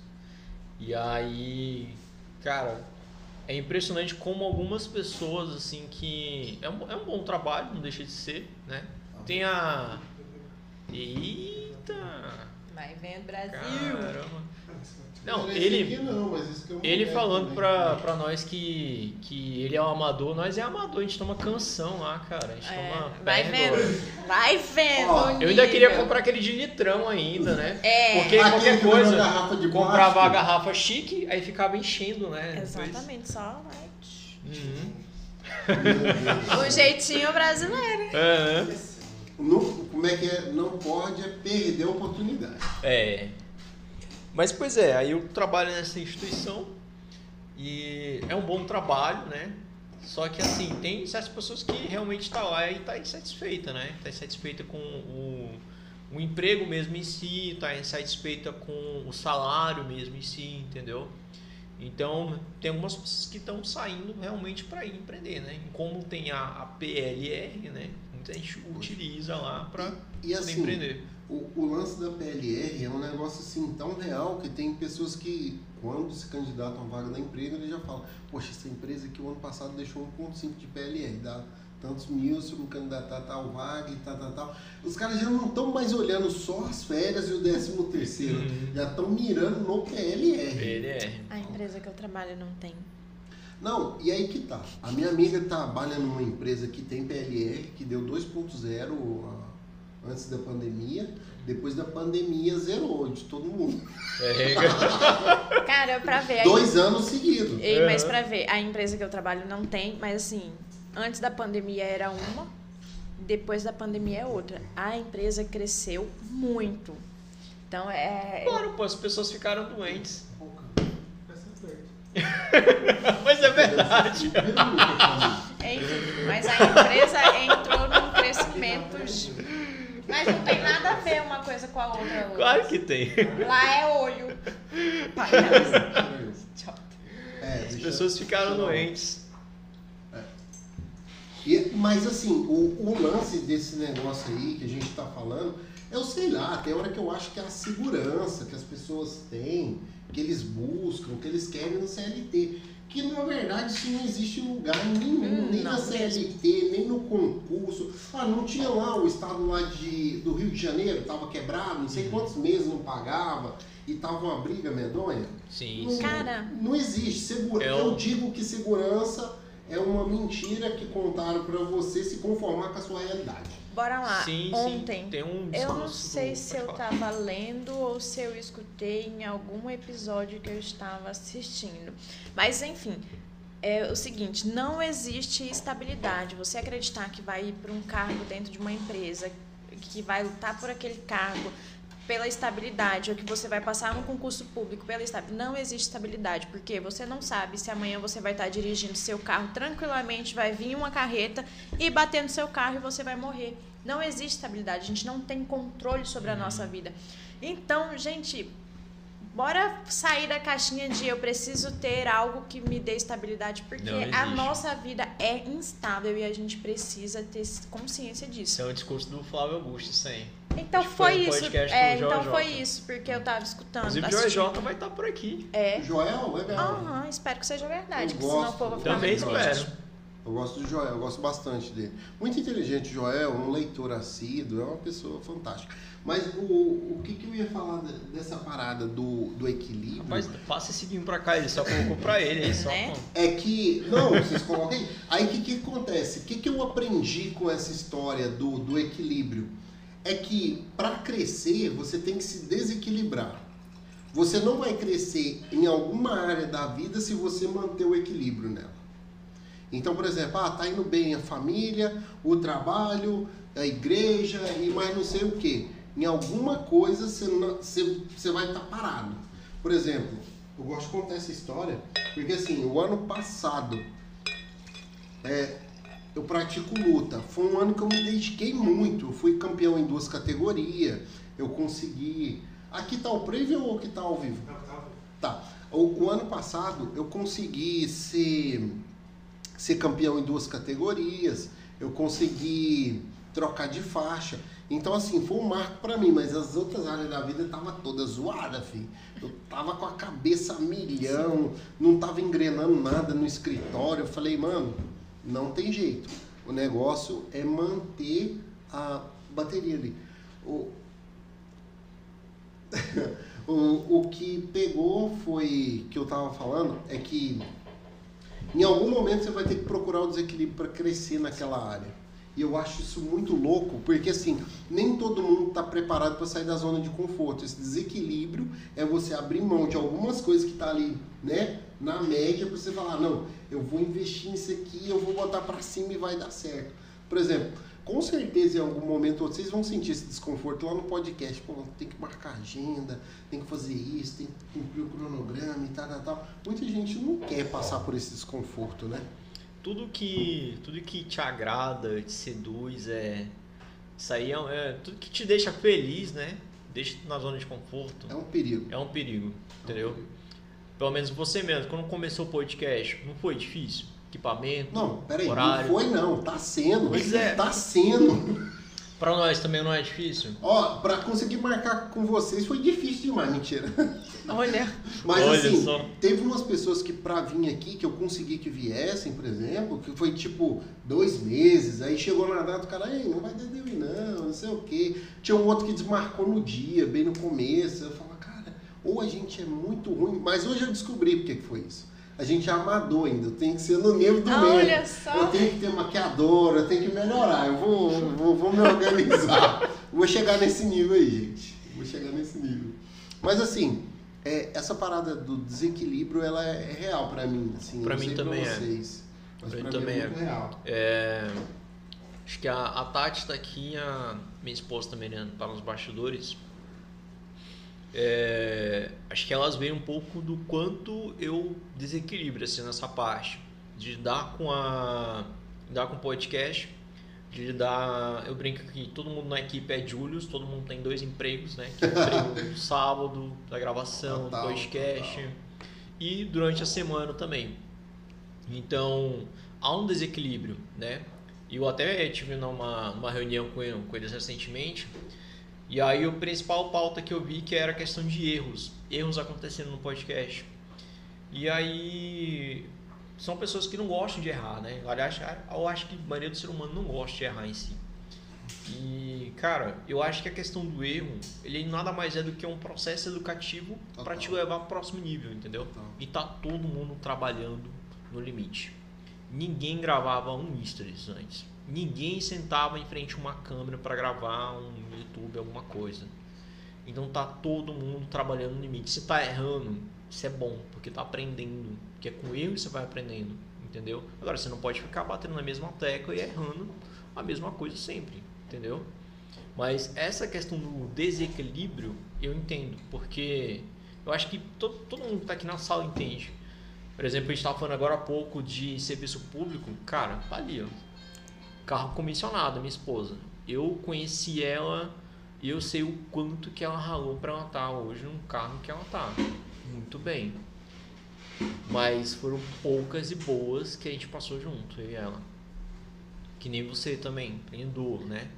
E aí, cara, é impressionante como algumas pessoas, assim, que... É um, é um bom trabalho, não deixa de ser, né? Tem a... Eita! Vai vendo, Brasil. Caramba! Não, ele... aqui não, aqui Ele falando pra, pra nós que, que ele é um amador, nós é amador, a gente toma canção lá, cara. A gente É, toma vai vendo, vai vendo. Ó, Eu ainda queria comprar aquele de litrão ainda, né? É, Porque Aquele qualquer coisa, garrafa de comprava a garrafa chique, aí ficava enchendo, né? Depois- exatamente, só vai. Uhum. O jeitinho brasileiro. É, né? Não- como é que é? Não pode é perder a oportunidade. É. Mas, pois é, aí eu trabalho nessa instituição e é um bom trabalho, né? Só que, assim, tem certas pessoas que realmente estão lá e tá insatisfeita, né? Tá insatisfeita com o, o emprego mesmo em si, tá insatisfeita com o salário mesmo em si, entendeu? Então, tem algumas pessoas que estão saindo realmente para ir empreender, né? Como tem a, a PLR, né? Muita gente utiliza lá para assim, empreender. O, o lance da PLR é um negócio assim tão real que tem pessoas que, quando se candidatam a vaga da emprego, eles já falam, poxa, essa empresa aqui o ano passado deixou 1,5 de PLR, dá tantos mil se eu me candidatar a tal vaga e tal, tal, tal. Os caras já não estão mais olhando só as férias e o décimo terceiro, Uhum. já estão mirando no PLR. PLR. A empresa que eu trabalho não tem. Não, e aí que tá. A minha amiga trabalha numa empresa que tem PLR, que deu 2.0 ah, antes da pandemia. Depois da pandemia zerou de todo mundo. É, Cara, pra ver. Dois anos seguidos. Ei, mas pra ver, a empresa que eu trabalho não tem, mas assim, antes da pandemia era uma, depois da pandemia é outra. A empresa cresceu muito. Então é. Claro, pô, as pessoas ficaram doentes. Perto. Mas é verdade. Enfim, mas a empresa entrou num crescimento. Mas não tem nada a ver uma coisa com a outra. Claro que tem. Lá é olho. Palhaço. Tchau. É, As pessoas ficaram doentes. E- mas assim, o, o lance desse negócio aí que a gente tá falando, eu sei lá, tem hora que eu acho que é a segurança que as pessoas têm, que eles buscam, que eles querem no CLT. Que na verdade isso não existe em lugar nenhum, Hum, nem não na CLT, nem no concurso. Ah, não tinha lá o estado lá de, do Rio de Janeiro, tava quebrado, não sei quantos meses não pagava e tava uma briga medonha. Sim, Não, sim. Cara. não existe. Segura... É Eu um- digo que segurança é uma mentira que contaram pra você se conformar com a sua realidade. Bora lá. Sim, Ontem. sim. Tem um Eu não sei do- se eu falar. tava lendo ou se eu escutei em algum episódio que eu estava assistindo. Mas enfim, é o seguinte, não existe estabilidade. Você acreditar que vai ir para um cargo dentro de uma empresa, que vai lutar por aquele cargo pela estabilidade, ou que você vai passar num concurso público pela estabilidade. Não existe estabilidade, porque você não sabe se amanhã você vai estar dirigindo seu carro tranquilamente, vai vir uma carreta e bater no seu carro e você vai morrer. Não existe estabilidade, a gente não tem controle sobre a nossa vida. Então, gente, bora sair da caixinha de eu preciso ter algo que me dê estabilidade, porque a nossa vida é instável e a gente precisa ter consciência disso. Isso é um discurso do Flávio Augusto, isso aí. Então Acho que foi foi um isso. É, então foi isso, porque eu tava escutando. Inclusive, o Joel assistindo. J vai estar por aqui. É. Joel, legal. Aham, espero que seja verdade, Eu que gosto. for, vou ficar Também muito triste. espero. Eu gosto do Joel, eu gosto bastante dele. Muito inteligente, Joel, um leitor assíduo, é uma pessoa fantástica. Mas o, o que, que eu ia falar de- dessa parada do, do equilíbrio Rapaz, passa esse vinho pra cá, ele só colocou pra ele aí, só Né? é que. Não, vocês colocam aí. Aí o que, que acontece? O que, que eu aprendi com essa história do, do equilíbrio? É que para crescer você tem que se desequilibrar. Você não vai crescer em alguma área da vida se você manter o equilíbrio nela. Então, por exemplo, ah, tá indo bem a família, o trabalho, a igreja e mais não sei o que. Em alguma coisa você, não- você, você vai estar parado. Por exemplo, eu gosto de contar essa história, porque assim, o ano passado é, eu pratico luta. Foi um ano que eu me dediquei muito. Eu fui campeão em duas categorias. Eu consegui. Aqui tá o preview ou aqui tá ao vivo? Não, tá. Tá. O, o ano passado eu consegui ser, ser campeão em duas categorias. Eu consegui trocar de faixa. Então, assim, foi um marco pra mim, mas as outras áreas da vida tava toda zoada, filho. Eu tava com a cabeça a milhão, não tava engrenando nada no escritório. Eu falei, mano, não tem jeito. O negócio é manter a bateria ali. O, o, o que pegou foi que eu tava falando é que em algum momento você vai ter que procurar o desequilíbrio para crescer naquela área. E eu acho isso muito louco, porque assim, nem todo mundo está preparado para sair da zona de conforto. Esse desequilíbrio é você abrir mão de algumas coisas que tá ali, né, na média para você falar, não, eu vou investir nisso aqui, eu vou botar para cima e vai dar certo. Por exemplo, com certeza em algum momento vocês vão sentir esse desconforto lá no podcast. Pô, tem que marcar agenda, tem que fazer isso, tem que cumprir o cronograma e tal, tal, tal. Muita gente não quer passar por esse desconforto, né? Tudo que, tudo que te agrada, te seduz, é. Isso aí é, é tudo que te deixa feliz, né? Deixa na zona de conforto. É um perigo. É um perigo, entendeu? Pelo menos você mesmo, quando começou o podcast, não foi difícil? Equipamento, Não, peraí, horário. não foi não, tá sendo. Pois é. Tá sendo. Pra nós também não é difícil? Ó, pra conseguir marcar com vocês foi difícil demais, mentira. Olha, Mas Olha assim, só. teve umas pessoas que pra vir aqui, que eu consegui que viessem, por exemplo, que foi tipo dois meses, aí chegou na data, o cara, ei, não vai ter de eu ir não, não sei o quê. Tinha um outro que desmarcou no dia, bem no começo. Eu cara, ou a gente é muito ruim, mas hoje eu descobri por que foi isso. A gente é amador ainda, eu tenho que ser no nível do olha médio. Eu só. tenho que ter maquiadora, eu tenho que melhorar, eu vou, vou, vou me organizar. vou chegar nesse nível aí, gente. Vou chegar nesse nível. Mas assim, é, essa parada do desequilíbrio, ela é, é real pra mim. Assim, Pra eu não mim também é. vocês, Mas Pra pra, mim mim também é muito é. real. É, acho que a, a Tati tá aqui, a minha esposa também, né? Tá nos bastidores. É, acho que elas veem um pouco do quanto eu desequilibro assim, nessa parte. De lidar com a. lidar com o podcast. De lidar. Eu brinco que todo mundo na equipe é Julius, todo mundo tem dois empregos, né? Que é o emprego no sábado, da gravação, do Total, podcast. total. E durante a semana também. Então, há um desequilíbrio, né? E Eu até tive numa, uma reunião com, com eles recentemente. E aí o principal pauta que eu vi que era a questão de erros. Erros acontecendo no podcast. E aí são pessoas que não gostam de errar, né? Aliás, eu acho que a maioria do ser humano não gosta de errar em si. E, cara, eu acho que a questão do erro, ele nada mais é do que um processo educativo para te levar para o próximo nível, entendeu? Total. E tá todo mundo trabalhando no limite. Ninguém gravava um stories antes. Ninguém sentava em frente a uma câmera para gravar um YouTube, alguma coisa. Então tá todo mundo trabalhando no limite. Se tá errando, isso é bom, porque tá aprendendo. Porque é com erro você vai aprendendo, entendeu? Agora você não pode ficar batendo na mesma tecla e errando a mesma coisa sempre, entendeu? Mas essa questão do desequilíbrio eu entendo, porque eu acho que todo, todo mundo que tá aqui na sala entende. Por exemplo, a gente estava falando agora há pouco de serviço público. Cara, tá ali, ó. Carro comissionado, minha esposa. Eu conheci ela e eu sei o quanto que ela ralou para ela estar hoje num carro que ela tá. Muito bem. Mas foram poucas e boas que a gente passou junto, eu e ela. Que nem você também, empreendedor, né?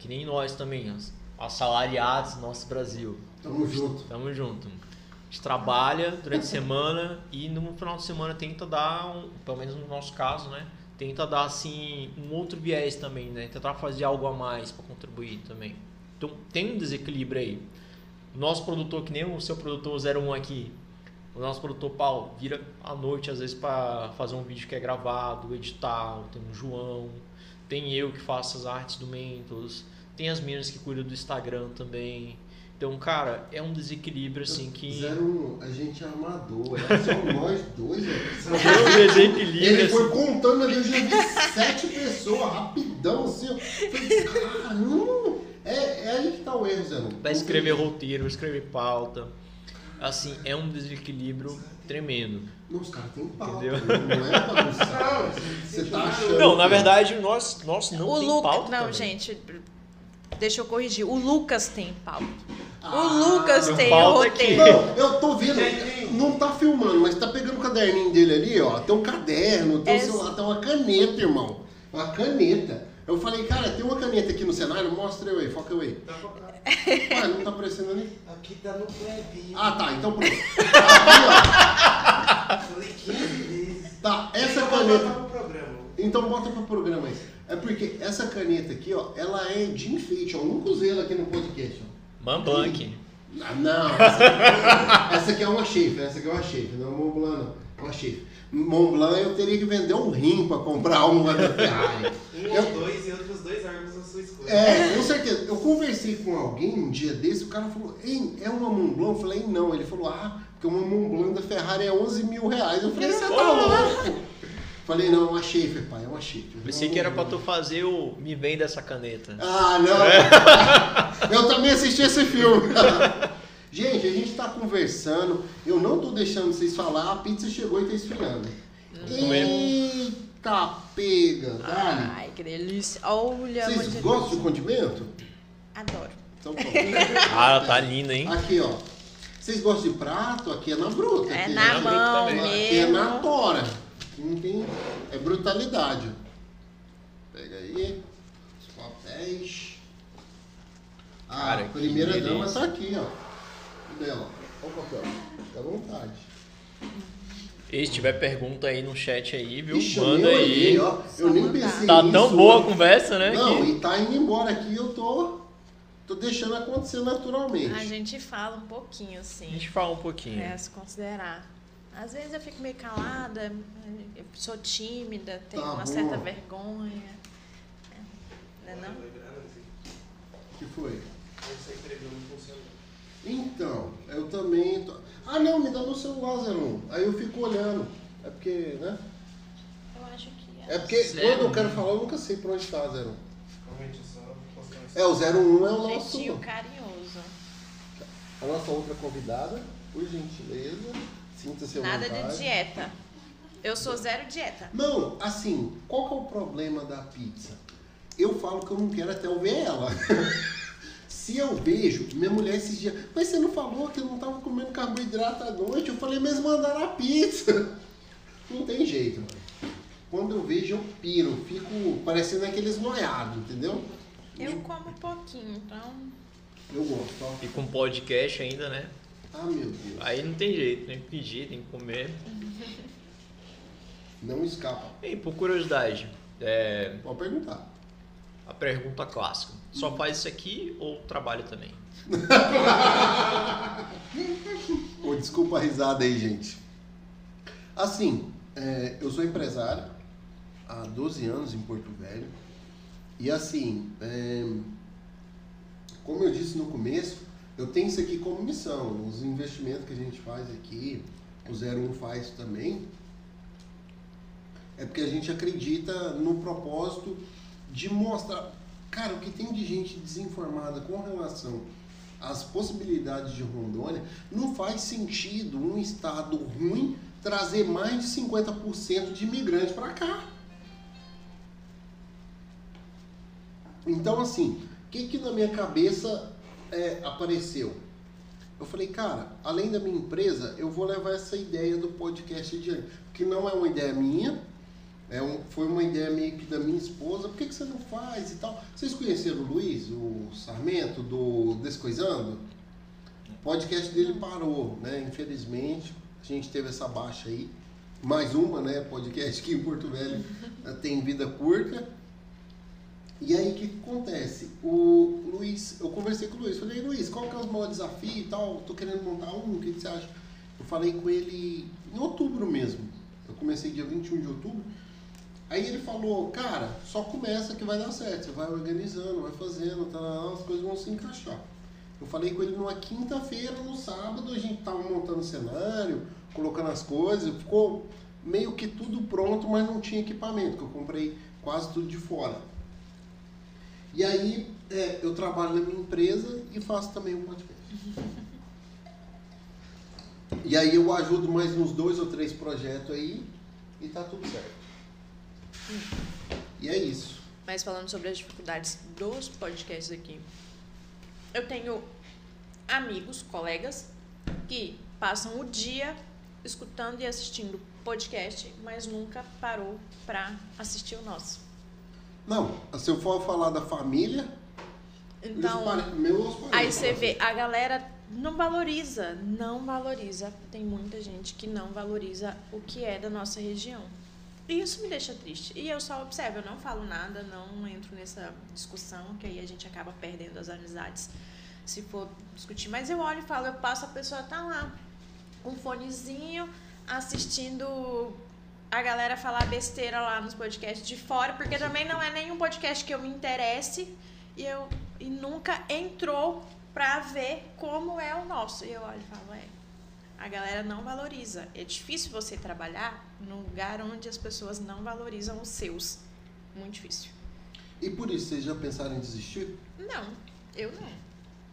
Que nem nós também, as assalariados do nosso Brasil. Tamo junto. Tamo junto. A gente trabalha durante a semana e no final de semana tenta dar, um, pelo menos no nosso caso, né? Tenta dar assim um outro viés também, né? Tentar fazer algo a mais para contribuir também. Então tem um desequilíbrio aí. Nosso produtor, que nem o seu produtor 01 aqui, o nosso produtor Paulo vira à noite às vezes para fazer um vídeo que é gravado, editar, tem o João, tem eu que faço as artes do Mentos, tem as meninas que cuidam do Instagram também. Então, cara, é um desequilíbrio assim que. 01, a gente é amador, é só nós dois, velho. É um desequilíbrio Ele assim. foi contando ali, eu já vi sete pessoas, rapidão, assim, ó. Falei, caramba! É, é aí que tá o erro, Zé. Vai escrever roteiro, vai escrever pauta. Assim, é um desequilíbrio tremendo. Não, os caras têm pauta, Entendeu? não é bagunçar. Você tá achando. Não, na verdade, nós, nós não o tem Lucas. pauta Não, também. gente, deixa eu corrigir. O Lucas tem pauta. Ah, o Lucas tem aqui. roteiro. Não, eu tô vendo. Não tá filmando, mas tá pegando o caderninho dele ali, ó. Tem um caderno, tem um É- celular, tem uma caneta, irmão. Uma caneta. Eu falei, cara, tem uma caneta aqui no cenário, mostra eu aí, foca eu aí. Tá focado. Ué, não tá aparecendo ali? Aqui tá no pré-vídeo. Ah, tá, então pronto. Aqui, Falei 15 vezes. ó. Tá, essa Então, caneta. Então bota pro programa aí. É porque essa caneta aqui, ó, ela é de enfeite, ó. Eu nunca usei ela aqui no podcast, ó. Montblanc. Ah, Não, essa aqui, essa aqui é uma Schaefer, essa aqui é uma Schaefer, não é Mont Blanc não, é uma Schaefer. Mont Blanc eu teria que vender um rim pra comprar uma da Ferrari. Um Eu- ou dois e outros dois árvores à sua escolha. É, com certeza. Eu conversei com alguém um dia desse, o cara falou, Ei, é uma Mont Blanc? Eu falei, não. Ele falou, ah, porque uma Mont Blanc da Ferrari é 11 mil reais. Eu falei, você tá louco? Falei, não, é uma Schaefer, pai, é uma Schaefer. Pensei Não, que era pra não. tu fazer o Me Venda essa caneta. Ah, não! Eu também assisti esse filme. gente, a gente tá conversando. Eu não tô deixando vocês falar. A pizza chegou e tá esfriando. Eita, pega. Dali. Ai, que delícia. Olha, Vocês gostam de condimento? Adoro. Então, pronto. Ah, tá linda, hein? Aqui, ó. Vocês gostam de prato? Aqui é na bruta. É aqui, na né? mão também. Aqui é mesmo. na tora. Aqui Não tem... É brutalidade. Pega aí. Os papéis. Ah, Cara, a que primeira dama tá aqui, ó. Cadê ela? Olha o papel. Fica à vontade. E se tiver pergunta aí no chat aí, viu? Ixi, eu Manda nem aí. olhei, ó. Eu nem pensei Tá nisso. tão boa a conversa, né? Não, que- e tá indo embora aqui, eu tô... Tô deixando acontecer naturalmente. A gente fala um pouquinho, A assim. gente fala um pouquinho. É, se considerar. Às vezes eu fico meio calada, eu sou tímida, tenho Tá uma bom. certa vergonha. É, não é não? O que foi? Não. Então, eu também. Tô... Ah, não, me dá meu celular, Zeron. Aí eu fico olhando. É porque, né? Eu acho que É porque Zero. quando eu quero falar, eu nunca sei pra onde tá, Zeron. É, o 01 é o nosso. jeitinho carinhoso. A nossa outra convidada, por gentileza. Sinta-se Nada vontade. de dieta. Eu sou zero dieta. Não, assim, qual que é o problema da pizza? Eu falo que eu não quero até eu ver ela. Se eu vejo, minha mulher esses dias, mas você não falou que eu não tava comendo carboidrato à noite? Eu falei, mas mandaram a pizza. Não tem jeito, mano. Quando eu vejo, eu piro, fico parecendo aqueles noiados, entendeu? Eu como pouquinho, então. Eu gosto, ó. E com podcast ainda, né? Ah, meu Deus. Aí não tem jeito, tem que pedir, tem que comer. Não escapa. E por curiosidade, é, Pode perguntar. a pergunta clássica. Só faz isso aqui ou trabalha também? Ô, desculpa a risada aí, gente. Assim, é, eu sou empresário há 12 anos em Porto Velho. E assim, é, como eu disse no começo, eu tenho isso aqui como missão. Os investimentos que a gente faz aqui, o 01 faz também, é porque a gente acredita no propósito de mostrar, cara, o que tem de gente desinformada com relação às possibilidades de Rondônia, não faz sentido um estado ruim trazer mais de 50% de imigrantes para cá. Então, assim, o que, que na minha cabeça é, apareceu? Eu falei, cara, além da minha empresa, eu vou levar essa ideia do podcast adiante. Que não é uma ideia minha, é um, foi uma ideia meio que da minha esposa. Por que, que você não faz e tal? Vocês conheceram o Luiz, o Sarmento, do Descoisando? O podcast dele parou, né? Infelizmente, a gente teve essa baixa aí. Mais uma, né? Podcast que em Porto Velho tem vida curta. E aí o que, acontece? O Luiz, eu conversei com o Luiz, falei, Luiz, qual que é o maior desafio e tal? Tô querendo montar um, o que, que você acha? Eu falei com ele em outubro mesmo. Eu comecei dia 21 de outubro. Aí ele falou, cara, só começa que vai dar certo. Você vai organizando, vai fazendo, tá, as coisas vão se encaixar. Eu falei com ele numa quinta-feira, no sábado, a gente tava montando o cenário, colocando as coisas, ficou meio que tudo pronto, mas não tinha equipamento, que eu comprei quase tudo de fora. E aí é, eu trabalho na minha empresa e faço também um podcast. E aí eu ajudo mais uns dois ou três projetos aí e tá tudo certo. E é isso. Mas falando sobre as dificuldades dos podcasts aqui, eu tenho amigos, colegas, que passam o dia escutando e assistindo podcast, mas nunca parou pra assistir o nosso. Não, se eu for falar da família, Então, pare- meus parentes, aí você vê, a galera não valoriza, não valoriza. Tem muita gente que não valoriza o que é da nossa região. E isso me deixa triste. E eu só observo, eu não falo nada, não entro nessa discussão, que aí a gente acaba perdendo as amizades se for discutir. Mas eu olho e falo, eu passo, a pessoa tá lá, com um fonezinho, assistindo a galera falar besteira lá nos podcasts de fora, porque também não é nenhum podcast que eu me interesse e eu e nunca entrou pra ver como é o nosso. E eu olho e falo, é, a galera não valoriza. É difícil você trabalhar num lugar onde as pessoas não valorizam os seus. Muito difícil. E por isso, vocês já pensaram em desistir? Não, eu não.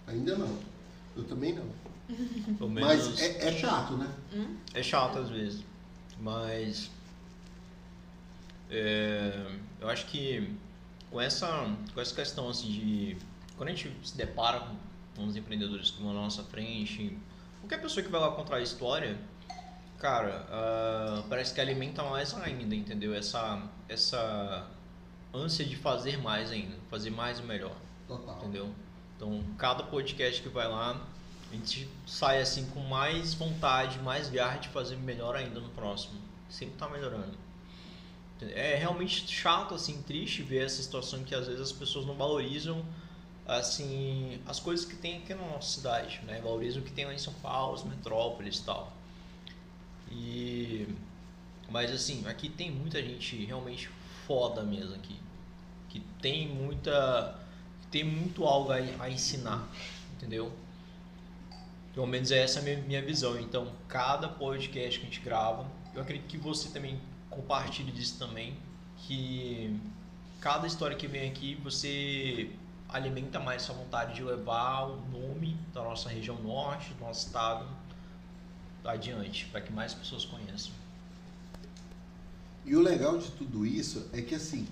Ainda não. Eu também não. Mas é, é chato, né? é chato às vezes. Mas é, eu acho que com essa, com essa questão assim de quando a gente se depara com, os empreendedores que vão na nossa frente, qualquer pessoa que vai lá contar a história, cara, ah, parece que alimenta mais ainda, entendeu? Essa, essa ânsia de fazer mais ainda, fazer mais e melhor. Total. Entendeu? Então, cada podcast que vai lá, a gente sai assim com mais vontade, mais garra de fazer melhor ainda no próximo. Sempre tá melhorando. É realmente chato, assim, triste ver essa situação que às vezes as pessoas não valorizam assim as coisas que tem aqui na nossa cidade, né? Valorizam o que tem lá em São Paulo, as metrópoles e tal. E mas assim, aqui tem muita gente realmente foda mesmo aqui, que tem muita tem muito algo a, a ensinar, entendeu? Pelo menos essa é a minha, minha visão. Então, cada podcast que a gente grava, eu acredito que você também compartilhe disso também, que cada história que vem aqui, você alimenta mais sua vontade de levar o nome da nossa região norte, do nosso estado, adiante, para que mais pessoas conheçam. E o legal de tudo isso é que assim,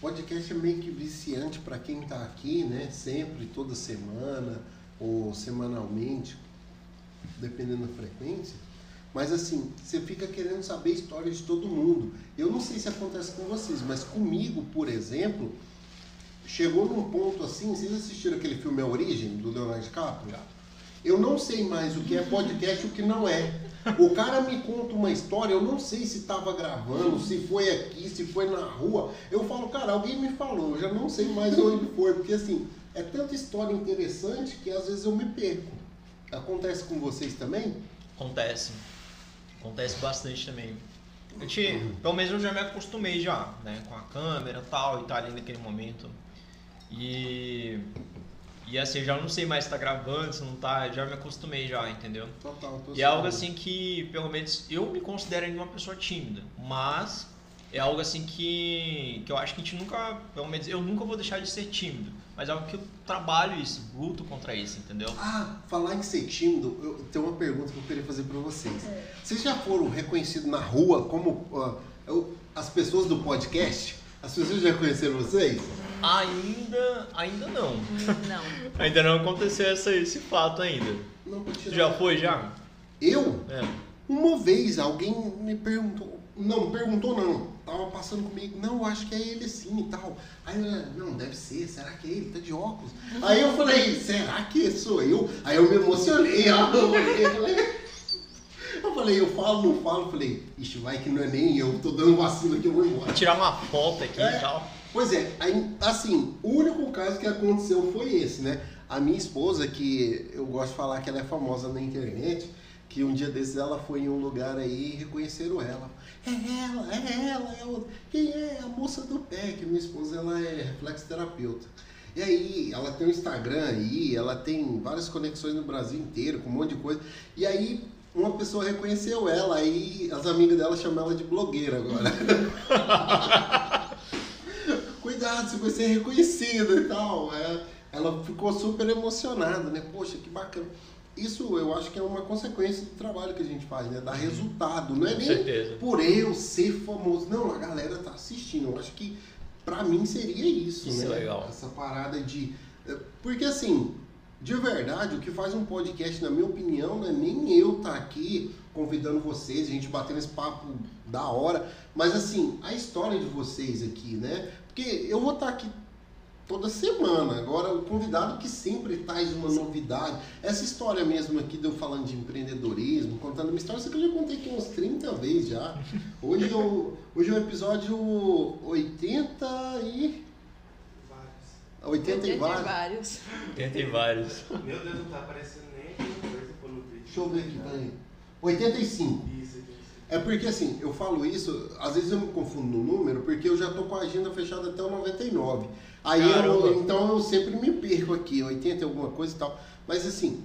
podcast é meio que viciante para quem tá aqui, né? Sempre, toda semana ou semanalmente, dependendo da frequência. Mas assim, você fica querendo saber a história de todo mundo. Eu não sei se acontece com vocês, mas comigo, por exemplo, chegou num ponto assim, vocês assistiram aquele filme A Origem, do Leonardo DiCaprio? Já. Eu não sei mais o que é podcast e o que não é. O cara me conta uma história, eu não sei se estava gravando, se foi aqui, se foi na rua. Eu falo, cara, alguém me falou, eu já não sei mais onde foi, porque assim, é tanta história interessante que às vezes eu me perco. Acontece com vocês também? Acontece. Acontece bastante também. Eu te, pelo menos eu já me acostumei já, né? Com a câmera e tal, e tá ali naquele momento. E. E assim, eu já não sei mais se tá gravando, se não tá, já me acostumei já, entendeu? Total, tô E é algo assim que, pelo menos, eu me considero ainda uma pessoa tímida, mas é algo assim que, que eu acho que a gente nunca, pelo menos eu nunca vou deixar de ser tímido, mas é algo que eu trabalho isso, luto contra isso, entendeu? Ah, falar em ser tímido, eu tenho uma pergunta que eu queria fazer pra vocês. Vocês já foram reconhecidos na rua como ah, eu- as pessoas do podcast? As pessoas já conheceram vocês? Ainda, ainda não. Não. Ainda não aconteceu essa, esse fato ainda. Não, já foi já? Eu? É. Uma vez alguém me perguntou, não, perguntou não, tava passando comigo, não, acho que é ele sim e tal. Aí eu, não, deve ser, será que é ele? Tá de óculos. Aí eu falei, será que sou eu? Aí eu me emocionei, ó, eu falei, eu falei, eu falo, não falo, falei, ixi, vai que não é nem eu, tô dando vacilo aqui, eu vou embora. Vou tirar uma foto aqui É. e tal. Pois é, aí, assim, o único caso que aconteceu foi esse, né? A minha esposa, que eu gosto de falar que ela é famosa na internet, que um dia desses ela foi em um lugar aí e reconheceram ela. É ela, é ela, é o... quem é? A moça do pé, que minha esposa ela é reflexoterapeuta. E aí, ela tem um Instagram aí, ela tem várias conexões no Brasil inteiro, com um monte de coisa. E aí, uma pessoa reconheceu ela, aí as amigas dela chamam ela de blogueira agora. Cuidado, você vai ser reconhecida e tal. É, ela ficou super emocionada, né? Poxa, que bacana. Isso eu acho que é uma consequência do trabalho que a gente faz, né? Dar resultado. Não é Com nem certeza. por eu ser famoso. Não, a galera tá assistindo. Eu acho que pra mim seria isso, Isso né? é legal. Essa parada de. eh, Porque assim, de verdade, o que faz um podcast, na minha opinião, não é nem eu estar aqui convidando vocês, a gente batendo esse papo da hora, mas assim, a história de vocês aqui, né? Porque eu vou estar aqui toda semana. Agora, o convidado que sempre traz uma novidade. Essa história mesmo aqui de eu falando de empreendedorismo, contando uma história, isso aqui eu já contei aqui uns 30 vezes já. Hoje, eu, hoje é o episódio 80 e. Vários. 80 e vários. vários. Tem, tem vários. Meu Deus, não tá aparecendo nem coisa pô, no vídeo. Deixa eu ver aqui, peraí. 85. Isso, isso. É porque assim, eu falo isso, às vezes eu me confundo no número, porque eu já tô com a agenda fechada até o 99. Aí Caramba. eu, então eu sempre me perco aqui, 80 e alguma coisa e tal. Mas assim,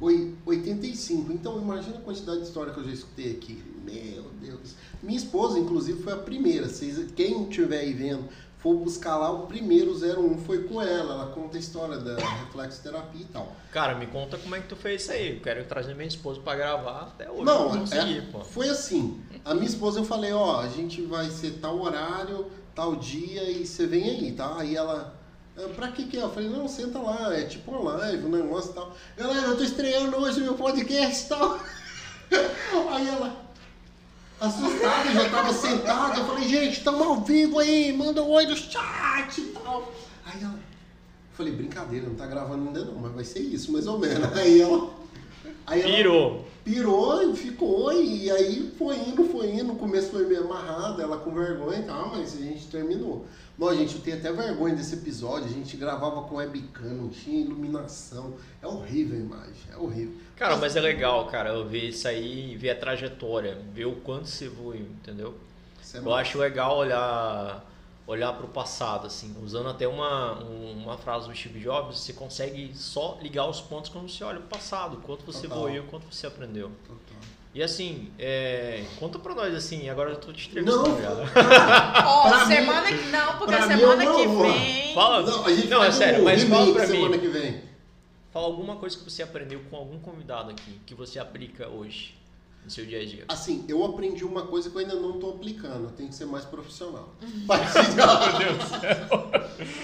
oi- 85. Então imagina a quantidade de história que eu já escutei aqui. Meu Deus. Minha esposa, inclusive, foi a primeira. Vocês, quem estiver aí vendo, for buscar lá, o primeiro 01 foi com ela. Ela conta a história da reflexoterapia e tal. Cara, me conta como é que tu fez isso aí. Eu quero trazer minha esposa pra gravar até hoje. Não, é- foi assim. A minha esposa eu falei, ó, a gente vai ser tal horário, tal dia e você vem aí, tá? Aí ela, "Ah, pra que que é? Eu falei, não, senta lá, é tipo uma live, um negócio e tal. Galera, eu tô estreando hoje meu podcast e tal. Aí ela, assustada, já tava sentada, eu falei, gente, estamos ao vivo aí, manda um oi no chat e tal. Aí ela, eu falei, brincadeira, não tá gravando ainda não, mas vai ser isso, mais ou menos. Aí ela, aí Pirou. pirou e ficou, e aí foi indo, foi indo. No começo foi meio amarrado, ela com vergonha e tal, mas a gente terminou. Bom, gente, eu tenho até vergonha desse episódio. A gente gravava com webcam, não tinha iluminação. É horrível a imagem, é horrível. Cara, mas é legal, cara, eu ver isso aí, ver a trajetória, ver o quanto você evoluiu, entendeu? É Eu massa. acho legal olhar olhar para o passado, assim, usando até uma, um- uma frase do Steve Jobs, você consegue só ligar os pontos quando você olha o passado, quanto você Total. evoluiu, quanto você aprendeu. Total. E assim, é, conta pra nós, assim, agora eu tô te entrevistando Não, Pra semana que. Não, porque pra mim, semana que vem. Fala, Não, a gente não, é sério, um mas fala pra semana mim. que vem. Fala alguma coisa que você aprendeu com algum convidado aqui, que você aplica hoje no seu dia a dia. Assim, eu aprendi uma coisa que eu ainda não tô aplicando. Eu tenho que ser mais profissional. Uhum. Mas,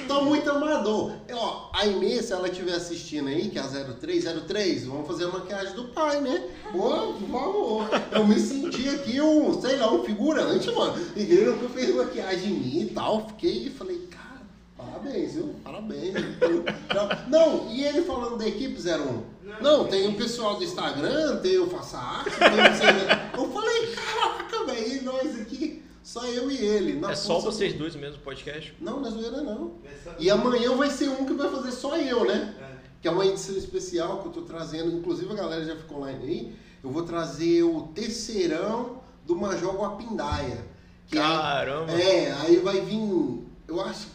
Tô muito amador. É, Ó, a Inês, se ela estiver assistindo aí, que é a 0303, vamos fazer a maquiagem do pai, né? Pô, por favor. Eu me senti aqui um, sei lá, um figurante, mano. Ninguém nunca fez maquiagem em mim e tal. Fiquei e falei, cara, parabéns, viu? Parabéns. Não, e ele falando da equipe 01. Não, tem o pessoal do Instagram, tem o Faça Arte, tem. Eu falei, caraca, velho, e nós aqui, só eu e ele. na é só vocês dois mesmo no podcast? Não, na zoeira não. E amanhã vai ser um que vai fazer só eu, né? É. Que é uma edição especial que eu tô trazendo. Inclusive a galera já ficou online aí. Eu vou trazer o terceirão do Major Guapindaia. Aí- Caramba! é, aí vai vir. Eu acho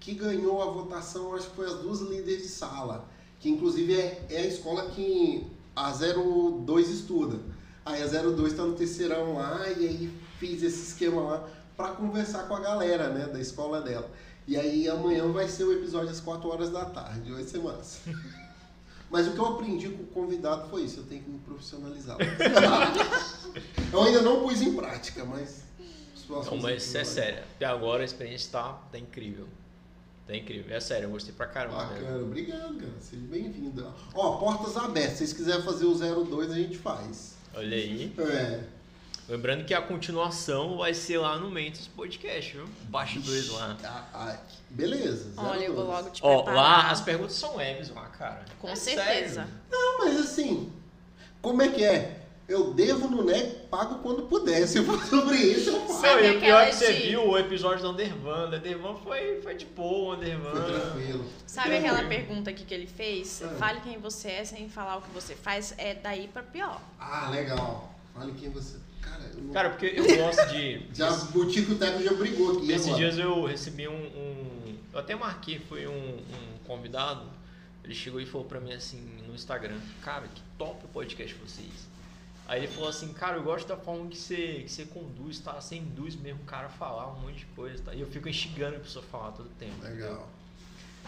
que ganhou a votação, acho que foi as duas líderes de sala. Que inclusive é, é a escola que a 02 estuda. Aí a 02 tá no terceirão lá e aí fiz esse esquema lá pra conversar com a galera, né, da escola dela. E aí amanhã vai ser o episódio às 4 horas da tarde, vai ser massa. Mas o que eu aprendi com o convidado foi isso, eu tenho que me profissionalizar. eu ainda não pus em prática, mas. Não, mas isso é sério. Até agora a experiência tá, tá incrível. Tá incrível. É sério, eu gostei pra caramba. Bacana, obrigado, cara. Seja bem-vindo. Ó, portas abertas. Se vocês quiserem fazer o 02, a gente faz. Olha aí. É. Lembrando que a continuação vai ser lá no Mentos Podcast, viu? Parte 2 lá. Ah, ah, beleza. Olha, eu vou 02. logo te Ó, preparar. lá as perguntas são leves lá, cara. Com É certeza. sério. Não, mas assim, como é que é? Eu devo no NEC, pago quando puder. Se for sobre isso, eu. Sabe Não, e o pior é que você de- viu o episódio do Undervan. O Undervan foi, foi de boa, Undervan. Foi tranquilo. Sabe aquela pergunta aqui que ele fez? Ah. Fale quem você é sem falar o que você faz. É daí pra pior. Ah, legal. Fale quem você. Cara, eu não... Cara, porque eu gosto de. já, o Tico Teco já brigou aqui. Esses agora. dias eu recebi um, um, Eu até marquei, foi um, um convidado, ele chegou e falou pra mim assim no Instagram, cara, que top o podcast vocês. Aí ele falou assim, cara, eu gosto da forma que você, que você conduz, tá? Você induz mesmo o cara a falar um monte de coisa, tá? E eu fico instigando a pessoa a falar todo tempo. Legal.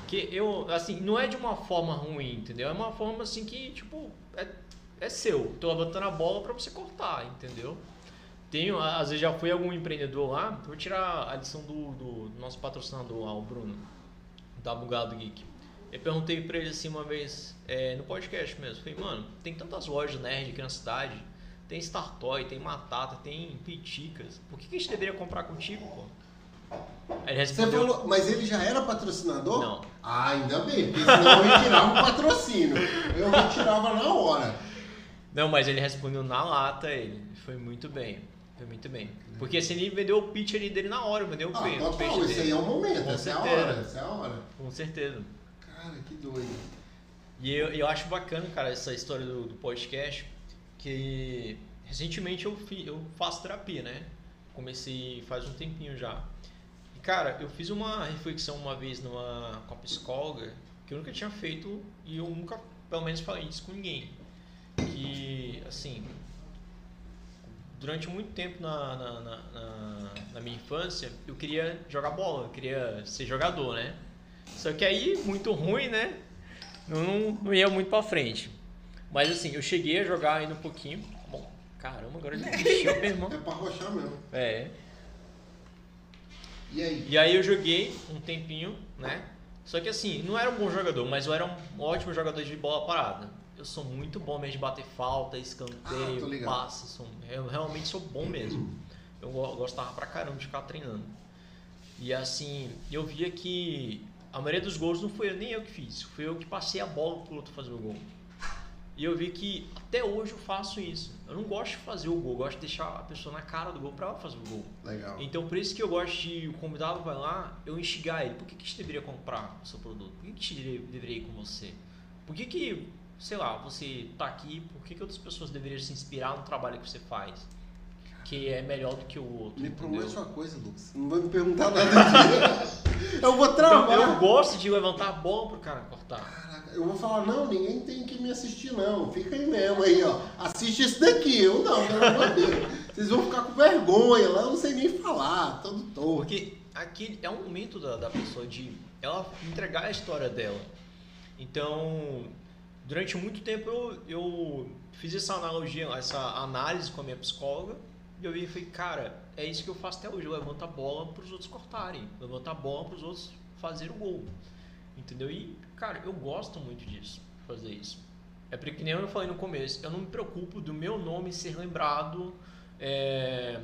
Que eu, assim, não é de uma forma ruim, entendeu? É uma forma assim que, tipo, é, é seu. Tô levantando a bola pra você cortar, entendeu? Tenho, às vezes já fui algum empreendedor lá, vou tirar a lição do, do nosso patrocinador lá, o Bruno, da Bugado Geek. Eu perguntei pra ele assim uma vez, é, no podcast mesmo, falei, mano, tem tantas lojas nerd aqui na cidade, tem Startoy, tem Matata, tem Piticas, por que, que a gente deveria comprar contigo, pô? Ele Você respondeu, falou, mas ele já era patrocinador? Não. Ah, ainda bem, porque senão eu retirava o patrocínio. Eu retirava na hora. Não, mas ele respondeu na lata, ele. Foi muito bem. Foi muito bem. Porque assim, ele vendeu o pitch ali dele na hora, vendeu o Ah, o total, peixe esse dele. aí é o momento, Com essa é a hora, essa é a hora. Com certeza. Cara, que doido. E eu, eu acho bacana, cara, essa história do, do podcast, que recentemente eu, eu faço terapia, né? Comecei faz um tempinho já. E, cara, eu fiz uma reflexão uma vez numa, com a psicóloga que eu nunca tinha feito e eu nunca, pelo menos, falei isso com ninguém. Que, assim, durante muito tempo na, na, na, na- minha infância, eu queria jogar bola, eu queria ser jogador, né? Só que aí, muito ruim, né? Não, não ia muito pra frente. Mas assim, eu cheguei a jogar ainda um pouquinho. Bom, caramba, agora ele mexeu, meu irmão. É pra roxar mesmo. É. E aí? E aí eu joguei um tempinho, né? Só que assim, não era um bom jogador, mas eu era um ótimo jogador de bola parada. Eu sou muito bom mesmo de bater falta, Ah, escanteio, ligado. passe. Sou, eu realmente sou bom mesmo. Eu go- gostava pra caramba de ficar treinando. E assim, eu via que a maioria dos gols não foi nem eu que fiz. Foi eu que passei a bola pro outro fazer o gol. E eu vi que até hoje eu faço isso. Eu não gosto de fazer o gol, eu gosto de deixar a pessoa na cara do gol pra ela fazer o gol. Legal. Então por isso que eu gosto de o convidado vai lá, eu instigar ele. Por que, que a gente deveria comprar o seu produto? Por que, que a gente deveria, ir com você? Por que, que, sei lá, você tá aqui, por que, que outras pessoas deveriam se inspirar no trabalho que você faz? Que é melhor do que o outro. Me promete uma coisa, Lucas. Não vai me perguntar nada disso. Eu vou eu, travar. eu gosto de levantar a bola pro cara cortar. Eu vou falar, não, ninguém tem que me assistir, não. Fica aí mesmo aí, ó. Assiste esse daqui. Eu não, pelo amor de Deus. Vocês vão ficar com vergonha lá, eu não sei nem falar, todo torto. Porque aqui é um momento da, da pessoa de ela entregar a história dela. Então, durante muito tempo eu, eu fiz essa analogia, essa análise com a minha psicóloga. E eu vi e falei, cara, é isso que eu faço até hoje. Eu levanto a bola para os outros cortarem. Levanto a bola para os outros fazerem o gol. Entendeu? E, cara, eu gosto muito disso, fazer isso. É porque, que nem eu falei no começo, eu não me preocupo do meu nome ser lembrado é,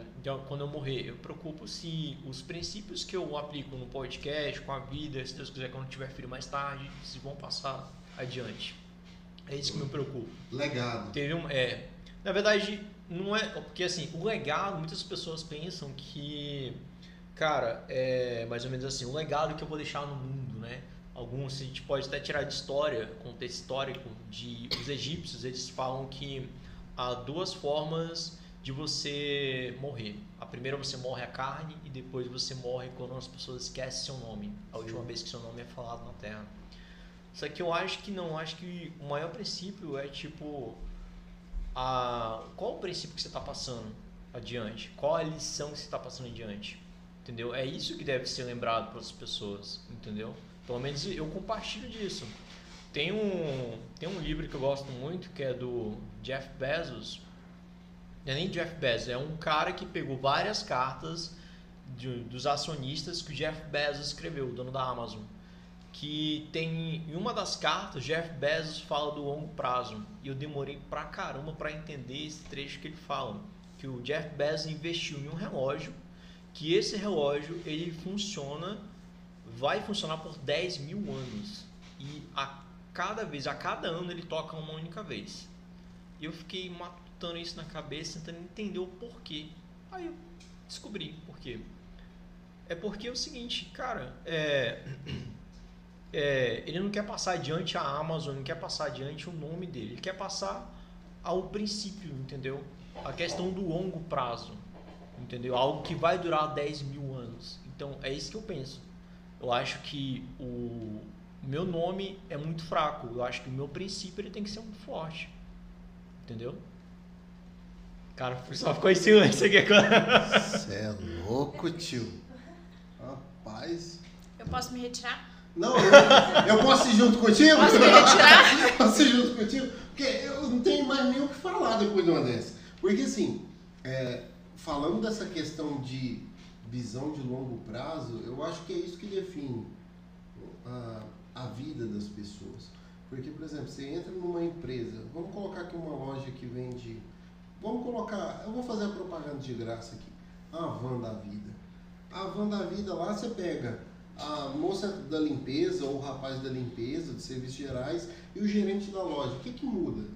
quando eu morrer. Eu preocupo se os princípios que eu aplico no podcast, com a vida, se Deus quiser, quando tiver filho mais tarde, se vão passar adiante. É isso que me preocupa. Legado. Teve um, é, na verdade, não é. Porque assim, o legado, muitas pessoas pensam que, cara, é mais ou menos assim, o legado que eu vou deixar no mundo, né? Alguns a gente pode até tirar de história, contexto histórico, de os egípcios, eles falam que há duas formas de você morrer. A primeira você morre a carne e depois você morre quando as pessoas esquecem seu nome. A última vez que seu nome é falado na Terra. Só que eu acho que não, acho que o maior princípio é tipo a qual o princípio que você está passando adiante? Qual a lição que você está passando adiante? Entendeu? É isso que deve ser lembrado para as pessoas, entendeu? Pelo menos eu compartilho disso. Tem um, tem um livro que eu gosto muito que é do Jeff Bezos. Não é nem Jeff Bezos, é um cara que pegou várias cartas de- dos acionistas que o Jeff Bezos escreveu, o dono da Amazon. Que tem em uma das cartas, Jeff Bezos fala do longo prazo. E eu demorei pra caramba pra entender esse trecho que ele fala. Que o Jeff Bezos investiu em um relógio, que esse relógio ele funciona, vai funcionar por 10 mil anos. E a cada vez, a cada ano ele toca uma única vez. E eu fiquei matutando isso na cabeça, tentando entender o porquê. Aí eu descobri por quê. É porque é o seguinte, cara, é, é, ele não quer passar adiante a Amazon, não quer passar adiante o nome dele, ele quer passar ao princípio, entendeu? A questão do longo prazo, entendeu? Algo que vai durar 10 mil anos. Então é isso que eu penso. Eu acho que o meu nome é muito fraco. Eu acho que o meu princípio ele tem que ser muito forte. Entendeu? Cara, só ficou em silêncio aqui agora. Você é louco, tio. Rapaz. Eu posso me retirar? Não, eu, eu posso ir junto contigo? Posso me retirar? posso ir junto contigo? Porque eu não tenho mais nem o que falar depois de uma dessa. Porque assim, é, falando dessa questão de visão de longo prazo, eu acho que é isso que define a, a vida das pessoas. Porque, por exemplo, você entra numa empresa, vamos colocar aqui uma loja que vende. Vamos colocar. Eu vou fazer a propaganda de graça aqui. A van da vida. A van da vida lá você pega a moça da limpeza ou o rapaz da limpeza, de serviços gerais, e o gerente da loja. O que, que muda?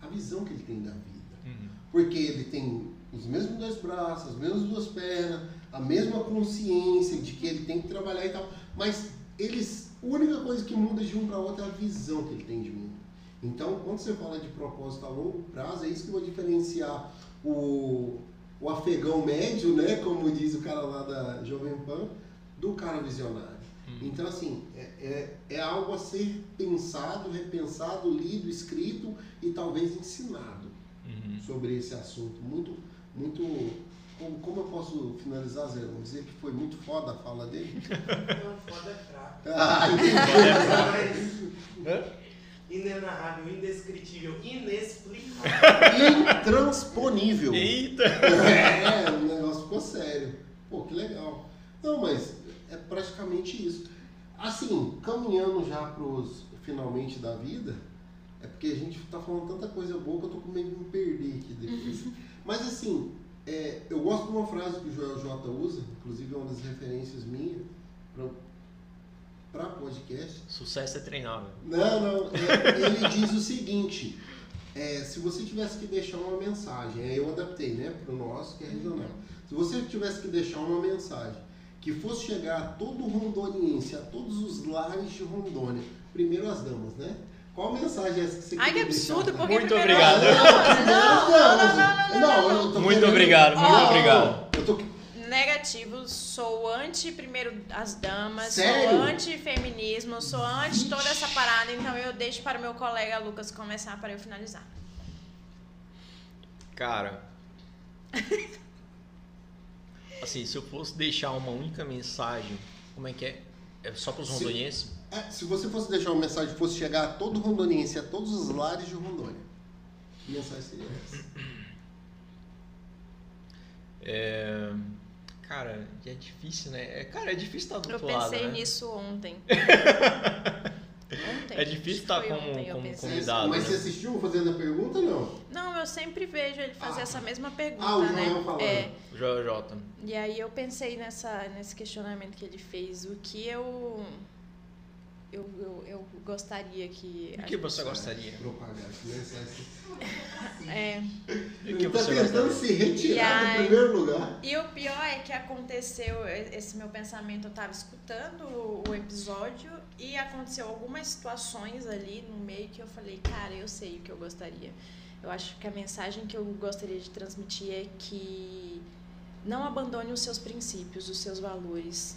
A visão que ele tem da vida. Porque ele tem os mesmos dois braços, as mesmas duas pernas, a mesma consciência de que ele tem que trabalhar e tal. Mas eles, a única coisa que muda de um para outro é a visão que ele tem de mundo. Então, quando você fala de propósito a longo prazo, é isso que vai diferenciar o, o afegão médio, né, como diz o cara lá da Jovem Pan, do cara visionário. Então, assim, é, é, é algo a ser pensado, repensado, lido, escrito e talvez ensinado Uhum. sobre esse assunto. Muito, muito. Como, como eu posso finalizar, Zé? Vamos dizer que foi muito foda a fala dele? Não, foda é fraco. Ah, entendi. Mas Inenarrável, indescritível, inexplicável. Intransponível. Eita! É, o negócio ficou sério. Pô, que legal. Não, mas é praticamente isso. Assim, caminhando já pros finalmente da vida, é porque a gente tá falando tanta coisa boa que eu tô com medo de me perder aqui depois. Mas assim, é, eu gosto de uma frase que o Joel J usa, inclusive é uma das referências minhas para podcast. Sucesso é treinável. Não, não. é, ele diz o seguinte: é, se você tivesse que deixar uma mensagem, aí eu adaptei, né, para o nosso, que é regional. Se você tivesse que deixar uma mensagem que fosse chegar a todo rondoniense, a todos os lares de Rondônia, primeiro as damas, né? Qual mensagem é essa que você Ai, que absurdo, porque Muito obrigado. Não, não, não, não, não, não, não, não. eu tô Muito querendo- obrigado, muito Ó, obrigado. Eu tô Negativo, sou anti primeiro as damas, Sério? sou anti feminismo, sou anti toda essa parada, então eu deixo para o meu colega Lucas começar para eu finalizar. Cara. Assim, se eu fosse deixar uma única mensagem, como é que é? É só para os Se- rondonienses? É, se você fosse deixar uma mensagem fosse chegar a todo rondoniense, a todos os lares de Rondônia, que mensagem seria essa? É... Cara, é difícil, né? É, cara, é difícil estar do Eu outro lado, pensei né? nisso ontem. ontem. É difícil estar foi como- ontem, eu como convidado. Mas né? você assistiu fazendo a pergunta ou não? Não, eu sempre vejo ele fazer Ah. essa mesma pergunta, Ah, o né? Joel falando. É, Joel J. e aí eu pensei nessa, nesse questionamento que ele fez, o que eu eu, eu, eu gostaria que O a que gente- você gostaria? Propagar, né? É, O que tá tentando se retirar E aí- do primeiro lugar. E o pior é que aconteceu esse meu pensamento, eu tava escutando o o episódio e aconteceu algumas situações ali no meio que eu falei, cara, eu sei o que eu gostaria. Eu acho que a mensagem que eu gostaria de transmitir é que não abandone os seus princípios, os seus valores.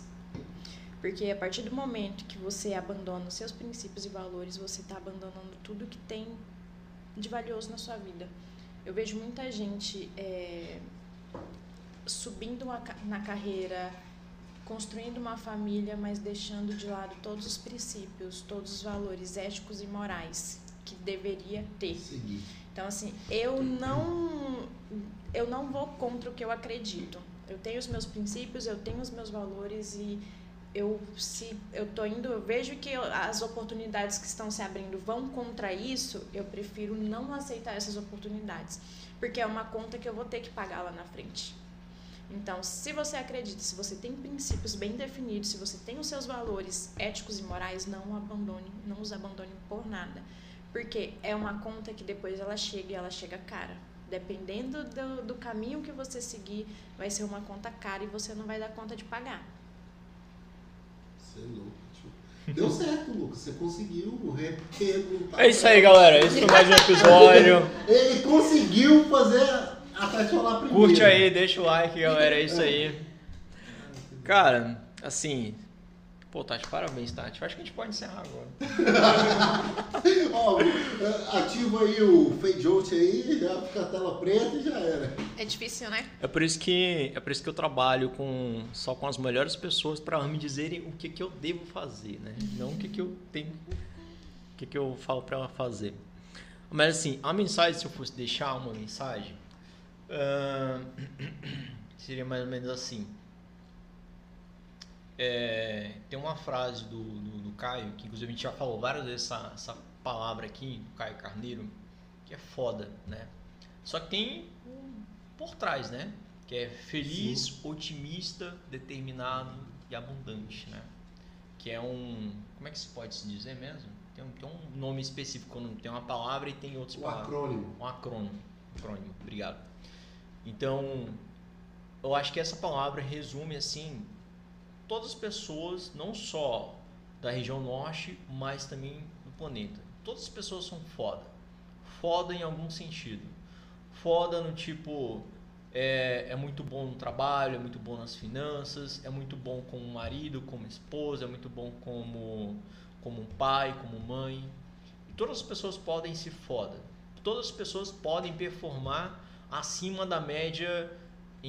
Porque a partir do momento que você abandona os seus princípios e valores, você está abandonando tudo que tem de valioso na sua vida. Eu vejo muita gente é, subindo uma na carreira, construindo uma família, mas deixando de lado todos os princípios, todos os valores éticos e morais que deveria ter. Seguir. Então assim, eu não eu não vou contra o que eu acredito. Eu tenho os meus princípios, eu tenho os meus valores e eu se eu tô indo, eu vejo que eu- as oportunidades que estão se abrindo vão contra isso, eu prefiro não aceitar essas oportunidades, porque é uma conta que eu vou ter que pagar lá na frente. Então, se você acredita, se você tem princípios bem definidos, se você tem os seus valores éticos e morais, não abandone, não os abandone por nada. Porque é uma conta que depois ela chega e ela chega cara. Dependendo do, do caminho que você seguir, vai ser uma conta cara e você não vai dar conta de pagar. Você é louco, tio. Deu certo, Lucas. Você conseguiu reperguntar. É isso aí, galera. Esse foi mais um episódio. Ele conseguiu fazer a Tati falar primeiro. Curte aí, deixa o like, galera. É isso aí. Cara, assim, Pô, Tati, parabéns, Tati. Eu acho que a gente pode encerrar agora. Ó, ativa aí o fade out aí, já fica a tela preta e já era. É difícil, né? É por isso que é por isso que eu trabalho com só com as melhores pessoas para me dizerem o que que eu devo fazer, né? Não o que que eu tenho, o que que eu falo para ela fazer. Mas assim, a mensagem se eu fosse deixar uma mensagem, ah, seria mais ou menos assim. É, tem uma frase do, do, do Caio, que inclusive a gente já falou várias vezes essa, essa palavra aqui, do Caio Carneiro, que é foda, né? Só que tem um por trás, né? Que é feliz, otimista, determinado e abundante, né? Que é um. Como é que se pode se dizer mesmo? Tem um, tem um nome específico, quando tem uma palavra e tem outras O palavras. acrônimo. Um acrônimo. acrônimo. Obrigado. Então, eu acho que essa palavra resume assim todas as pessoas, não só da região norte, mas também do planeta. Todas as pessoas são foda. Foda em algum sentido. Foda no tipo é, é muito bom no trabalho, é muito bom nas finanças, é muito bom como marido, como esposa, é muito bom como como pai, como mãe. E todas as pessoas podem ser foda. Todas as pessoas podem performar acima da média,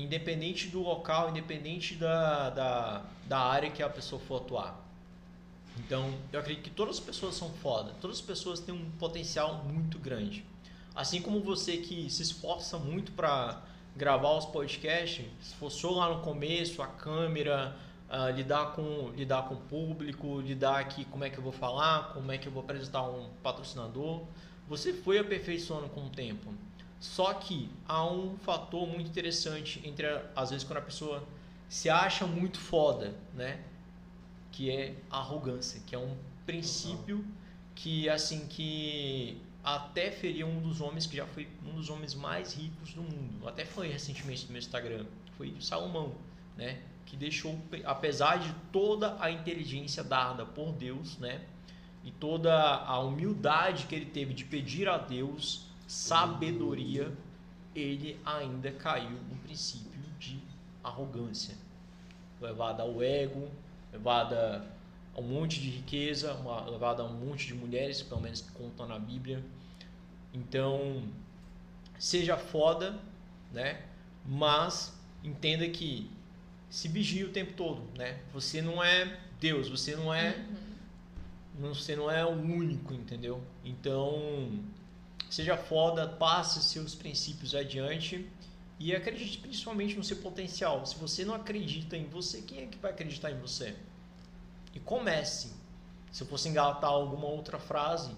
independente do local, independente da, da, da área que a pessoa for atuar. Então, eu acredito que todas as pessoas são foda. Todas as pessoas têm um potencial muito grande. Assim como você que se esforça muito para gravar os podcasts, esforçou lá no começo a câmera, ah, lidar com lidar com o público, lidar aqui como é que eu vou falar, como é que eu vou apresentar um patrocinador, você foi aperfeiçoando com o tempo. Só que há um fator muito interessante entre às vezes quando a pessoa se acha muito foda, né? Que é a arrogância, que é um princípio que assim que até feria um dos homens que já foi um dos homens mais ricos do mundo. Até foi recentemente no meu Instagram, foi Salomão, né? Que deixou, apesar de toda a inteligência dada por Deus, né? E toda a humildade que ele teve de pedir a Deus sabedoria, ele ainda caiu no princípio de arrogância, levada ao ego, levada a um monte de riqueza, uma, levada a um monte de mulheres, pelo menos que contam na Bíblia. Então, seja foda, né? Mas entenda que se vigie o tempo todo, né? Você não é Deus, você não é não- você não é o único, entendeu? Então, seja foda, passe seus princípios adiante e acredite principalmente no seu potencial. Se você não acredita em você, quem é que vai acreditar em você? E comece. Se eu fosse engatar alguma outra frase,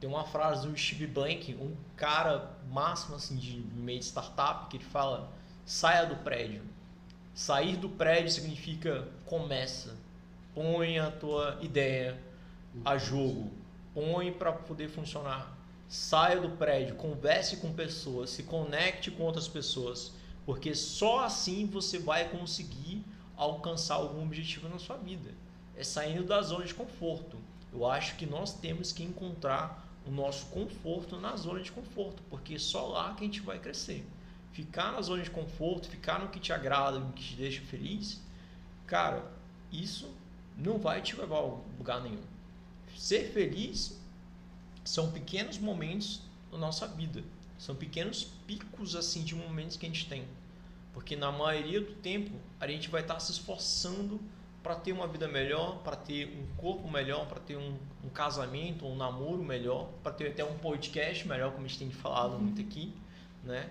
tem uma frase do Steve Blank, um cara máximo assim de meio de startup, que ele fala: saia do prédio. Sair do prédio significa começa. Põe a tua ideia a jogo. Põe para poder funcionar. Saia do prédio, converse com pessoas, se conecte com outras pessoas, porque só assim você vai conseguir alcançar algum objetivo na sua vida. É saindo da zona de conforto. Eu acho que nós temos que encontrar o nosso conforto na zona de conforto, porque só lá que a gente vai crescer. Ficar na zona de conforto, ficar no que te agrada, no que te deixa feliz, cara, isso não vai te levar a lugar nenhum. Ser feliz são pequenos momentos da nossa vida. São pequenos picos assim de momentos que a gente tem. Porque na maioria do tempo a gente vai estar se esforçando para ter uma vida melhor, para ter um corpo melhor, para ter um, um casamento, um namoro melhor, para ter até um podcast melhor, como a gente tem falado muito aqui, né?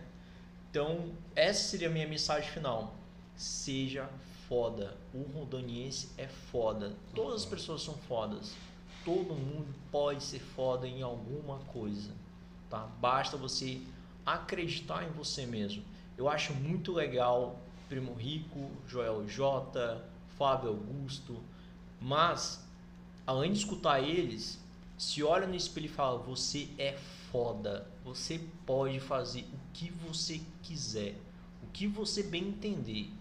Então, essa seria a minha mensagem final. Seja foda. O rondoniense é foda. Todas as pessoas são fodas. Todo mundo pode ser foda em alguma coisa, tá? Basta você acreditar em você mesmo. Eu acho muito legal Primo Rico, Joel J, Fábio Augusto, mas além de escutar eles, se olha no espelho e fala: você é foda, você pode fazer o que você quiser, o que você bem entender.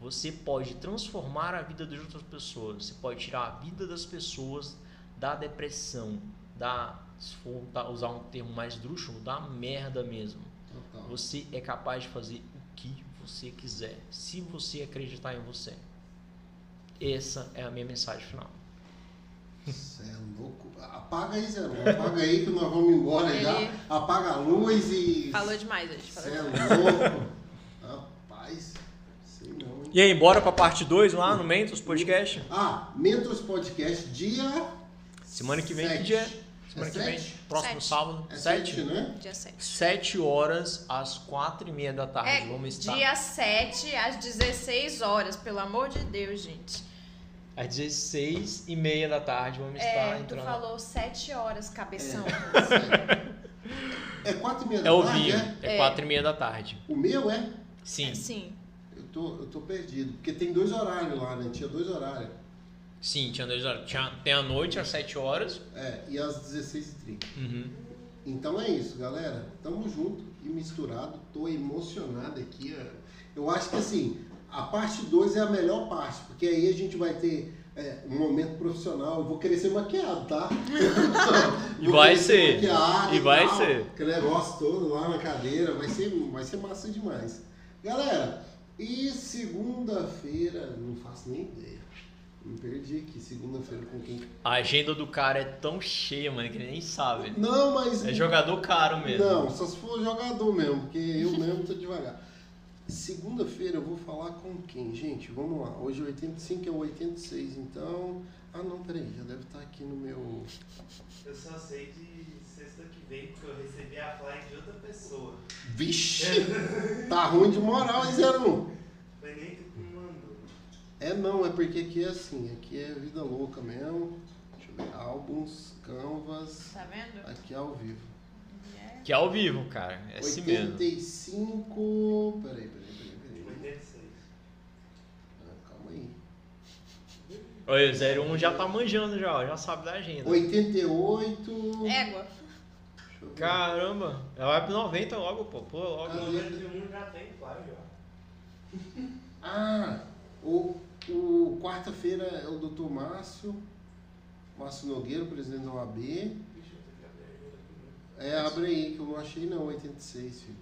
Você pode transformar a vida de outras pessoas, você pode tirar a vida das pessoas da depressão, da, se for usar um termo mais drúxulo, da merda mesmo. Total. Você é capaz de fazer o que você quiser, se você acreditar em você. Essa é a minha mensagem final. Você é louco. Apaga aí, Zé. Apaga aí que nós vamos embora Ele- já. Apaga a luz e. Falou demais hoje. Você é louco. Rapaz, sei não, hein? E aí, bora pra parte 2 lá no Mentos Podcast? Ah, Mentos Podcast, dia. Semana que vem, que sete. dia? é? Semana É que vem, sete? próximo Sete. sábado. É 7? sete, né? Dia 7. 7 horas às 4 e meia da tarde. É, Vamos estar dia 7 às 16 horas, pelo amor de Deus, gente. às 16 e meia da tarde. Vamos estar É, tu entrando. falou 7 horas, cabeção. É quatro e meia da É o tarde, vinho, é? é É. 4 e meia da tarde. O meu é? Sim, Sim. Eu tô, eu tô perdido. Porque tem dois horários lá, né? Tinha dois horários. Sim, tinha dois horas. Tinha, tem a noite às 7 horas. É, e às 16h30. Uhum. Então é isso, galera. Tamo junto e misturado. Tô emocionado aqui. ó. Eu acho que assim, a parte 2 é a melhor parte, porque aí a gente vai ter é, um momento profissional. Eu vou querer ser maquiado, tá? E vai ser. maquiado E vai tal, ser. Aquele negócio todo lá na cadeira. Vai ser, vai ser massa demais. Galera, e segunda-feira, não faço nem ideia. Me perdi aqui, segunda-feira com quem? A agenda do cara é tão cheia, mano, que ele nem sabe. Não, mas. É jogador caro mesmo. Não, só se for jogador mesmo, porque eu mesmo tô devagar. Segunda-feira eu vou falar com quem? Gente, vamos lá. Hoje é 85 é o 86, então. Ah não, peraí, já deve estar aqui no meu. Eu só sei de sexta que vem, porque eu recebi a fly de outra pessoa. Vixe! tá ruim de moral, hein, 01? Foi nem tu que me mandou. É não, é porque aqui é assim, aqui é vida louca mesmo. Deixa eu ver, álbuns, canvas, Tá vendo? aqui é ao vivo. É. Que é ao vivo, cara. É assim mesmo. 85. Peraí, peraí, peraí, peraí. 86. Ah, calma aí. Olha, o 01 já tá manjando já, ó, já sabe da agenda. 88. Égua. Caramba, ela vai pro 90 logo, pô. Pô, logo. Cadê? 91 já tem fly já. Ah, o, o quarta-feira é o Dr. Márcio, Márcio Nogueira, presidente da OAB. É, abre aí, que eu não achei não, 86, filho.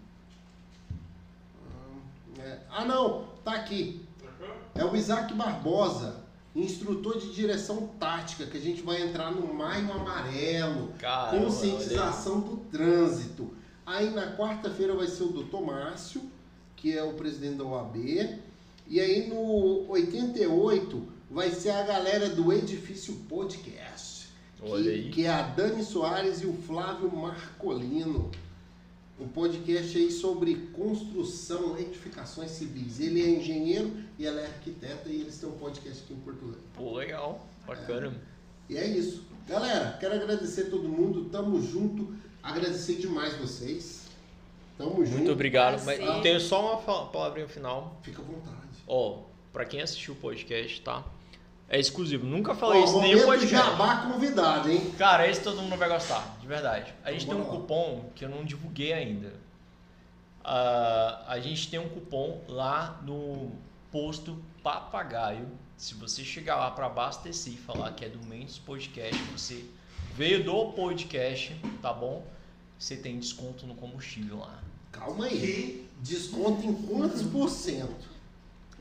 Ah, é. Ah, não, tá aqui. É o Isaac Barbosa, instrutor de direção tática, que a gente vai entrar no Maio Amarelo. Caramba, conscientização do trânsito. Aí na quarta-feira vai ser o Dr. Márcio, que é o presidente da OAB. E aí no 88 vai ser a galera do Edifício Podcast. Olha que, aí. que é a Dani Soares e o Flávio Marcolino. Um podcast aí sobre construção, edificações civis. Ele é engenheiro e ela é arquiteta e eles têm um podcast aqui em Porto Alegre. Pô, legal. Bacana. E é isso. Galera, quero agradecer todo mundo. Tamo junto. Agradecer demais vocês. Tamo junto. Muito obrigado. Mas Prazer. eu tenho só uma palavrinha final. Fica à vontade. Ó, pra quem assistiu o podcast, tá? É exclusivo. Nunca falei Ó, isso em nenhum podcast. jabá convidado, hein? Cara, esse todo mundo vai gostar, de verdade. A gente tem um lá. cupom que eu não divulguei ainda. Ah, a gente tem um cupom lá no posto Papagaio. Se você chegar lá para abastecer e falar que é do Mendes Podcast, você veio do podcast, tá bom? Você tem desconto no combustível lá. Calma aí. Desconto em quantos por cento?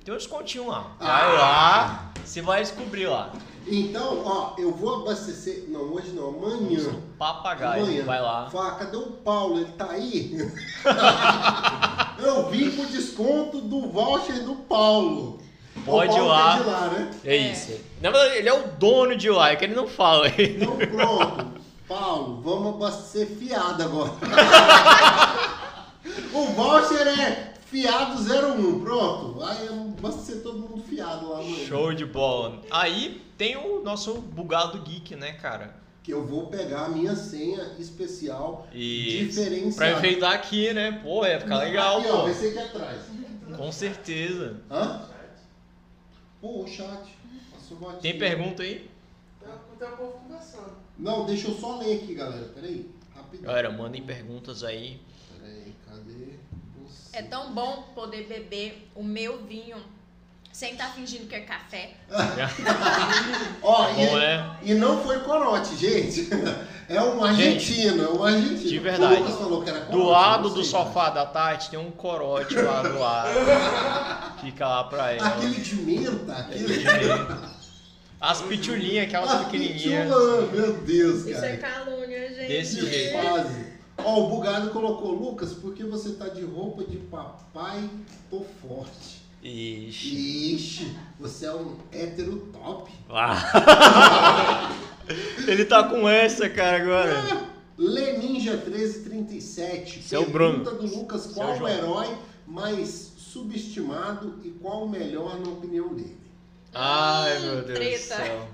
Tem um descontinho lá. Ah! Vai lá, você vai descobrir lá. Então, ó, eu vou abastecer. Não, hoje não, amanhã. Papagaio, Amanhã. vai lá. Fala, cadê o Paulo? Ele tá aí? eu vim com desconto do voucher do Paulo. Pode ir lá. é de lá, né? É isso. Na verdade, ele é o dono de lá, é que ele não fala. Então pronto. Paulo, vamos abastecer fiado agora. o voucher é fiado 01, pronto. Vai abastecer todo mundo fiado lá no Show de bola. Aí tem o nosso bugado geek, né, cara? Que eu vou pegar a minha senha especial E diferenciada. pra enfeitar aqui, né? Pô, ia ficar legal, Aqui, ó, pô. vai ser aqui atrás. Com certeza. Hã? Pô, o chat. Tem pergunta aí? Tá tá o povo conversando. Não, deixa eu só ler aqui, galera. Peraí. Rapidinho. Galera, mandem perguntas aí. É tão bom poder beber o meu vinho Sem estar fingindo que é café. Ó, Bom, e, né? e não foi corote, gente. É um argentino, é um argentino. de verdade. O Lucas falou que era corote. Do lado do sofá da Tati tem um corote lá do lado. Fica lá pra cara. ela. Aquele de menta, aquele. As pitulinhas, aquelas Ah, pequenininhas. pitula, meu Deus, Isso é cara. calúnia, gente. Desse jeito. Quase. Ó, o bugado colocou, Lucas, por que você tá de roupa de papai? Tô forte. Ixi. Ixi, você é um hétero top. Ah. Ele tá com essa, cara, agora. Leninja 1337. Esse é o Bruno. Pergunta do Lucas é o qual o herói mais subestimado e qual o melhor na opinião dele. Ai, meu Deus do treta. céu.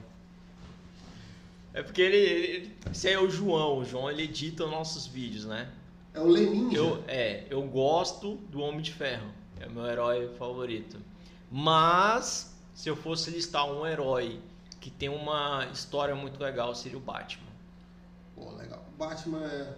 É porque ele, ele- Esse aí é o João. O João ele edita os nossos vídeos, né? É o Leninja. Eu, é, eu gosto do Homem de Ferro. É o meu herói favorito. Mas, se eu fosse listar um herói que tem uma história muito legal, seria o Batman. Pô, legal. Batman é...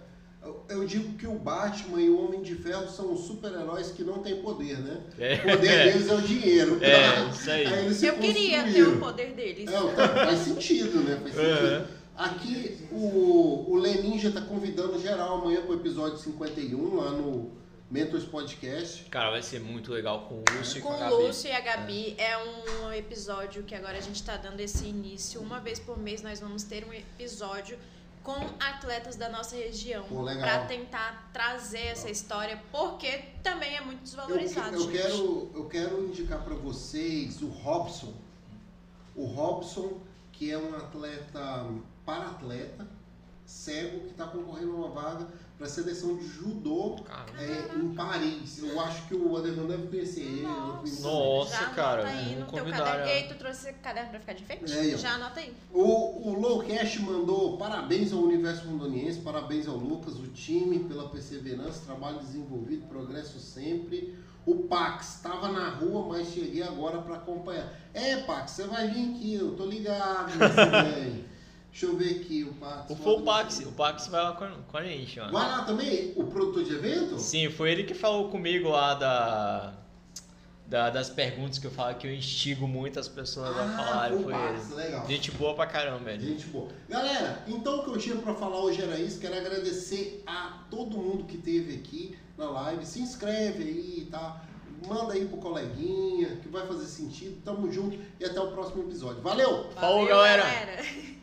eu- digo que o Batman e o Homem de Ferro são super-heróis que não têm poder, né? É. O poder deles é o dinheiro. É, isso aí. eles se Eu queria ter o poder deles. É, então, faz sentido, né? Faz sentido. É. Aqui o, o Leninja tá convidando geral amanhã pro episódio 51 lá no Mentors Podcast. Cara, vai ser muito legal com o Lúcio e com, Com a o Gabi. Lúcio e a Gabi é um episódio que agora a gente está dando esse início. Uma vez por mês nós vamos ter um episódio com atletas da nossa região para tentar trazer essa história, porque também é muito Eu, desvalorizado. eu gente. quero, eu quero indicar para vocês o Robson. O Robson, que é um atleta para-atleta, cego, que está concorrendo a uma vaga para a seleção de judô é, em Paris. Eu acho que o Adevan deve conhecer ele. Nossa, Já anota cara, aí no teu caderno. E aí, tu trouxe esse caderno pra ficar de enfeite? É. Já anota aí. O, o Lowcast mandou parabéns ao Universo Rondoniense, parabéns ao Lucas, o time, pela perseverança, trabalho desenvolvido, progresso sempre. O Pax estava na rua, mas cheguei agora para acompanhar. É, Pax, você vai vir aqui, eu tô ligado nesse. Deixa eu ver aqui o Pax. O foi o Pax, o Pax vai lá com, com a gente, mano. Vai lá também, o produtor de evento? Sim, foi ele que falou comigo lá da, da- das perguntas que eu falo que eu instigo muitas pessoas a falarem. o Foi ele. legal. Gente boa pra caramba, velho. Gente boa. Galera, então o que eu tinha pra falar hoje era isso. Quero agradecer a todo mundo que esteve aqui na live. Se inscreve aí, tá? Manda aí pro coleguinha, que vai fazer sentido. Tamo junto e até o próximo episódio. Valeu! Falou, Valeu, galera. galera.